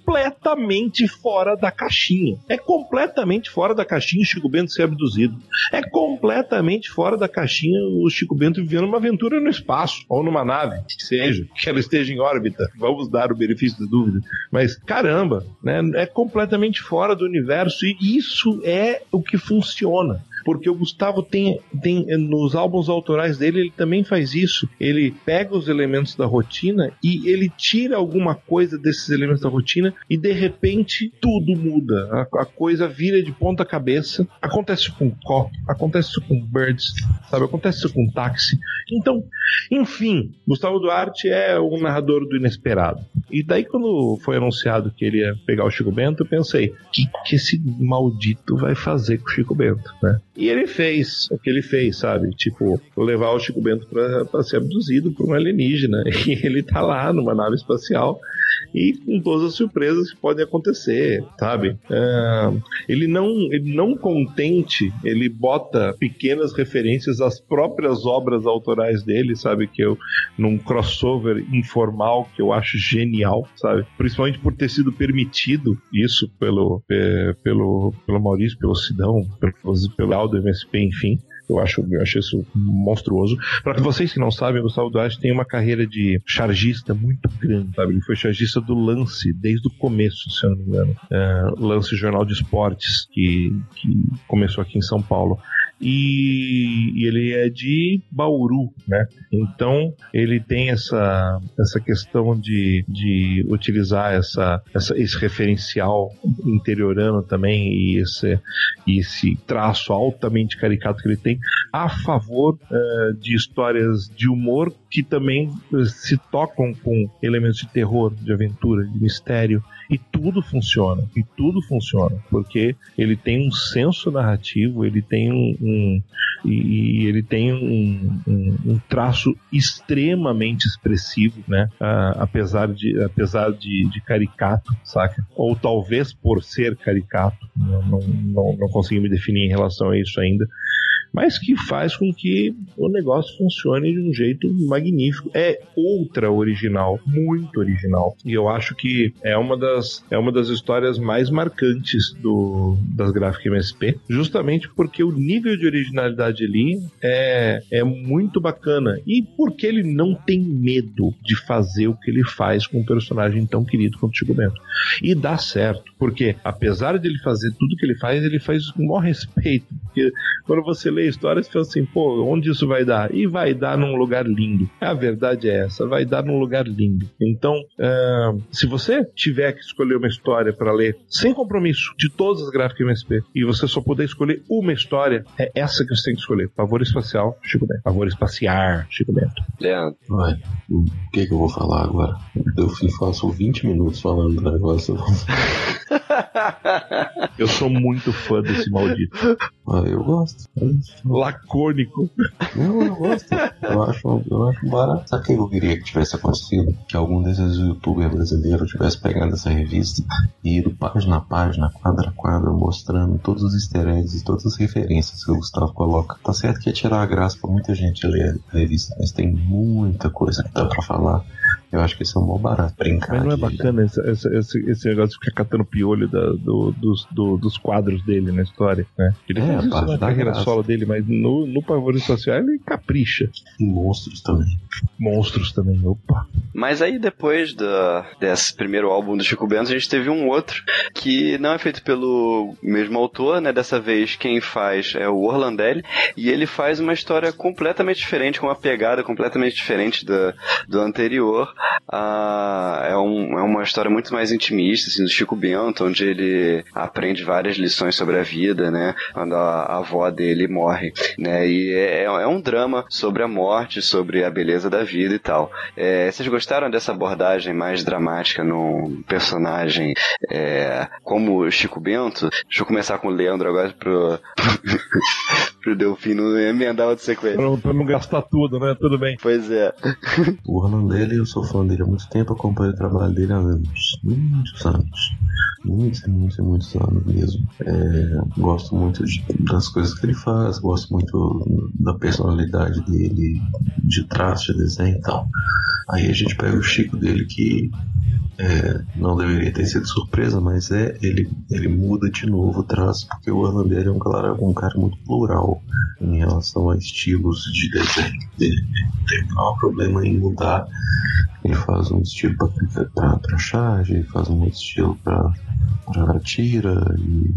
fora da caixinha. É completamente fora da caixinha o Chico Bento ser abduzido. É completamente fora da caixinha o Chico Bento vivendo uma aventura no espaço, ou numa nave, que seja, que ela esteja em órbita. Vamos dar o benefício da dúvida. Mas, caramba, né, é completamente fora do universo e isso é o que funciona porque o Gustavo tem, tem nos álbuns autorais dele, ele também faz isso. Ele pega os elementos da rotina e ele tira alguma coisa desses elementos da rotina e de repente tudo muda. A, a coisa vira de ponta cabeça. Acontece com Cop, acontece com Birds, sabe? Acontece com Táxi. Então, enfim, Gustavo Duarte é um narrador do inesperado. E daí quando foi anunciado que ele ia pegar o Chico Bento, eu pensei, o que, que esse maldito vai fazer com o Chico Bento, né? E ele fez o que ele fez, sabe? Tipo, levar o Chico Bento para ser abduzido por um alienígena. E ele tá lá numa nave espacial e com todas as surpresas que podem acontecer, sabe? É, ele não, ele não contente, ele bota pequenas referências às próprias obras autorais dele, sabe? Que eu num crossover informal que eu acho genial, sabe? Principalmente por ter sido permitido isso pelo pelo pelo Maurício, pelo Sidão, pelo, pelo Aldo MSP, enfim. Eu acho, eu acho isso monstruoso. Para vocês que não sabem, o Gustavo Duarte tem uma carreira de chargista muito grande, sabe? Ele foi chargista do Lance desde o começo, se eu não me engano. É, Lance Jornal de Esportes, que, que começou aqui em São Paulo. E, e ele é de Bauru, né? Então ele tem essa, essa questão de, de utilizar essa, essa, esse referencial interiorano também e esse, e esse traço altamente caricato que ele tem a favor uh, de histórias de humor que também uh, se tocam com elementos de terror, de aventura, de mistério e tudo funciona. E tudo funciona. Porque ele tem um senso narrativo, ele tem um. um e, ele tem um, um, um, traço extremamente expressivo, né? Uh, apesar de, apesar de, de, caricato, saca? Ou talvez por ser caricato, não, não, não, não consegui me definir em relação a isso ainda mas que faz com que o negócio funcione de um jeito magnífico. É outra original, muito original. E eu acho que é uma das, é uma das histórias mais marcantes do, das gráficas MSP, justamente porque o nível de originalidade ali é, é muito bacana. E porque ele não tem medo de fazer o que ele faz com um personagem tão querido quanto o Chico Bento. E dá certo, porque apesar de ele fazer tudo que ele faz, ele faz com o maior respeito. Porque quando você lê histórias, você fala assim, pô, onde isso vai dar? E vai dar num lugar lindo. A verdade é essa, vai dar num lugar lindo. Então, uh, se você tiver que escolher uma história para ler, sem compromisso, de todas as gráficas MSP, e você só puder escolher uma história, é essa que você tem que escolher. Favor espacial, Chico Bento. Favor espaciar, Chico Bento. Leandro. Vai. O que, que eu vou falar agora? Eu faço 20 minutos falando do negócio. eu sou muito fã desse maldito. Ah, eu gosto. Lacônico. Não, eu gosto. Eu acho, eu acho barato. Sabe o que eu queria que tivesse acontecido? Que algum desses youtubers brasileiros tivesse pegado essa revista e ido página a página, quadra a quadra, mostrando todos os easter eggs e todas as referências que o Gustavo coloca. Tá certo que ia tirar a graça pra muita gente ler a revista, mas tem muita coisa que dá pra falar. Eu acho que isso é um bom barato. Brincar. Mas não é bacana esse, esse, esse, negócio de ficar catando piolho da, do, dos, do, dos quadros dele na história, né? Ele é, faz isso na carreira solo dele, mas no, no Pavor Social ele capricha. E monstros também. Monstros também, opa. Mas aí depois do, desse primeiro álbum do Chico Bento, a gente teve um outro que não é feito pelo mesmo autor, né? Dessa vez quem faz é o Orlandelli, e ele faz uma história completamente diferente, com uma pegada completamente diferente do, do anterior. Ah, é, um, é uma história muito mais intimista, assim, do Chico Bento, onde ele aprende várias lições sobre a vida, né? Quando a, a avó dele morre, né? E é, é um drama sobre a morte, sobre a beleza da vida e tal. É, vocês gostaram dessa abordagem mais dramática num personagem é, como o Chico Bento? Deixa eu começar com o Leandro agora pro, pro Delfino emendar outra sequência. Pra não, pra não gastar tudo, né? Tudo bem. Pois é. O Orlando dele, eu sou fã dele há muito tempo, acompanho o trabalho dele há anos. Muitos anos. Muitos, muitos, muitos anos mesmo. É, gosto muito de, das coisas que ele faz, gosto muito da personalidade dele, de traço, de desenho e tal. Aí a gente pega o Chico dele que é, não deveria ter sido surpresa, mas é ele, ele muda de novo o traço, porque o Orlandelli é um cara, um cara muito plural em relação a estilos de desenho. Ele tem um problema em mudar. Ele faz um estilo para charge, faz um outro estilo para tira e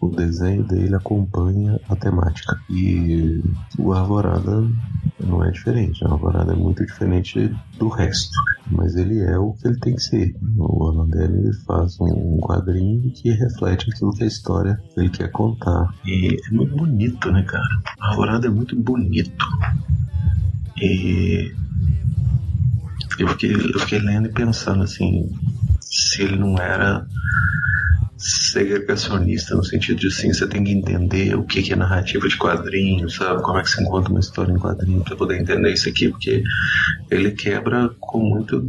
o desenho dele acompanha a temática. E o Arvorada não é diferente. A Arvorada é muito diferente do resto. Mas ele é o que ele tem que ser. O Orlandelli ele faz um quadrinho que reflete aquilo que a história que ele quer contar. E é muito bonito, né, cara? A Arvorada é muito bonito. E eu fiquei, eu fiquei lendo e pensando assim, se ele não era segregacionista no sentido de assim, você tem que entender o que é narrativa de quadrinhos, sabe? Como é que se encontra uma história em quadrinho para poder entender isso aqui, porque ele quebra com muito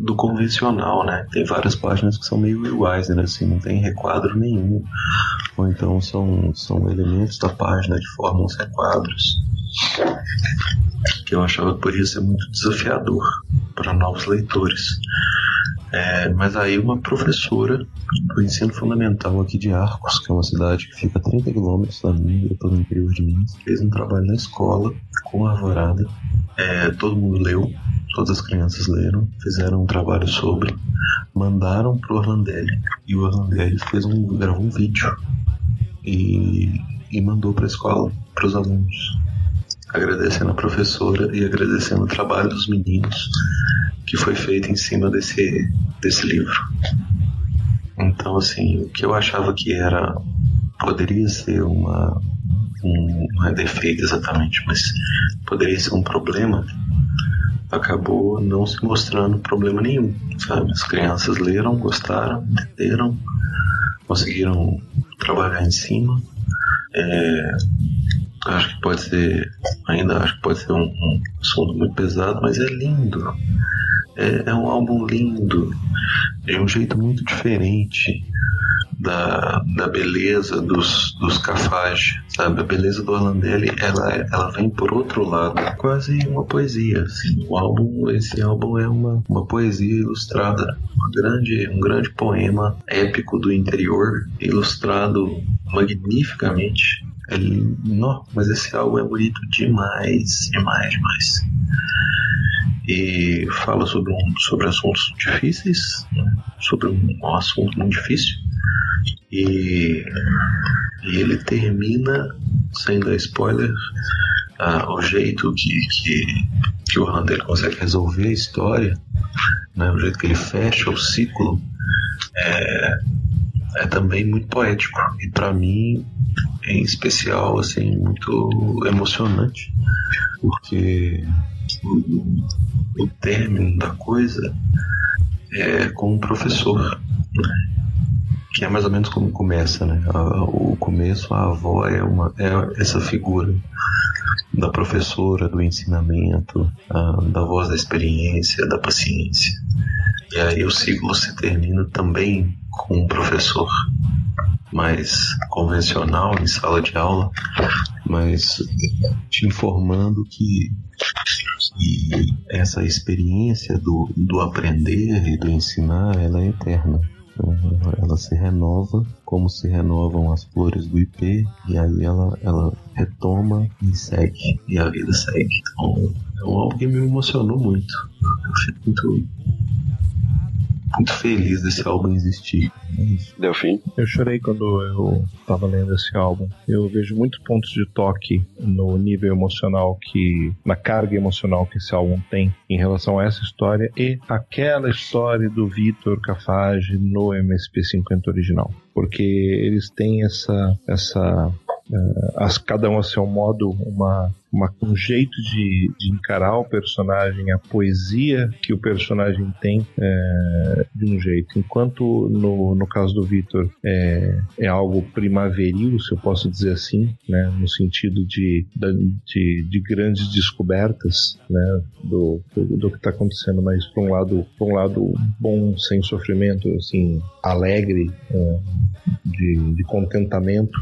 do, convencional, né? Tem várias páginas que são meio iguais, né? Assim, não tem requadro nenhum. Ou então são, são elementos da página de formam os requadros. Que eu achava que podia ser muito desafiador para novos leitores. É, mas aí uma professora do ensino fundamental aqui de Arcos, que é uma cidade que fica a 30 quilômetros da minha, no interior de Minas, fez um trabalho na escola com a alvorada. É, todo mundo leu, todas as crianças leram, fizeram um trabalho sobre, mandaram pro Orlandelli e o Orlandelli fez um, gravou um vídeo e, e mandou para a escola para os alunos, agradecendo a professora e agradecendo o trabalho dos meninos que foi feito em cima desse, desse livro. Então, assim, o que eu achava que era poderia ser uma um, não é defeito exatamente, mas poderia ser um problema, acabou não se mostrando problema nenhum, sabe? As crianças leram, gostaram, entenderam, conseguiram trabalhar em cima. É, acho que pode ser, ainda acho que pode ser um, um assunto muito pesado, mas é lindo. É, é um álbum lindo, de um jeito muito diferente da, da beleza dos, dos Cafage, sabe? A beleza do Orlandelli, ela, ela vem por outro lado, quase uma poesia, assim. O álbum, esse álbum é uma, uma poesia ilustrada, uma grande, um grande poema épico do interior, ilustrado magnificamente. Não, mas esse álbum é bonito demais, demais, demais e fala sobre, um, sobre assuntos difíceis, né? sobre um, um, assunto muito difícil. E, e ele termina, sem dar spoiler, ah, o jeito que, que, que o Hunter consegue resolver a história, né? o jeito que ele fecha o ciclo, é, é também muito poético. E para mim, em especial, assim, muito emocionante, porque o, o término da coisa é com o professor, que é mais ou menos como começa, né? O começo, a avó é uma é essa figura da professora, do ensinamento, da voz da experiência, da paciência. E aí o ciclo se termina também com o professor mais convencional em sala de aula, mas te informando que, que essa experiência do, do aprender e do ensinar ela é eterna. Ela se renova como se renovam as flores do IP e aí ela, ela retoma e segue e a vida segue. Então é algo que me emocionou muito. Eu fico muito muito feliz desse álbum existir. Deu fim? Eu chorei quando eu tava lendo esse álbum. Eu vejo muitos pontos de toque no nível emocional que. na carga emocional que esse álbum tem em relação a essa história e aquela história do Vitor Cafage no MSP50 original. Porque eles têm essa. essa uh, as, cada um a seu modo, uma uma, um jeito de, de, encarar o personagem, a poesia que o personagem tem é, de um jeito. Enquanto no, no caso do Victor é, é algo primaveril, se eu posso dizer assim, né, no sentido de, de, de grandes descobertas né, do, do, do que está acontecendo, mas por um lado, por um lado bom, sem sofrimento, assim, alegre, é, de, de contentamento.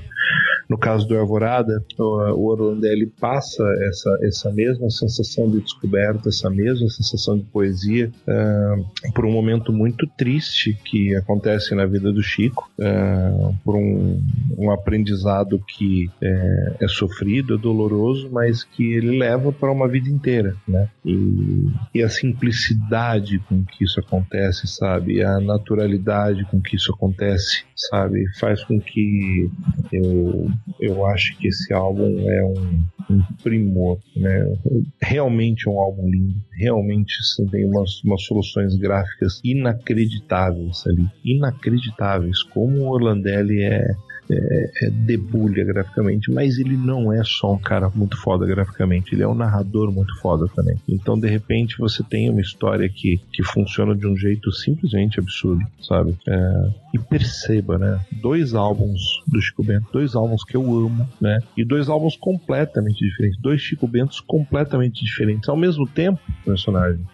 No caso do Alvorada, o Orlandelli passa essa, essa mesma sensação de descoberta, essa mesma sensação de poesia uh, por um momento muito triste que acontece na vida do Chico, uh, por um, um, aprendizado que é, é, sofrido, é doloroso, mas que ele leva para uma vida inteira, né? E, e a simplicidade com que isso acontece, sabe? A naturalidade com que isso acontece, sabe? Faz com que eu eu acho que esse álbum é um, um primor, né? Realmente é um álbum lindo, realmente assim, tem umas, umas soluções gráficas inacreditáveis ali, inacreditáveis. Como o Orlandelli é é, é, debulha graficamente, mas ele não é só um cara muito foda graficamente, ele é um narrador muito foda também. Então, de repente, você tem uma história que, que funciona de um jeito simplesmente absurdo, sabe? É, e perceba, né? Dois álbuns do Chico Bento, dois álbuns que eu amo, né? E dois álbuns completamente diferentes, dois Chico Bentos completamente diferentes ao mesmo tempo, personagem.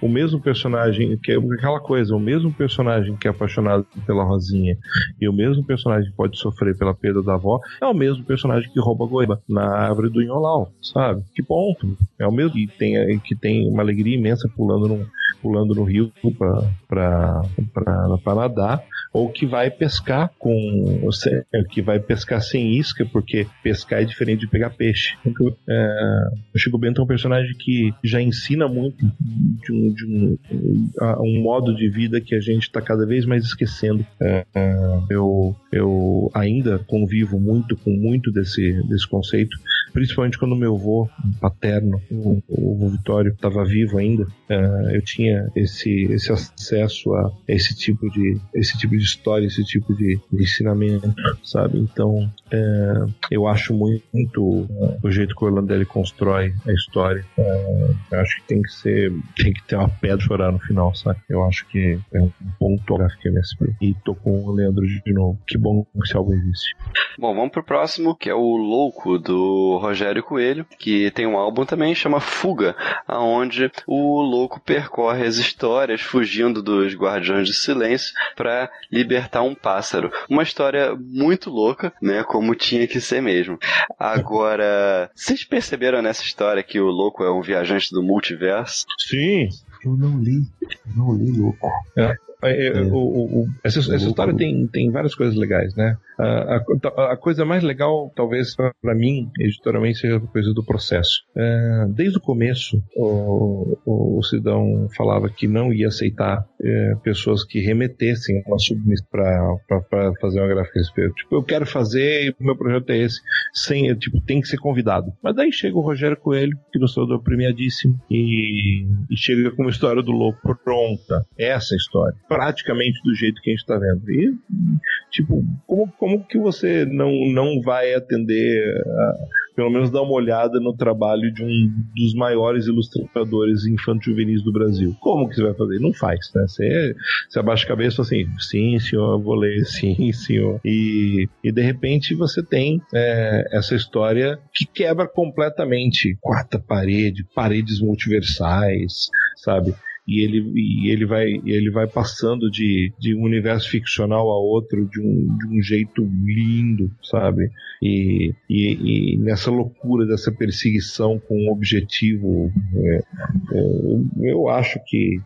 O mesmo personagem, que é aquela coisa, o mesmo personagem que é apaixonado pela Rosinha e o mesmo personagem que pode sofrer pela perda da avó, é o mesmo personagem que rouba a goiaba na árvore do Inholau, sabe? Que ponto. É o mesmo que tem, que tem uma alegria imensa pulando no, pulando no rio para nadar ou que vai pescar com que vai pescar sem isca, porque pescar é diferente de pegar peixe. Então, é, o Chico Bento é um personagem que já ensina muito de um, de um, um modo de vida que a gente está cada vez mais esquecendo. É, é, eu, eu ainda convivo muito com muito desse, desse conceito principalmente quando meu avô paterno, o, o Vitório, estava vivo ainda, uh, eu tinha esse, esse acesso a esse tipo de esse tipo de história, esse tipo de, de ensinamento, sabe? Então, uh, eu acho muito, o jeito que o Orlandelli constrói a história. eu acho que tem que ser, tem que ter uma pedra chorar no final, sabe? Eu acho que é um ponto gráfico MSP. E tô com o Leandro de novo. Que bom que esse álbum existe. Bom, vamos pro próximo, que é o Louco, do Rogério Coelho, que tem um álbum também, chama Fuga, aonde o louco percorre as histórias fugindo dos Guardiões de Silêncio para libertar um pássaro. Uma história muito louca, né, como tinha que ser mesmo. Agora, vocês perceberam nessa história que o louco é um viajante do multiverso? Sim. Eu não li, não li louco. É. É, é. O, o, o, essa, essa história tem, tem várias coisas legais, né? A, a, a coisa mais legal, talvez para mim, editorialmente, seja a coisa do processo. É, desde o começo, o, Sidão falava que não ia aceitar é, pessoas que remetessem uma submissão para fazer uma gráfica a respeito. Tipo, eu quero fazer, meu projeto é esse, sem, tipo, tem que ser convidado. Mas daí chega o Rogério Coelho, que nos tornou premiadíssimo, e, e chega com uma história do louco pronta. Essa história. Praticamente do jeito que a gente está vendo. E, tipo, como como que você não, não vai atender, a, pelo menos dar uma olhada no trabalho de um dos maiores ilustradores infanto-juvenis do Brasil? Como que você vai fazer? Não faz, né? Você, você abaixa a cabeça e fala assim, sim, senhor, vou ler, sim, senhor. E, e de repente você tem é, essa história que quebra completamente quarta parede, paredes multiversais, sabe? E ele, e ele vai ele vai passando de, de um universo ficcional a outro de um, de um jeito lindo, sabe? E, e, e nessa loucura dessa perseguição com um objetivo, é, é, eu acho que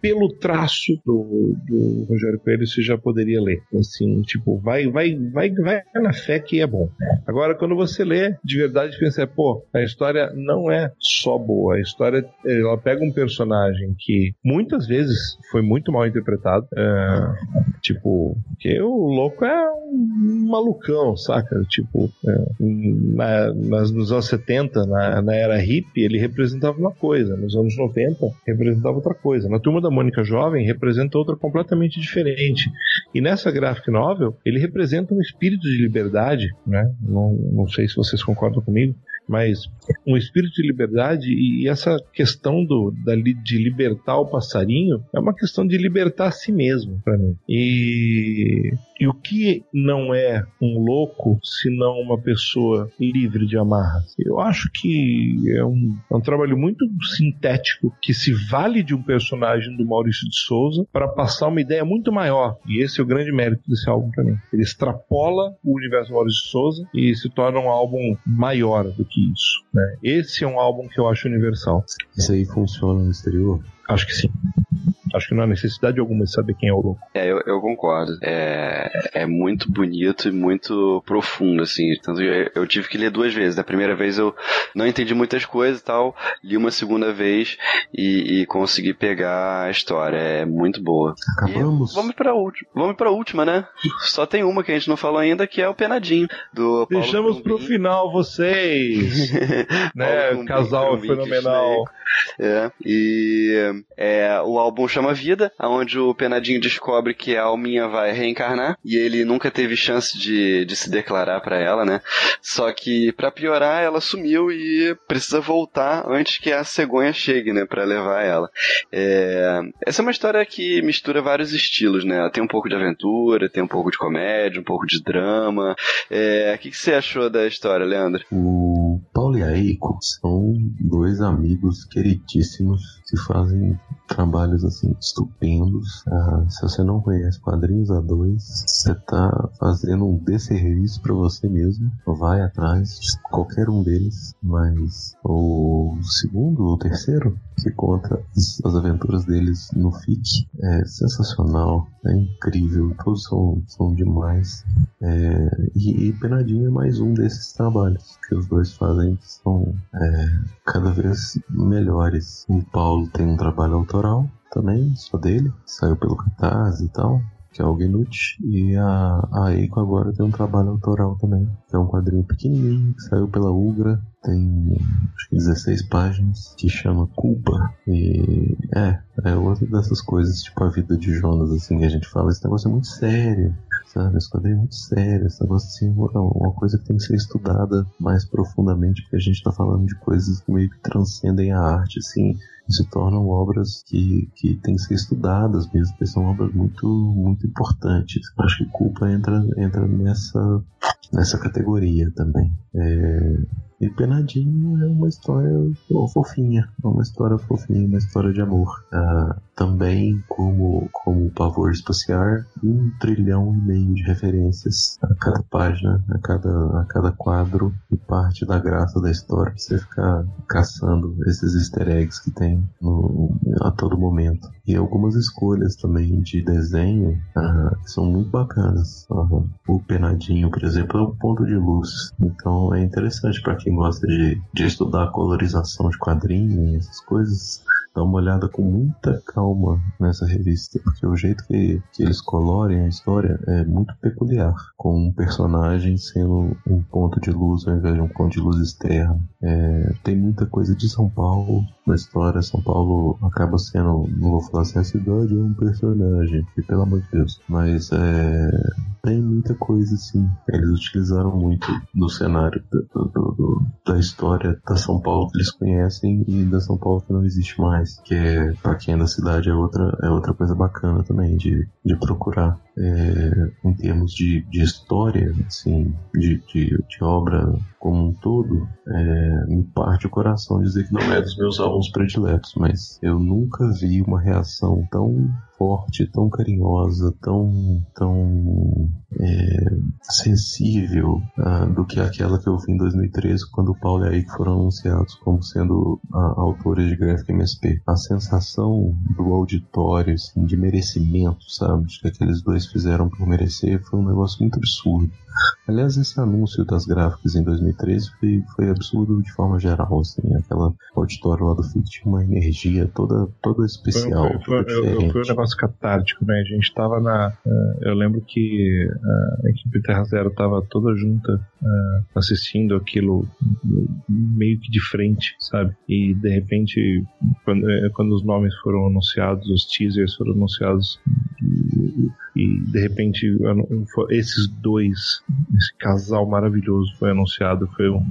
pelo traço do, do Rogério Coelho você já poderia ler. Assim, tipo, vai, vai, vai, vai na fé que é bom. Agora, quando você lê de verdade, pensa, pô, a história não é só boa, a história ela pega um personagem personagem que muitas vezes foi muito mal interpretado. É, tipo, que o louco é um malucão, saca? Tipo, é, na, nas, nos anos 70, na, na era hippie, ele representava uma coisa. Nos anos 90, representava outra coisa. Na Turma da Mônica Jovem, representa outra completamente diferente. E nessa graphic novel, ele representa um espírito de liberdade, né? Não, não sei se vocês concordam comigo, mas um espírito de liberdade e essa questão do, da, de libertar o passarinho é uma questão de libertar a si mesmo para mim. E, e o que não é um louco senão uma pessoa livre de amarras? Eu acho que é um, é um trabalho muito sintético que se vale de um personagem do Maurício de Souza para passar uma ideia muito maior. E esse é o grande mérito desse álbum para mim. Ele extrapola o universo do Maurício de Souza e se torna um álbum maior do que que isso. Né? Esse é um álbum que eu acho universal. Isso aí funciona no exterior? Acho que sim. Acho que não há necessidade alguma de saber quem é o louco. É, eu, eu concordo. É, é muito bonito e muito profundo, assim. Tanto eu, eu tive que ler duas vezes. Da primeira vez eu não entendi muitas coisas e tal. Li uma segunda vez e, e consegui pegar a história. É muito boa. Acabamos. E vamos pra última. Vamos pra última, né? Só tem uma que a gente não falou ainda, que é o Penadinho. Do Paulo Deixamos pro final vocês. né? Casal fenomenal. É, e é, o álbum chama Vida, onde o Penadinho descobre que a Alminha vai reencarnar e ele nunca teve chance de, de se declarar para ela, né? Só que para piorar, ela sumiu e precisa voltar antes que a cegonha chegue, né, para levar ela. É, essa é uma história que mistura vários estilos, né? Tem um pouco de aventura, tem um pouco de comédia, um pouco de drama. É, o que, que você achou da história, Leandro? O Paulo e a Eiko são dois amigos queridíssimos que fazem trabalhos assim estupendos. Ah, se você não conhece quadrinhos a dois, você tá fazendo um desserviço para você mesmo. Vai atrás de qualquer um deles, mas o segundo ou terceiro que conta as aventuras deles no FIC é sensacional, é incrível, todos são, são demais. É, e, e Penadinho é mais um desses trabalhos que os dois fazem que são é, cada vez melhores. O Paulo tem um trabalho autoral também, só dele, saiu pelo Catarse e tal. que é o Gnut, e a, a Eiko agora tem um trabalho autoral também, que é um quadrinho pequenininho que saiu pela Ugra, tem acho que 16 páginas, que chama Culpa. E é, é outra dessas coisas, tipo a vida de Jonas, assim, que a gente fala, esse negócio é muito sério, sabe? Esse quadrinho é muito sério, esse negócio assim, é uma coisa que tem que ser estudada mais profundamente, porque a gente tá falando de coisas que meio que transcendem a arte, assim, se tornam obras que, que têm que ser estudadas mesmo, porque são obras muito, muito importantes. Acho que Culpa entra, entra nessa, nessa categoria também. É, e Penadinho é uma história fofinha, é uma história fofinha, uma história de amor. Ah, também, como, como o Pavor Espaciar, um trilhão e meio de referências a cada página, a cada, a cada quadro, e parte da graça da história pra você ficar caçando esses easter eggs que tem no, a todo momento. E algumas escolhas também de desenho que são muito bacanas. o Penadinho, por exemplo, é um ponto de luz. Então é interessante para quem gosta de, de estudar colorização de quadrinhos, essas coisas dá uma olhada com muita calma nessa revista, porque o jeito que, que eles colorem a história é muito peculiar, com um personagem sendo um ponto de luz ao invés de um ponto de luz externo. É, tem muita coisa de São Paulo na história. São Paulo acaba sendo, não vou falar assim, a cidade é um personagem, que, pelo amor de Deus, mas é, tem muita coisa assim. Eles utilizaram muito do cenário do, do, do, da história da São Paulo que eles conhecem e da São Paulo que não existe mais mais, que é, pra quem é da cidade, é outra, é outra coisa bacana também de, de procurar. É, em termos de, de história, assim, de, de, de obra como um todo, é, me parte o coração dizer que não é dos meus álbuns prediletos, mas eu nunca vi uma reação tão forte, tão carinhosa, tão, tão é, sensível uh, do que aquela que eu vi em 2013, quando o Paulo e a Ike foram anunciados como sendo uh, autores de Graphic MSP. A sensação do auditório, assim, de merecimento, sabe? De que aqueles dois fizeram por merecer foi um negócio muito absurdo. Aliás, esse anúncio das gráficas em 2013 foi, foi absurdo de forma geral, assim, aquela auditório lá do FIC tinha uma energia toda, toda especial. Foi, foi, foi, foi um negócio catártico, né? A gente tava na. Uh, eu lembro que uh, a equipe Terra Zero tava toda junta uh, assistindo aquilo meio que de frente, sabe? E de repente, quando, quando os nomes foram anunciados, os teasers foram anunciados, e, de repente esses dois esse casal maravilhoso foi anunciado. Foi um,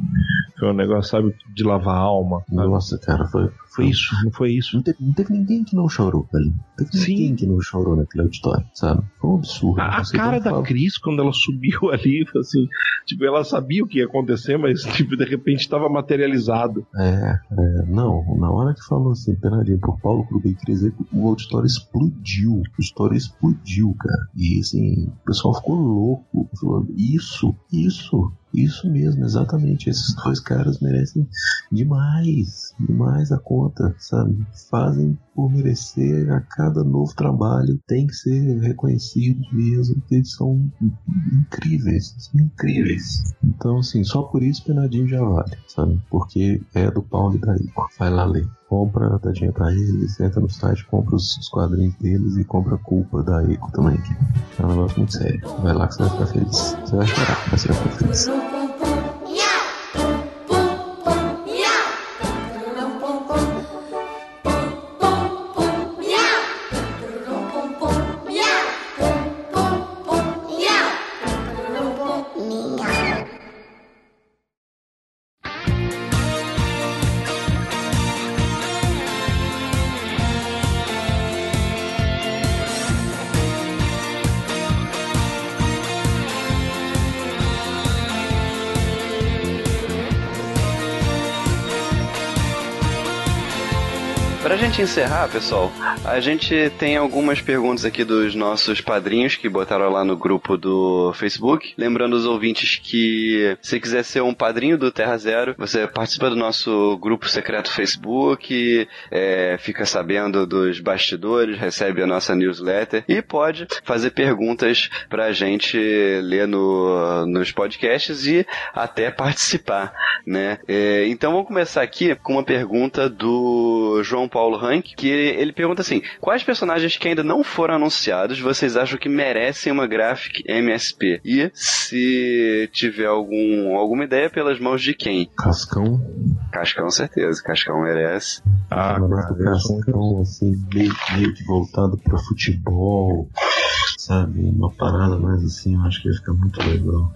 foi um negócio, sabe, de lavar a alma. Sabe? Nossa, cara, foi, foi isso, não foi isso? Não teve, não teve ninguém que não chorou ali. Não teve Sim. ninguém que não chorou naquele auditório, sabe? Foi um absurdo. A, a cara da Cris, quando ela subiu ali, assim, tipo, ela sabia o que ia acontecer, mas, tipo, de repente estava materializado. É, é, não, na hora que falou assim, penaria por Paulo Kruger e Cris, o auditório explodiu. O auditório explodiu, cara. E, assim, o pessoal ficou louco. Falou, isso, isso, isso mesmo, exatamente. Esses dois caras merecem demais, demais a conta, sabe? Fazem por merecer a cada novo trabalho, tem que ser reconhecidos mesmo, eles são incríveis, são incríveis. Então, assim, só por isso Penadinho já vale, sabe? Porque é do Paulo e da Ico. Vai lá ler. Compra, dá dinheiro pra eles, entra no site, compra os, os quadrinhos deles e compra a culpa da Ico também. É um negócio muito sério. Vai lá que você vai ficar feliz. Você vai chorar, mas você vai ficar feliz. Gente encerrar, pessoal, a gente tem algumas perguntas aqui dos nossos padrinhos que botaram lá no grupo do Facebook. Lembrando os ouvintes que se quiser ser um padrinho do Terra Zero, você participa do nosso grupo secreto Facebook, é, fica sabendo dos bastidores, recebe a nossa newsletter e pode fazer perguntas pra gente ler no, nos podcasts e até participar, né? É, então vamos começar aqui com uma pergunta do João Paulo Paulo Rank, que ele pergunta assim: quais personagens que ainda não foram anunciados vocês acham que merecem uma Graphic MSP? E se tiver algum, alguma ideia, pelas mãos de quem? Cascão. Cascão, certeza. Cascão merece. Ah, Cascão, assim, meio, meio que voltado pra futebol, sabe? Uma parada mais assim, eu acho que ia ficar muito legal.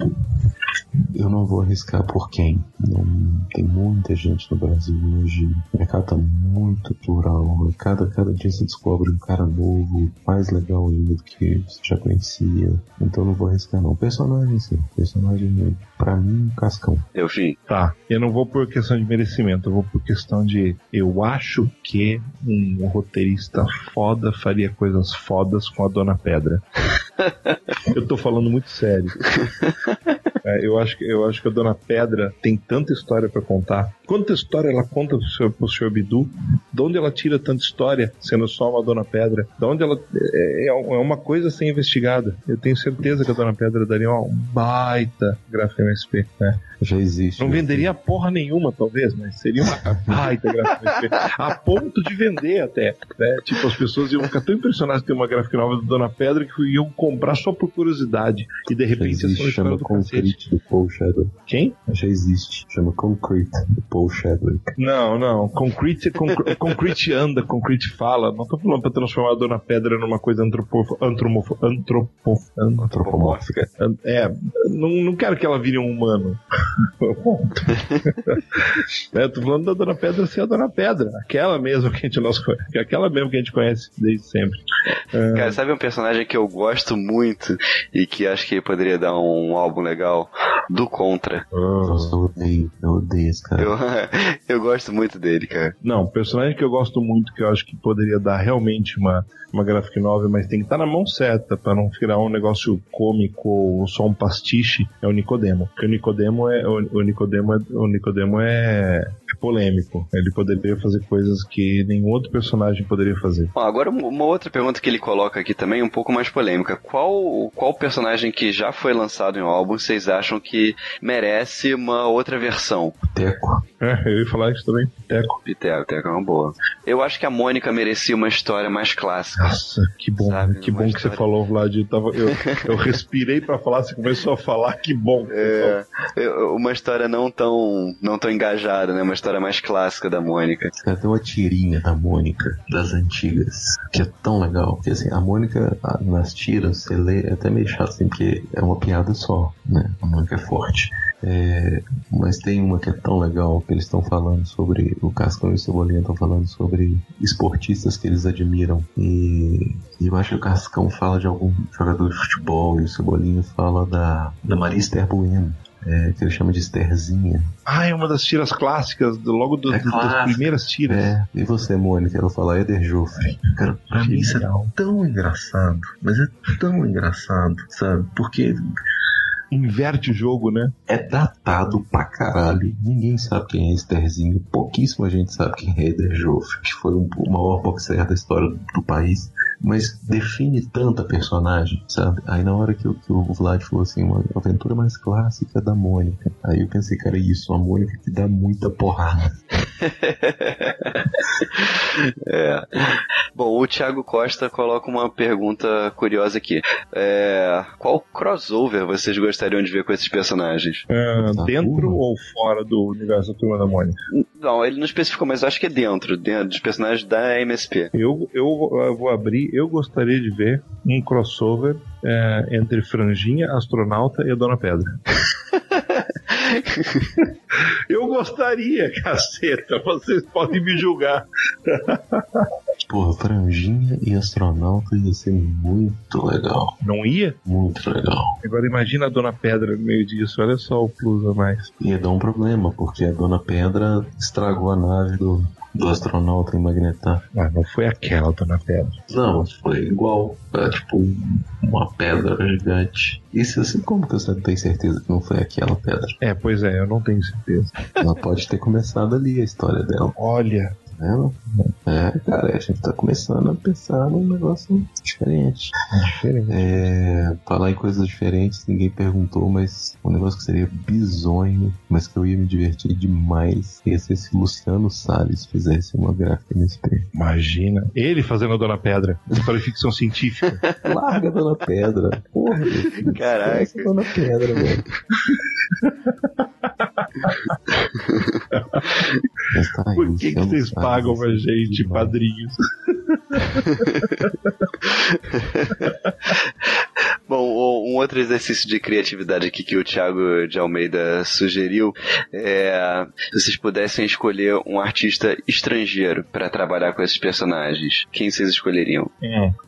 Eu não vou arriscar por quem. Não, tem muita gente no Brasil hoje. O mercado tá muito plural. Cada, cada dia você descobre um cara novo, mais legal ainda do que você já conhecia. Então não vou arriscar não. Personagem sim. Personagem, pra mim, Cascão. Eu fim. Tá, eu não vou por questão de merecimento, eu vou por questão de. Eu acho que um roteirista foda faria coisas fodas com a Dona Pedra. eu tô falando muito sério. É, eu, acho que, eu acho que a Dona Pedra tem tanta história pra contar. Quanta história ela conta pro senhor, pro senhor Bidu? De onde ela tira tanta história, sendo só uma Dona Pedra? De onde ela. É, é uma coisa a ser investigada. Eu tenho certeza que a Dona Pedra daria uma baita gráfica MSP. Né? Já existe. Não venderia porra nenhuma, talvez, mas seria uma baita gráfica. A ponto de vender até. Né? Tipo, as pessoas iam ficar tão impressionadas de ter uma gráfica nova do Dona Pedra que iam comprar só por curiosidade. E de Já repente uma existe, chama do cacete. Concrete do Paul Chadwick. Quem? Já existe, chama Concrete do Paul Chadwick. Não, não. Concrete, concre- concrete anda, concrete fala. Não tô falando pra transformar a Dona Pedra numa coisa antropo, antromofo, antropo, Antropomórfica. an- É, não, não quero que ela vire um humano. Ponto. é, tô falando da Dona Pedra ser a Dona Pedra. Aquela mesmo que a gente, nós, conhe- aquela mesmo que a gente conhece desde sempre. É, Cara, sabe um personagem que eu gosto muito e que acho que poderia dar um álbum legal? Do Contra. Nossa, eu odeio, eu odeio esse cara. Eu, eu gosto muito dele, cara. Não, personagem que eu gosto muito, que eu acho que poderia dar realmente uma, uma graphic novel, mas tem que estar na mão certa para não virar um negócio cômico ou só um pastiche, é o Nicodemo. Porque o Nicodemo é o, o Nicodemo é o Nicodemo é, é polêmico. Ele poderia fazer coisas que nenhum outro personagem poderia fazer. Bom, agora uma outra pergunta que ele coloca aqui também, um pouco mais polêmica. Qual, qual personagem que já foi lançado em um álbum vocês acham que merece uma outra versão? Teco. É, eu ia falar isso também. Teco. Piteco, Teco é uma boa. Eu acho que a Mônica merecia uma história mais clássica. Nossa, que bom, Sabe, que uma bom que você história. falou, Vlad. Eu, tava, eu, eu respirei pra falar, você começou a falar, que bom. É, uma história não tão, não tão engajada, né? Uma história mais clássica da Mônica. Cara, tem uma tirinha da Mônica, das antigas, que é tão legal. Porque assim, a Mônica, nas tiras, você lê, é até meio chato, assim, porque é uma piada só, né? A Mônica é forte. É, mas tem uma que é tão legal que eles estão falando sobre. O Cascão e o Cebolinha estão falando sobre esportistas que eles admiram. E, e eu acho que o Cascão fala de algum jogador de futebol e o Cebolinha fala da, da Maria Esther Bueno. É, que ele chama de Estherzinha. Ah, é uma das tiras clássicas, do- logo do- É das clássica. primeiras tiras. É, e você, Mônica? Ela fala Eder Joffre. Cara, pra mim isso é tão engraçado, mas é tão engraçado, sabe? Porque Inverte o jogo, né? é datado pra caralho. Ninguém sabe quem é Estherzinho. Pouquíssima gente sabe quem é Eder Joffre, que foi um- o maior boxer da história do, do país. Mas define tanta personagem, sabe? Aí na hora que, o- que o Vlad falou assim, uma aventura mais clássica da Mônica. Aí eu pensei, cara, isso, a Mônica que dá muita porrada. É. Bom, o Thiago Costa coloca uma pergunta curiosa aqui. É, qual crossover vocês gostariam de ver com esses personagens? Tá dentro burro. ou fora do universo da Turma da Mônica? Não, ele não especificou, mas eu acho que é dentro, dentro dos personagens da MSP. Eu, eu, eu vou abrir, eu gostaria de ver um crossover é, entre Franjinha, Astronauta e a Dona Pedra. eu gostaria, caceta, vocês podem me julgar. Porra, franjinha e astronauta ia ser muito legal. Não ia? Muito legal. Agora imagina a Dona Pedra no meio disso, olha só o plus a mais. Ia dar um problema, porque a Dona Pedra estragou a nave do, do astronauta em Magnetar. Ah, não foi aquela Dona Pedra. Não, foi igual. Tipo um- uma pedra gigante. Isso assim, como que você tem certeza que não foi aquela pedra? É, pois é, eu não tenho certeza. Ela pode ter começado ali a história dela. Olha, É, cara, a gente tá começando a pensar num negócio diferente. Diferente. É, falar em coisas diferentes, ninguém perguntou, mas um negócio que seria bizonho, mas que eu ia me divertir demais, ia ser se Luciano Salles fizesse uma gráfica MSP. Imagina. Ele fazendo a Dona Pedra. De ficção científica. Larga a Dona Pedra. Porra. Caraca. É Dona Pedra, velho. Por que, que vocês pagam pra gente, padrinhos? Bom, o- um outro exercício de criatividade aqui que o Thiago de Almeida sugeriu é se vocês pudessem escolher um artista estrangeiro para trabalhar com esses personagens, quem vocês escolheriam?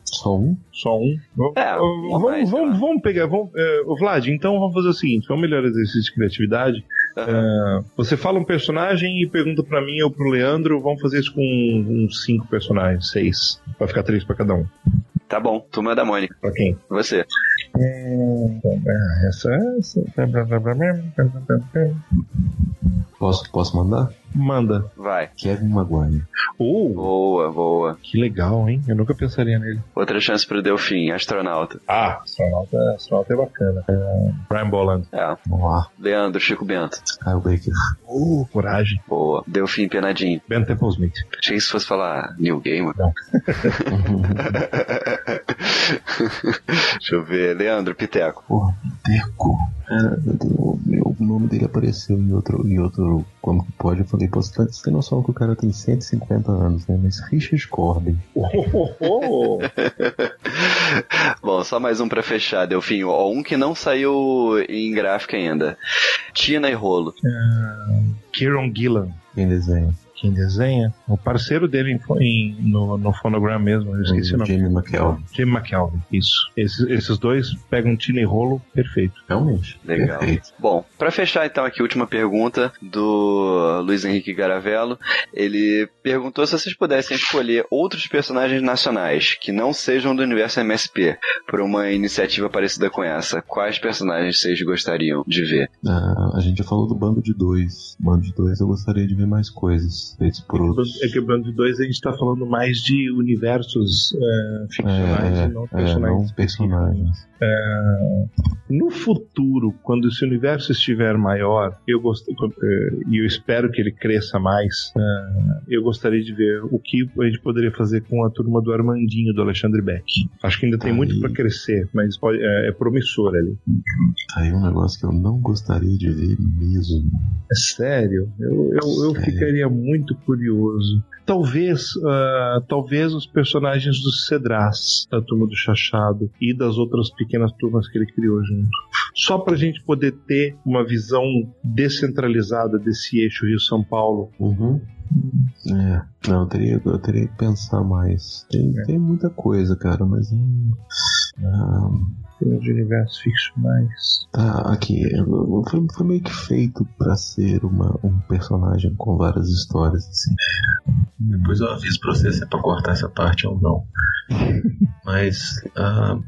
Só um? Só um? Vamos, É, vamos, mais, vamos, vamos pegar. Vamos, é, Vlad, então vamos fazer o seguinte: vamos melhor exercício de criatividade. É, você fala um personagem e pergunta pra mim ou pro Leandro. Vamos fazer isso com uns cinco personagens, seis. Vai ficar três pra cada um. Tá bom, turma da Mônica, quem? você. É, essa, essa. Posso, posso mandar? Manda. Vai. Kevin Maguire. Oh, Boa, boa. que legal, hein? Eu nunca pensaria nele. Outra chance pro Delfim, astronauta. Ah, astronauta, astronauta é bacana. É, Brian Boland. É. Vamos lá. Leandro, Chico Bento. Kyle Baker. Oh, coragem. Boa. Delfim Penadinho. Ben Temple Smith. Achei que se fosse falar New Gamer. Não. Deixa eu ver. Leandro Piteco. Porra, Teco. Cara, o, o nome dele apareceu em outro, em outro como que pode. Eu falei, pô, você tá- você tem noção que o cara tem 150 anos, né? Mas Richard Corbin. Oh, oh, oh. Bom, só mais um pra fechar, Delfim. Ó, um que não saiu em gráfica ainda. Tina e Rolo. Kieron Gillan. Quem desenha? Quem desenha? O parceiro dele em, em- no, no Phonogram mesmo, eu esqueci o nome. Jamie McKelvey. Jim McKelvey, isso. Esses, esses dois pegam Tina e Rolo, perfeito. Realmente. Legal. Perfeito. Bom, pra fechar então aqui, última pergunta do Luiz Henrique Garavello. Ele perguntou se vocês pudessem escolher outros personagens nacionais que não sejam do universo MSP por uma iniciativa parecida com essa. Quais personagens vocês gostariam de ver? Ah, a gente já falou do Bando de Dois. Bando de Dois eu gostaria de ver mais coisas por outros. É que o Bando de Dois a gente tá falando mais de universos é, ficcionais e não É, personagens. não personagens. No futuro, quando esse universo estiver maior, eu gost... eh, e eu espero que ele cresça mais, eh, eu gostaria de ver o que a gente poderia fazer com a turma do Armandinho, do Alexandre Beck. Acho que ainda tem Aí. muito para crescer, mas pode- é, é promissor ali. Tá aí um negócio que eu não gostaria de ver mesmo. É sério, eu, eu, eu Sério. ficaria muito curioso. Talvez, ah, talvez os personagens do Cedras, da turma do Chachado e das outras pequenas turmas que ele criou junto. Só pra gente poder ter uma visão descentralizada desse eixo Rio-São Paulo. Uhum. É, não, eu teria, eu teria que pensar mais. Tem, É. tem muita coisa, cara, mas não. Ah, Tem os universos ficcionais. tá, aqui. Foi, foi meio que feito pra ser uma, um personagem com várias histórias, assim. Depois eu aviso pra você se é pra cortar essa parte ou não. Mas, ah,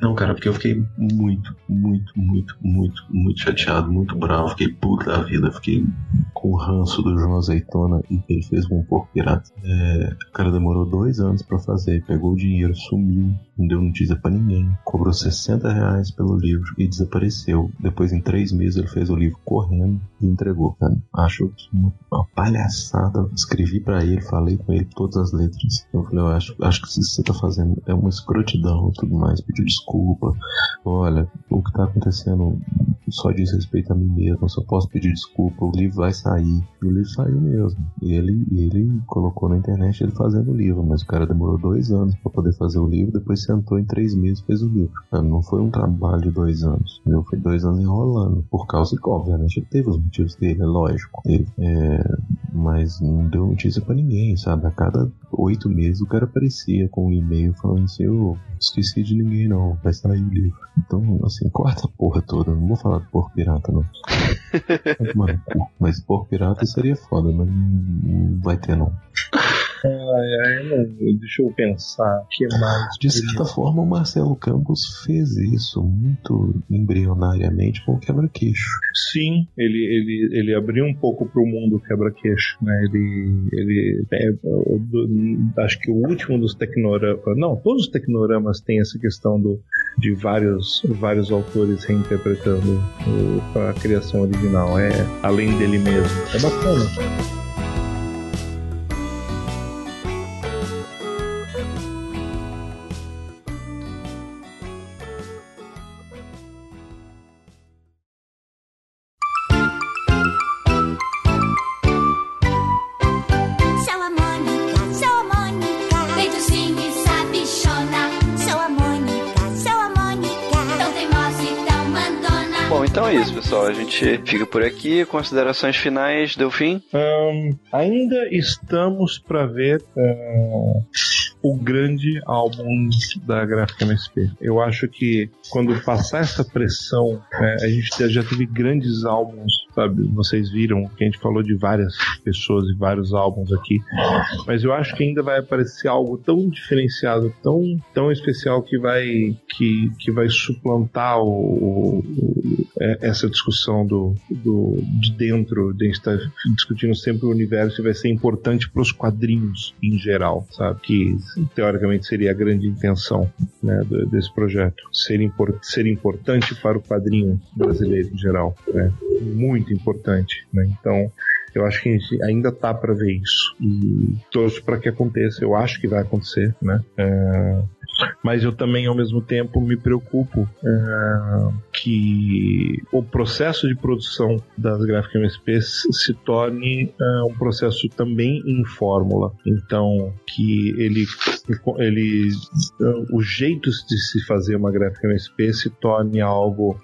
não, cara, porque eu fiquei muito, muito, muito, muito, muito chateado, muito bravo. Fiquei puto da vida. Fiquei com o ranço do João Azeitona e que ele fez com o Porco Pirata. É, o cara demorou dois anos pra fazer, pegou o dinheiro, sumiu, não deu notícia pra ninguém, cobrou 60 reais pelo livro e desapareceu. Depois, em três meses, ele fez o livro correndo e entregou, cara. Acho que uma, uma palhaçada. Escrevi pra ele, falei com ele todas as letras. Eu falei, eu acho, acho que isso que você tá fazendo é uma escrotidão e tudo mais. Pediu desculpa. Olha, o que tá acontecendo só diz respeito a mim mesmo. Eu só posso pedir desculpa. O livro vai sair. E o livro saiu mesmo. Ele, ele colocou na internet ele fazendo o livro. Mas o cara demorou dois anos pra poder fazer o livro. Depois sentou em três meses fez o livro. Não foi um trabalho de dois anos. Entendeu? Foi dois anos enrolando. Por causa que, obviamente, ele teve os motivos dele, é lógico. Teve. É, mas não deu notícia pra ninguém, sabe? A cada oito meses o cara aparecia com um e-mail falando assim: eu esqueci de ninguém não, vai sair o livro. Então, assim, corta a porra toda. Não vou falar do porco pirata, não. Vai tomar no cu. Mas porco pirata seria foda, mas não vai ter não. Não, deixa eu pensar. O que mais? De certa forma, o Marcelo Campos fez isso muito embrionariamente com o quebra-queixo. Sim, ele, ele, ele abriu um pouco pro mundo quebra-queixo, né? Ele, ele é, acho que o último dos tecnoramas, não, todos os tecnoramas têm essa questão do, de vários, vários autores reinterpretando o, a criação original, é além dele mesmo. É bacana. Gente fica por aqui. Considerações finais, deu fim? Ahn, ainda estamos para ver o grande álbum da Gráfica MSP. Eu acho que quando passar essa pressão, né, a gente já- teve grandes álbuns, sabe? Vocês viram que a gente falou de várias pessoas e vários álbuns aqui, mas eu acho que ainda vai aparecer algo tão diferenciado, tão, tão especial que vai que, que vai suplantar o, o- é- essa discussão do, do de dentro, de a gente estar discutindo sempre o universo e vai ser importante para os quadrinhos em geral, sabe? Que teoricamente seria a grande intenção né, desse projeto, ser, ser importante para o quadrinho brasileiro em geral, né? Muito importante, né? Então eu acho que ainda tá para ver isso e torço para que aconteça. Eu acho que vai acontecer, né? É, mas eu também ao mesmo tempo me preocupo é, que o processo de produção das gráficas MSP se torne é, um processo também em fórmula. Então que ele ele o jeito de se fazer uma gráfica MSP se torne algo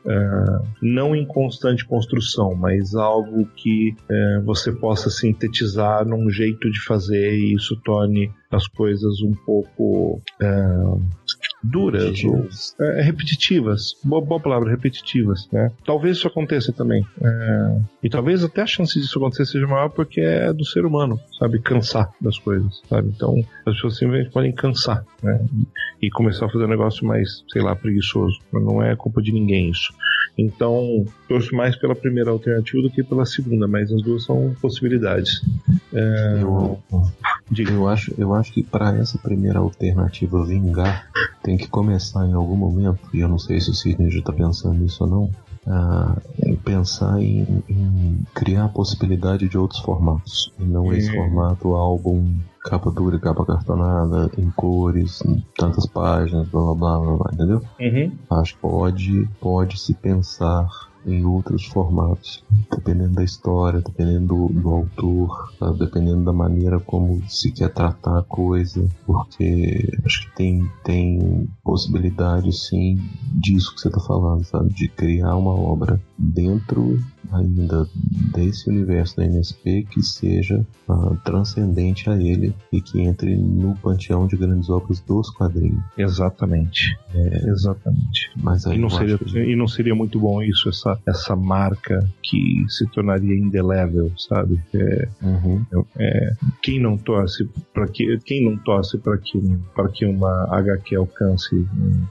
não em constante construção, mas algo que é, você possa sintetizar num jeito de fazer e isso torne as coisas um pouco é, duras ou é, repetitivas. Boa, boa palavra, repetitivas, né? Talvez isso aconteça também. É, e talvez até a chance disso acontecer seja maior porque é do ser humano, sabe? Cansar das coisas, sabe? Então, as pessoas simplesmente podem cansar, né? E, e começar a fazer um negócio mais, sei lá, preguiçoso. Não é culpa de ninguém isso. Então, torço mais pela primeira alternativa do que pela segunda, mas as duas são possibilidades. É, Eu, eu, acho, eu acho que para essa primeira alternativa vingar, tem que começar em algum momento, e eu não sei se o Sidney já está pensando nisso ou não, a pensar em, em criar a possibilidade de outros formatos. E não esse Hum. formato álbum capa dura capa cartonada, em cores, em tantas páginas, blá blá blá, blá, blá entendeu? Uhum. Acho que pode, pode se pensar em outros formatos, dependendo da história, dependendo do, do autor, sabe? dependendo da maneira como se quer tratar a coisa, porque acho que tem, tem possibilidade sim disso que você está falando, sabe? De criar uma obra dentro ainda desse universo da NSP que seja ah, transcendente a ele e que entre no panteão de grandes obras dos quadrinhos. Exatamente. Exatamente. Mas aí E não, seria, que- e não seria muito bom isso, essa, essa marca que se tornaria indelével, sabe? É, Uhum. é, quem não torce para que quem não torce para que para que uma HQ alcance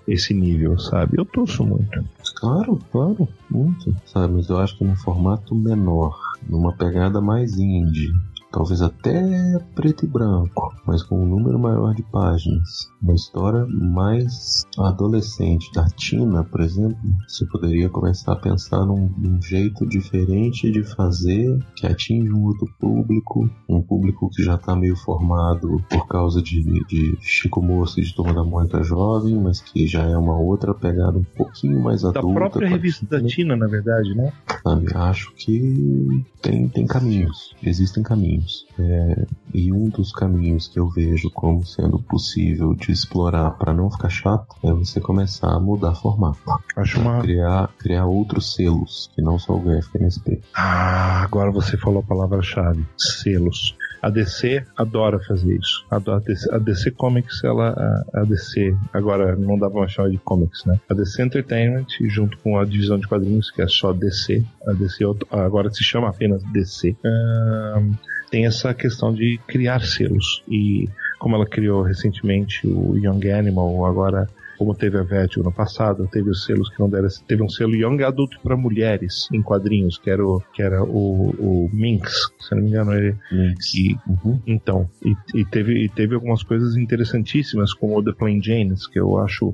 esse nível, sabe? Eu torço muito. Claro, claro, muito. Sabe, mas eu acho que num formato menor, numa pegada mais indie, talvez até preto e branco, mas com um número maior de páginas. Uma história mais adolescente. Da Tina, por exemplo, você poderia começar a pensar num, num jeito diferente de fazer que atinge um outro público, um público que já está meio formado por causa de, de Chico Moço e de Turma da Mônica Jovem, mas que já é uma outra pegada um pouquinho mais Da adulta. própria com a revista da Tina, Tina, na verdade, né? sabe? Acho que tem, tem caminhos, existem caminhos. É, e um dos caminhos que eu vejo como sendo possível de explorar para não ficar chato é você começar a mudar formato. Acho uma Criar, criar outros selos, que não só o Graphic NSP. Ah, agora você falou a palavra-chave: selos. A DC adora fazer isso. A DC, a DC Comics, ela. A, a DC, agora não dá pra chamar de comics, né? A DC Entertainment, junto com a divisão de quadrinhos, que é só DC, a DC auto- agora se chama apenas DC, ahn, tem essa questão de criar selos. E como ela criou recentemente o Young Animal, agora como teve a Vertigo no passado, teve os selos que não deram. Teve um selo Young Adult para mulheres em quadrinhos, que era o, que era o, o Minx, se não me engano, ele. Minx. E, Uhum. então, e, e teve, e teve algumas coisas interessantíssimas, como o The Plain Janes, que eu acho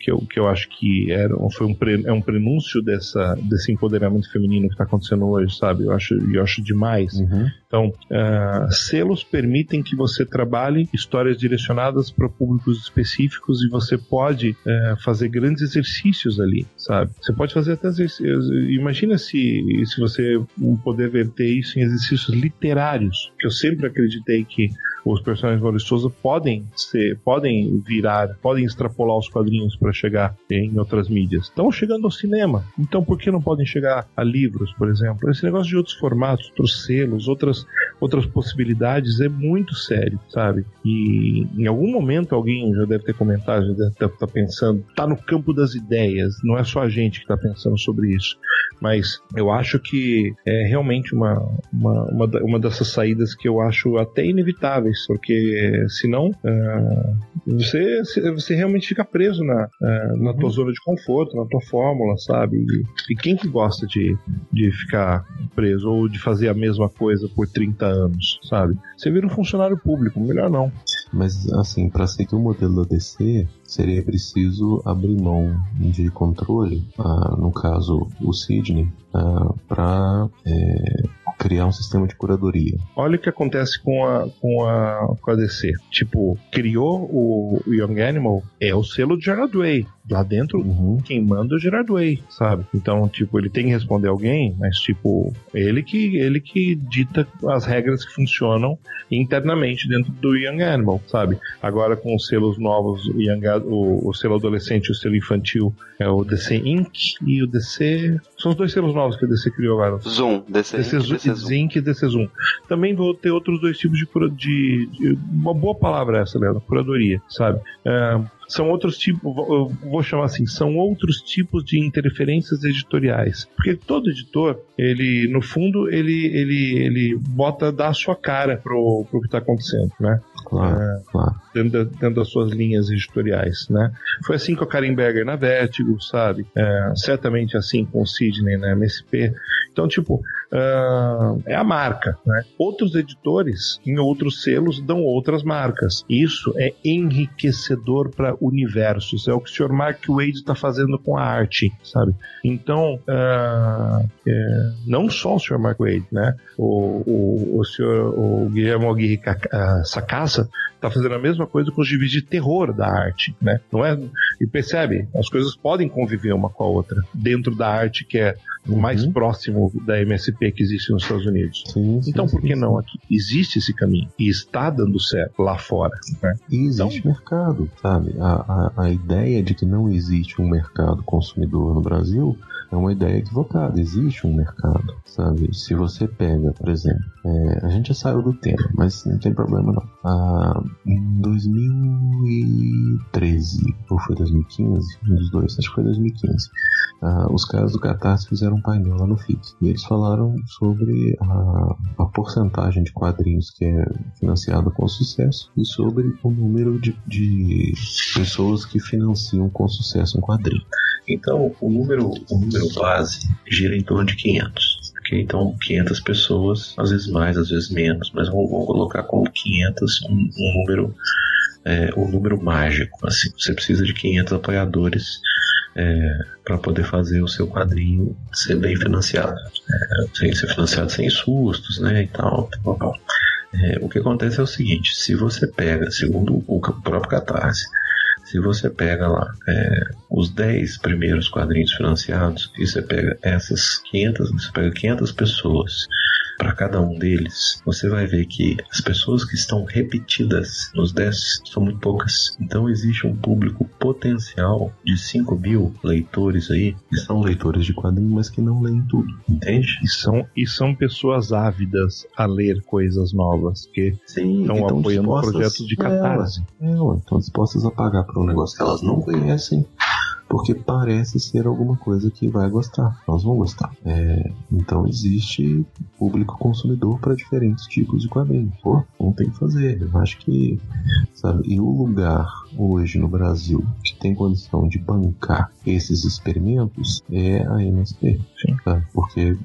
que eu, que eu acho que era, foi um, pre, é um prenúncio dessa, desse empoderamento feminino que está acontecendo hoje, sabe? Eu acho, eu acho demais. Uhum. Então, ah, selos permitem que você trabalhe histórias direcionadas para públicos específicos e você pode eh, fazer grandes exercícios ali, sabe? Você pode fazer até exercícios. Imagina se, se você poder verter isso em exercícios literários, que eu sempre acreditei que os personagens Maurício Souza podem ser, podem virar, podem extrapolar os quadrinhos para chegar em outras mídias. Estão chegando ao cinema, então por que não podem chegar a livros, por exemplo? Esse negócio de outros formatos, outros selos, outras, outras possibilidades é muito sério, sabe? E em algum momento alguém já deve ter comentado, já deve estar pensando, tá no campo das ideias, não é só a gente que está pensando sobre isso. Mas eu acho que é realmente uma, uma, uma, uma dessas saídas que eu acho até inevitáveis, porque senão ah, você, você realmente fica preso na, ah, na tua zona de conforto, na tua fórmula, sabe? E, e quem que gosta de, de ficar preso ou de fazer a mesma coisa por 30 anos, sabe? Você vira um funcionário público, melhor não. Mas, assim, para seguir o modelo da DC, seria preciso abrir mão de controle, ah, no caso o Sidney, para criar um sistema de curadoria. Olha o que acontece com a, com a, com a DC. Tipo, criou o, o Young Animal, é o selo de Gerard Way. Lá dentro, Uhum. quem manda é o Gerard Way, sabe? Então, tipo, ele tem que responder alguém, mas, tipo, ele que, ele que dita as regras que funcionam internamente dentro do Young Animal, sabe? Agora, com os selos novos, o, Young, o, o selo adolescente e o selo infantil é o DC Inc. e o DC. São os dois selos novos que a DC criou agora. Zoom, DC, DC, Zoom, DC Zinc e DC Zoom. Também vou ter outros dois tipos de, cura, de, de- Uma boa palavra essa, Leandro, curadoria, sabe? É, são outros tipos, eu vou chamar assim, são outros tipos de interferências editoriais. Porque todo editor, ele, no fundo, ele, ele, ele bota, dá a sua cara pro, pro que está acontecendo, né? Claro, claro. Dentro, da- dentro das suas linhas editoriais, né? Foi assim com a Karen Berger na Vertigo, sabe? É, certamente assim com o Sidney na MSP. Então, tipo, ah, é a marca, né? Outros editores em outros selos dão outras marcas. Isso é enriquecedor para universos. É o que o Sr. Mark Wade está fazendo com a arte, sabe? Então, ah, é, não só o Sr. Mark Wade, né? O, o, o senhor o Guilherme Aguirre ah, Sacasa tá fazendo a mesma coisa com os givis de terror da arte, né? Não é? E percebe, as coisas podem conviver uma com a outra dentro da arte que é o mais Uhum. próximo da MSP que existe nos Estados Unidos. Sim, sim, Então, por que sim. não aqui? Existe esse caminho e está dando certo lá fora. Né? E existe mercado, sabe? A, a, a ideia de que não existe um mercado consumidor no Brasil é uma ideia equivocada. Existe um mercado, sabe? Se você pega, por exemplo, é, a gente já saiu do tema, mas não tem problema não. Ah, em 2013, ou foi 2015? Um dos dois, acho que foi 2015. ah, os caras do Catarse fizeram um painel lá no FIC. E eles falaram sobre a, a porcentagem de quadrinhos que é financiada com sucesso e sobre o número de, de pessoas que financiam com sucesso um quadrinho. Então, o número, o número base gira em torno de 500. ok? Então, 500 pessoas, às vezes mais, às vezes menos, mas vamos colocar como 500 um, um número é, um número mágico. Assim, você precisa de 500 apoiadores para poder fazer o seu quadrinho ser bem financiado, é, sem ser financiado sem sustos, né, e tal. tal. É, o que acontece é o seguinte: se você pega, segundo o próprio Catarse, se você pega lá é, os 10 primeiros quadrinhos financiados e você pega essas 500, você pega 500 pessoas para cada um deles, você vai ver que as pessoas que estão repetidas nos 10 são muito poucas. Então existe um público potencial de 5 mil leitores aí, Que são leitores de quadrinhos, mas que não leem tudo. entende? E são, e são pessoas ávidas a ler coisas novas, que Sim, estão apoiando projetos de É, catarse. É, estão dispostas a pagar por um negócio que elas não conhecem porque parece ser alguma coisa que vai gostar. Nós vamos gostar. É, então existe público consumidor para diferentes tipos de quadrinhos. Pô, não tem que fazer. Eu acho que, sabe, e o lugar hoje no Brasil que tem condição de bancar esses experimentos é a MSP. Tá? Porque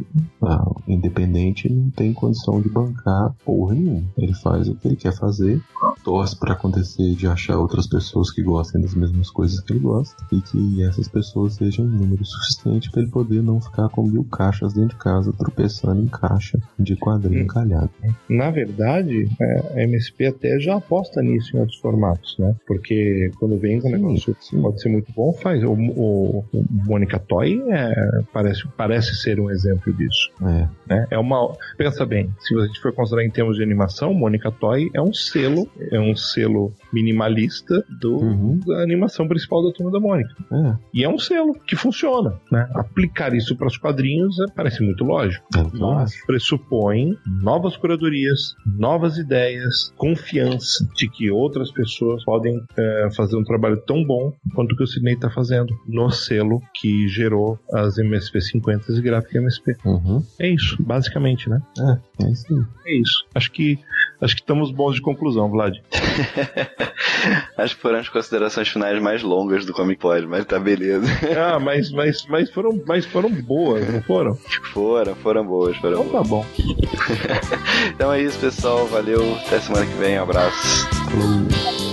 a Independente não tem condição de bancar porra nenhuma. Ele faz o que ele quer fazer, torce para acontecer de achar outras pessoas que gostem das mesmas coisas que ele gosta e que essas pessoas sejam um número suficiente para ele poder não ficar com mil caixas dentro de casa tropeçando em caixa de quadrinho encalhado. Na verdade, é, a MSP até já aposta nisso em outros formatos, né? Porque quando vem com um negócio que pode ser muito bom, faz. O, o, o Mônica Toy é, parece, parece ser um exemplo disso. É, né? É uma. Pensa bem, se a gente for considerar em termos de animação, Mônica Toy é um selo, é um selo minimalista do, Uhum. da animação principal da turma da Mônica. é, E é um selo que funciona, né? Aplicar isso para os quadrinhos é, parece muito lógico. é Mas pressupõe novas curadorias, novas ideias, confiança de que outras pessoas podem é, fazer um trabalho tão bom quanto o que o Sidney está fazendo no selo que gerou as MSP 50 e Gráfica MSP. Uhum. É isso, basicamente, né? É, é isso. É isso. Acho que acho que estamos bons de conclusão, Vlad. Acho que foram as considerações finais mais longas do Comic Pod, mas tá beleza. Ah, mas, mas, mas, foram, mas foram boas, não foram? Foram, foram boas, foram Então boas. tá bom. Então é isso, pessoal. Valeu. Até semana que vem. Um abraço. Falou.